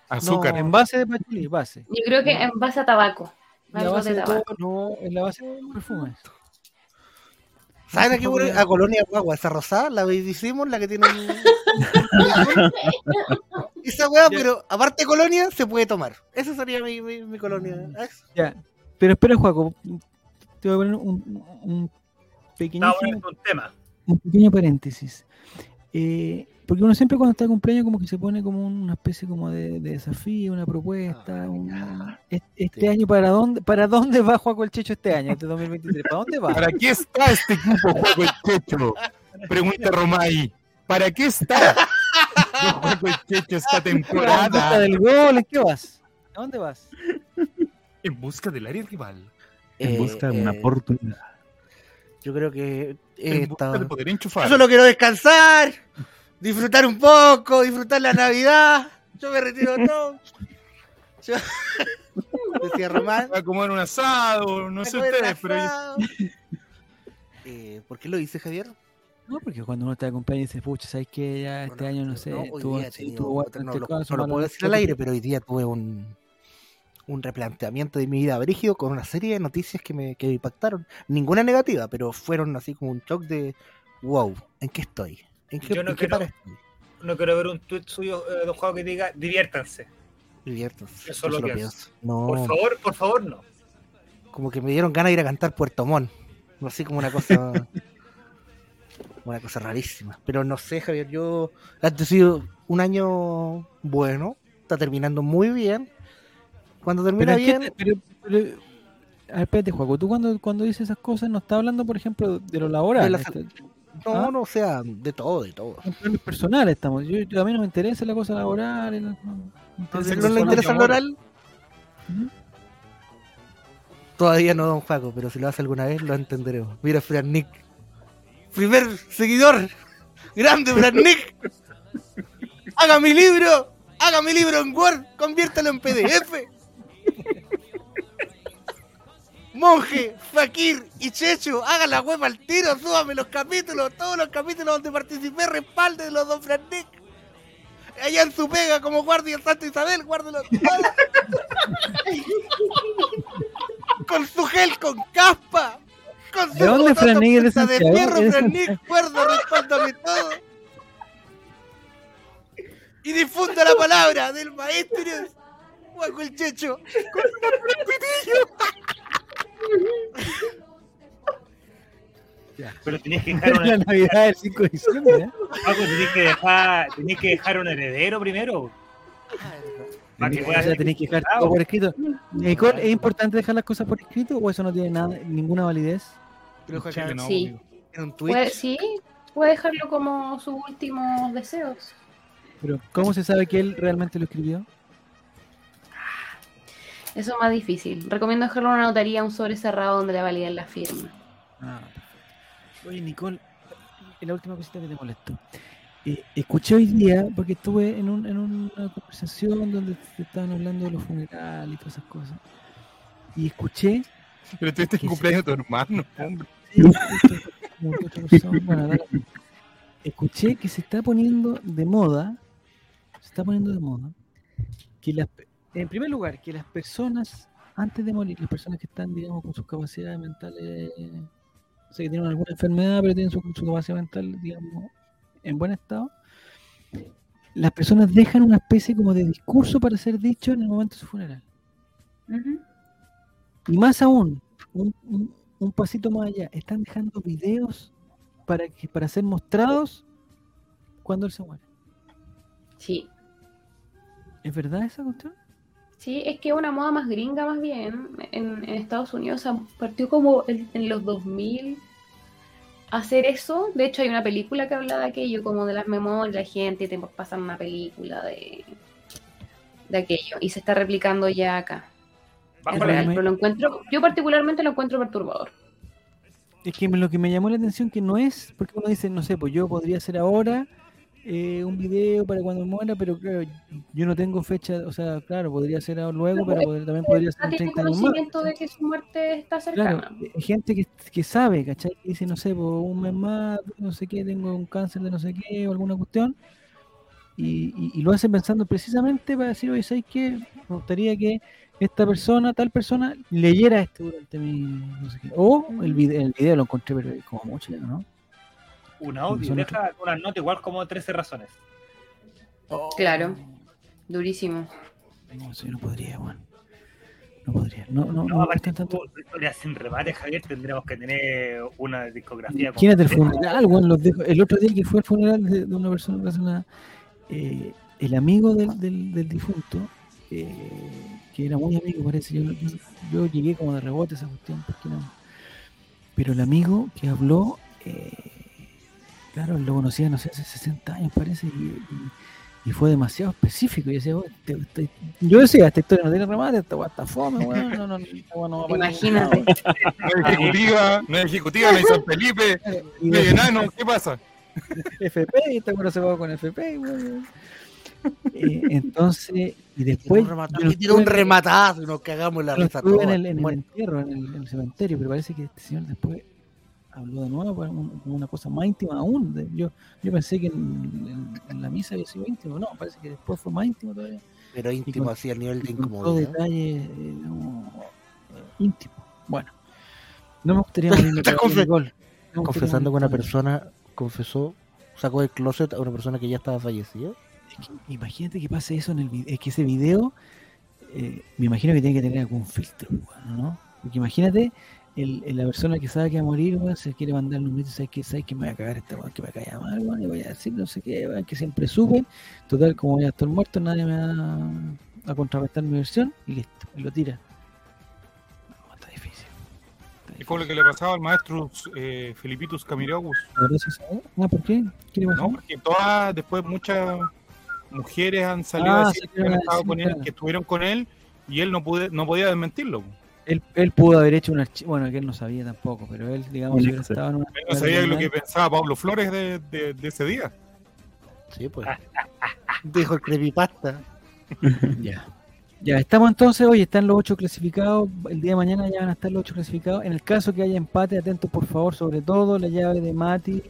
Azúcar. En base de pachulí, base. Yo creo que en base a tabaco. La base de tabaco. no, en la base de perfumes. ¿Saben a qué huele? A Colonia Guagua, esa rosada, la hicimos, la que tiene un... Esa weá, pero aparte de Colonia, se puede tomar. Esa sería mi, mi, mi colonia. Es- Ya, pero espera, Juaco. Te voy a poner un, un poniendo un tema. un pequeño paréntesis. Eh, porque uno siempre cuando está de cumpleaños como que se pone como una especie como de, de desafío, una propuesta. Ah, un- Este Sí. año, ¿para dónde, ¿para dónde va Juaco el Checho este año, este 2023? ¿Para dónde va? ¿Para qué está este equipo, Juaco el Checho? Pregunta Romay. ¿Para qué está Juaco el Checho esta ¿En busca temporada? del gol? ¿En qué vas? ¿A dónde vas? En busca del área rival. En Eh, busca de una eh, oportunidad. Yo creo que he En busca de poder enchufar. Yo solo quiero descansar, disfrutar un poco, disfrutar la Navidad. Yo me retiro todo. Yo... Decía Román. Va a comer un asado, no sé ustedes, pero. Eh, ¿Por qué lo dice Javier? No, porque cuando uno está de cumpleaños dice, pucha, ¿sabes qué? Ya este Bueno, año no sé, otro- guapo, no, lo, caso, no lo puedo no decir al aire, pero hoy día tuve un, un replanteamiento de mi vida brígido con una serie de noticias que me, que me impactaron. Ninguna negativa, pero fueron así como un shock de wow, ¿en qué estoy? ¿En qué, Yo no en quiero-? No quiero ver un tweet suyo eh, de un juego que diga diviértanse. Divierto. Eso lo pienso. No, Por favor, por favor, no. como que me dieron ganas de ir a cantar Puerto Montt. Así como una cosa. una cosa rarísima. Pero no sé, Javier, yo. Ha sido un año bueno. Está terminando muy bien. Cuando termina Pero, es que bien. pero- pero- a ver, espérate, Juaco, tú cuando, cuando dices esas cosas no estás hablando, por ejemplo, de lo laboral. De la- este- No, ¿Ah? no, o sea, de todo, de todo. en planes personales estamos. Yo, yo- a mí no me interesa la cosa laboral. y no- no- no me interesa Sexo ¿No le interesa el oral? Todavía no, don Juaco, pero si lo hace alguna vez lo entenderemos. Mira, Fran Nick. Primer seguidor. Grande, Fran Nick. Haga mi libro. Haga mi libro en Word. Conviértelo en PDF. Monje, Fakir y Checho, haga la web al tiro, súbame los capítulos, todos los capítulos donde participé, respalde de los dos Fran Nick. Allá en su pega como guardia Santa Isabel, guárdelo con su gel con caspa. Con su ¿De dónde botón Fran Nick? ¿Es de fierro, ¿Es de Fran Santiago? Nick, guarda, respáldame todo. Y difunda la palabra del maestro Juaco el Checho. Con Pero tenés que dejar la una, Navidad del 5 de diciembre. ¿eh? Paco, tenés que dejar, tenés que dejar un heredero primero. Para que pueda tenéis que dejar todo por escrito. Nicole, ¿es importante dejar las cosas por escrito o eso no tiene nada, ninguna validez? En Chile no, Sí. en un. Puede, sí, puede dejarlo como sus últimos deseos. Pero ¿cómo se sabe que él realmente lo escribió? Eso es más difícil. Recomiendo dejarlo en una notaría, un sobre cerrado donde le validen la firma. Ah, perfecto. Oye, Nicole, la última cosita que te molesto. Eh, escuché hoy día, porque estuve en, un- en una conversación donde estaban hablando de los funerales y todas esas cosas. Y escuché. Pero tú este Que cumpleaños de tu hermano, hombre. sí, bueno, escuché que se está poniendo de moda. Se está poniendo de moda. Que las, en primer lugar, que las personas, antes de morir, las personas que están, digamos, con sus capacidades mentales o sea, que tienen alguna enfermedad, pero tienen su, su capacidad mental, digamos, en buen estado, las personas dejan una especie como de discurso para ser dicho en el momento de su funeral. Y más aún, un, un- un pasito más allá, están dejando videos para, que, para ser mostrados cuando él se muere. Sí. ¿Es verdad esa cuestión? Sí, es que una moda más gringa más bien en, en Estados Unidos. O sea, partió como en, en los 2000 hacer eso. De hecho, hay una película que habla de aquello, como de las memorias de la gente, y te pasan una película de, de aquello. Y se está replicando ya acá. Es real, pero lo encuentro, yo particularmente lo encuentro perturbador. Es que lo que me llamó la atención que no es, porque uno dice, no sé, pues yo podría hacer ahora eh, un video para cuando muera, pero claro, yo no tengo fecha, o sea, claro, podría ser luego, pero también podría ser Ah, en tiene 30 años más. conocimiento de que su muerte está cercana. Claro, hay gente que, que sabe, ¿cachai? Que dice, no sé, por un mes más, no sé qué, tengo un cáncer de no sé qué o alguna cuestión. Y, y- y lo hacen pensando precisamente para decir, oye, ¿sabes qué? Me gustaría que esta persona, tal persona, leyera esto durante mi. No sé qué. O el video, el video lo encontré pero como mucho, ¿no? Un audio, Son deja una nota igual como 13 razones. Claro, durísimo. No, eso yo no podría, Juan. No podría. No, no, no, No, aparte, tanto. tú, historias sin remate, Javier, tendríamos que tener una discografía. Imagínate el funeral, weón, los dejo- El otro día que fue el funeral de, de una persona que hace una. eh, el amigo del, del, del difunto, eh, que era muy amigo, parece. Yo, no- yo, yo llegué como de rebote a esa cuestión, porque no. Pero el amigo que habló, eh, claro, lo conocía, no sé, hace 60 años, parece, y, y- y fue demasiado específico. Y decía, yo decía, esta historia no tiene remate, esta weá está fome, weón, no, no, no va ningún lado". Imagínate. No es ejecutiva, no es ejecutiva, no es San Felipe, no es enano, ¿qué pasa? FP, y esta weá se va con FP, weón. Eh, entonces, y Tiró después. un remata- yo no y tiró un rematazo y nos cagamos la yo no risa estuve en el, en el entierro, en el, en el cementerio, pero parece que este señor después habló de nuevo, pues, como una cosa más íntima aún. de- yo, yo pensé que en, en- en la misa había sido íntimo, no, parece que después fue más íntimo todavía. pero íntimo así al nivel de incomodidad. detalle eh, no, eh, íntimo. Bueno, no me gustaría Estás. No Confesando que una persona confesó, sacó del closet a una persona que ya estaba fallecida. Es que imagínate que pase eso en el video. Es que ese video, eh, me imagino que tiene que tener algún filtro, ¿no? Porque imagínate, el, el- la persona que sabe que va a morir, weón, se quiere mandar un grito, ¿sabes que ¿Sabes que me voy a cagar esta weón? Que me caiga mal, weón, y voy a decir no sé qué, weón, que siempre supe. Total, como voy a estar muerto, nadie me va a contrarrestar mi versión, y listo, y lo tira. No, está difícil. Y fue lo que le pasaba al maestro eh, Filipitus Camirogus. ¿Por eso sabe? Ah, ¿por qué? ¿Qué le pasó? No, porque todas, después muchas mujeres han salido Ah, a decir que, han estado con él, que estuvieron con él y él no, pude, no podía desmentirlo. Él, él pudo haber hecho un archivo, bueno, que él no sabía tampoco, pero él, digamos, Un si hubiera Excel. estado en una... Él no sabía lo que pensaba Pablo Flores de, de- de ese día. Sí, pues. Dijo el creepypasta. Ya. Ya, estamos entonces, hoy están los ocho clasificados, el día de mañana ya van a estar los ocho clasificados. En el caso que haya empate, atentos por favor, sobre todo la llave de Mati,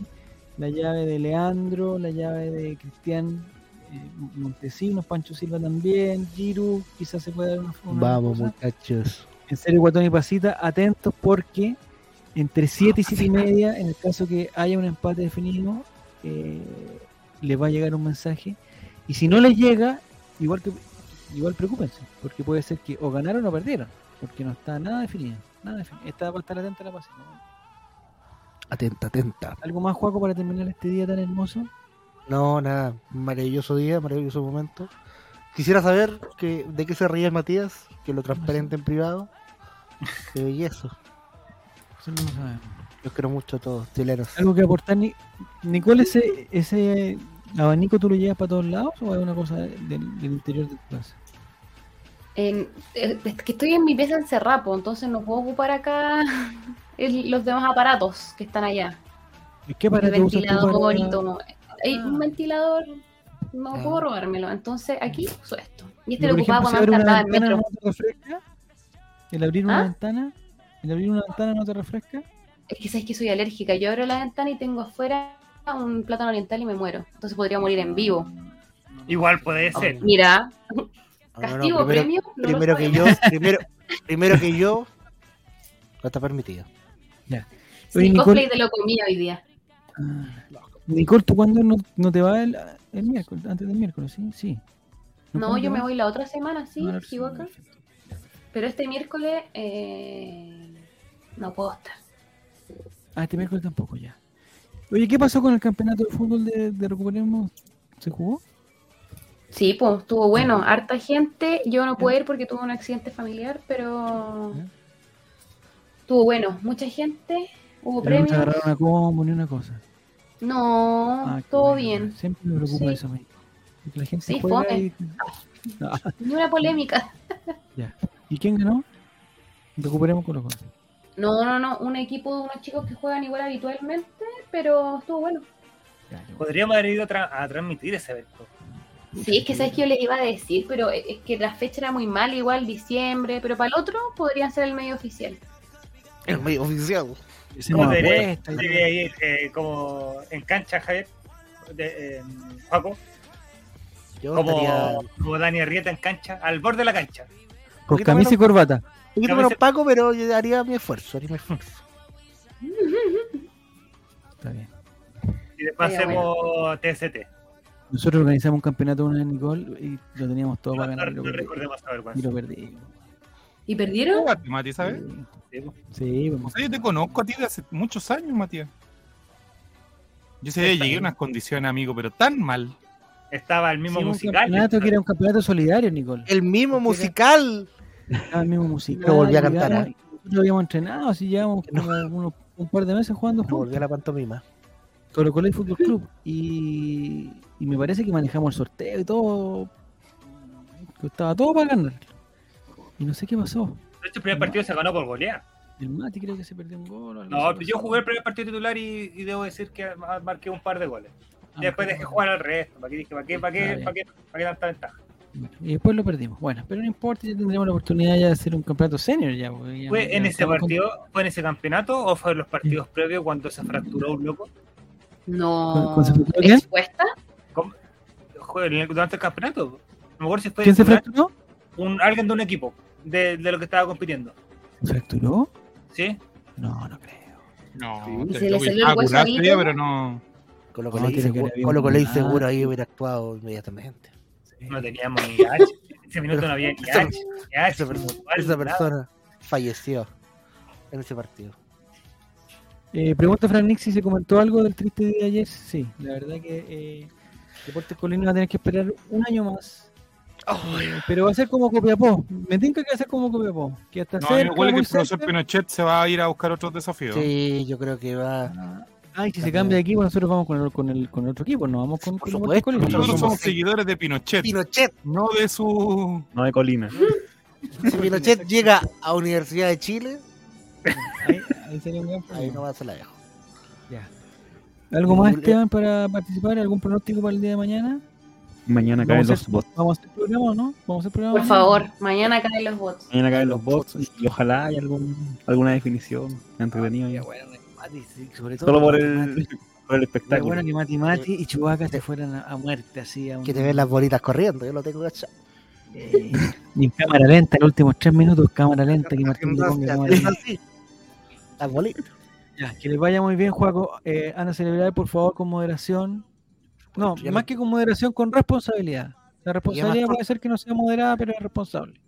la llave de Leandro, la llave de Cristian eh, Montesinos, Pancho Silva también, Giru, quizás se pueda dar una, una Vamos, cosa. muchachos. En serio, Guatón y Pasita, atentos porque entre 7 y 7 y media, en el caso que haya un empate definido, eh, les va a llegar un mensaje. Y si no les llega, igual que igual preocúpense, porque puede ser que o ganaron o perdieron, porque no está nada definido. Nada definido. Está para estar atenta a la pasita. Atenta, atenta. ¿Algo más, Juaco, para terminar este día tan hermoso? No, nada. Maravilloso día, maravilloso momento. Quisiera saber que, de qué se ríe el Matías, que lo transparente en privado. Eh, y eso. Eso no lo sabemos. Los quiero mucho a todos, chilenos. ¿Algo que aportar, Ni- Nicole? Ese, ¿Ese abanico tú lo llevas para todos lados o es una cosa del, del interior de tu casa? Eh, es que estoy en mi pieza encerrada, pues, entonces no puedo ocupar acá el- los demás aparatos que están allá. ¿Qué El para usas tú ventilador para- bonito. Hay Ah. un ventilador, no Ah. puedo robármelo. Entonces aquí uso esto. Y este Y, lo ocupaba cuando andaba en metro. no te refresca, el abrir una ¿Ah? ventana, el abrir una ventana no te refresca. Es que sabes que soy alérgica. Yo abro la ventana y tengo afuera un plátano oriental y me muero. Entonces podría morir en vivo.Igual puede ser. Mira, No, no, no, castigo, primero, premio. primero que yo, primero, primero que yo, no está permitido. Sí, Oye, Nicole- cosplay de lo comí hoy día. Nicole, ¿tú cuándo no, no te vas el, el miércoles, antes del miércoles? Sí, sí. No, ¿cuándo yo me voy la otra semana, sí, Ah, semana. Pero este miércoles eh, no puedo estar. Ah, este miércoles tampoco ya. Oye, ¿qué pasó con el campeonato de fútbol de, de Recuperemos? ¿Se jugó? Sí, pues estuvo bueno, harta gente. Yo no pude ir porque tuve un accidente familiar, pero estuvo bueno, mucha gente, hubo Pero no se premios. agarraron una combo ni una cosa. No, Ah, todo bueno. bien. Siempre me preocupa Sí. eso a mí. Porque la gente Sí, juega fome. y... No, Ni una polémica. ya. ¿Y quién ganó? Recuperemos con los goles. No, no, no, un equipo de unos chicos que juegan igual habitualmente, pero estuvo bueno. Podríamos haber ido a, tra- a transmitir ese evento. Sí, es que sabes que yo les iba a decir, pero es que la fecha era muy mal, igual diciembre, pero para el otro podrían ser el medio oficial. Es muy oficial. Hicimos ¿Cómo debería, apuestas y debería ir eh, como en cancha, Javier? De, eh, Paco, Yo como, estaría como Dani Arrieta en cancha, al borde de la cancha. Con camisa y corbata. un poquito menos Paco, pero yo haría mi esfuerzo, haría mi esfuerzo. Está bien. Y después hacemos TST. Nosotros organizamos un campeonato una vez, Nicole, y lo teníamos todo No, para no, ganar. y lo esa Y lo perdimos. ¿Y perdieron? Mati, ¿sabes? Sí. Sí, vamos. O sea, yo te conozco a ti de hace muchos años, Matías. Yo sé que llegué a unas condiciones, amigo, pero tan mal. Estaba el mismo Sí, un musical. campeonato que era un campeonato solidario, Nicole. El mismo musical. Estaba el mismo musical. Pero volví a cantar, llegamos- ¿eh? Nosotros habíamos entrenado, así llevamos como unos- un par de meses jugando Me juntos. volví a la pantomima. Colo Colo y Fútbol Club. Y, y me parece que manejamos el sorteo y todo. Estaba todo para ganar. Y no sé qué pasó. El primer partido se ganó por golear. El Mati creo que se perdió un gol. No, yo jugué el primer partido titular y, y debo decir que ma- marqué un par de goles. Ah, Y después bueno. dejé jugar al resto. ¿Para qué dije? ¿Para qué, para Ah, qué, bien. para qué, para qué tanta ventaja? Bueno, y después lo perdimos. Bueno, pero no importa, ya tendremos la oportunidad ya de hacer un campeonato senior. Ya, ya ¿Fue en ese con- partido, fue en ese campeonato o fue en los partidos previos cuando se fracturó un loco? No. ¿Expuesta? El- durante el campeonato. No me acuerdo si fue ¿Quién se fracturó? un, alguien de un equipo de, de lo que estaba compitiendo. ¿Se fracturó? ¿Sí? No, no creo. No, ¿Y te- se le salió el estaba hueso ahí, pero no. No, Colo tiene que Colo un- seguro ah. ahí hubiera actuado inmediatamente. No teníamos ni H. Ese minuto no había ni H. Ni H, Esa, esa persona falleció. en ese partido. Eh, pregunta Fran Nick si se comentó algo del triste día de ayer. Sí, la verdad que eh, Deportes Colina va a tener que esperar un año más. Eh, pero va a ser como Copiapó. Me tinca que va a ser como Copiapó. Que hasta No, me cerca, huele que el profesor. Pinochet se va a ir a buscar otros desafíos. Sí, yo creo que va. Ah, Ay, si se cambia de equipo, nosotros vamos con el, con el, con el otro equipo, no vamos con, Por con supuesto, Colina. Nosotros somos somos seguidores de Pinochet, Pinochet. no de su. No de Colina. Si Pinochet llega a Universidad de Chile, Ahí, ahí sería un gran ahí problema. no va a se la dejo. Ya. ¿Algo más, Esteban, para participar? ¿Algún pronóstico para el día de mañana? Mañana caen los hacer, bots. vamos a hacer programa, ¿no? Vamos a hacer programa. Por mañana? favor, mañana caen los bots. Mañana caen los bots y ojalá haya algún, alguna definición bueno, Mati, sí, sobre todo Solo por el, por el espectáculo. bueno que Mati Mati y Chubaca se fueran a, a muerte así. A un- que te ven las bolitas corriendo, yo lo tengo cachado. Eh, y en cámara lenta, los últimos tres minutos, cámara lenta, que Martín le ponga cámara lenta. Las bolitas. Ya, que les vaya muy bien, Juaco. Eh, Ana Celebrar, por favor, con moderación. No, Ya más no- que con moderación, con responsabilidad. La responsabilidad puede ser que no sea moderada, pero es responsable.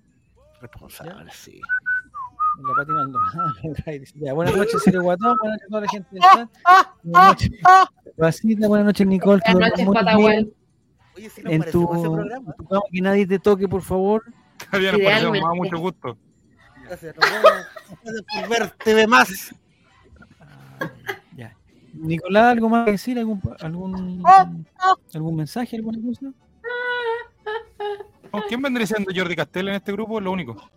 Responsable, sí. La Pati Maldonado. Ya, buenas noches, Ciro Guatón. Buenas noches a toda la gente del chat. Buenas noches, Basita. Buenas noches, Nicole. Buenas noches, bien. Oye, si nos En tu, ese programa. tu cama, que nadie te toque, por favor. Todavía nos parecemos, me da mucho gusto. Gracias, vemos. Gracias por ver TV más. Ya. Nicolás, ¿algo más que decir? ¿Algún, algún, algún mensaje? ¿Alguna cosa? Oh, ¿Quién vendría siendo Jordi Castel en este grupo? Es lo único.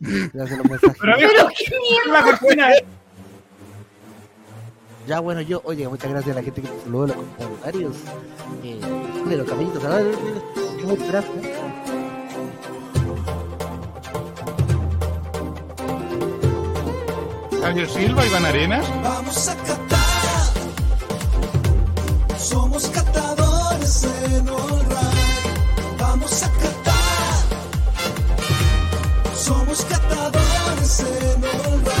Gracias los mensajes. Pero a ver, Pero qué mierda. La cortina, eh. Ya bueno, yo, oye, muchas gracias a la gente que nos saludó los comentarios. Eh, de los caminitos, a ver, muchas gracias. Javier Silva, Iván Arenas. Vamos a catar. Somos catadores en Allright. Vamos a catar. Somos catadores en Allright.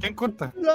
¿Quién corta? No,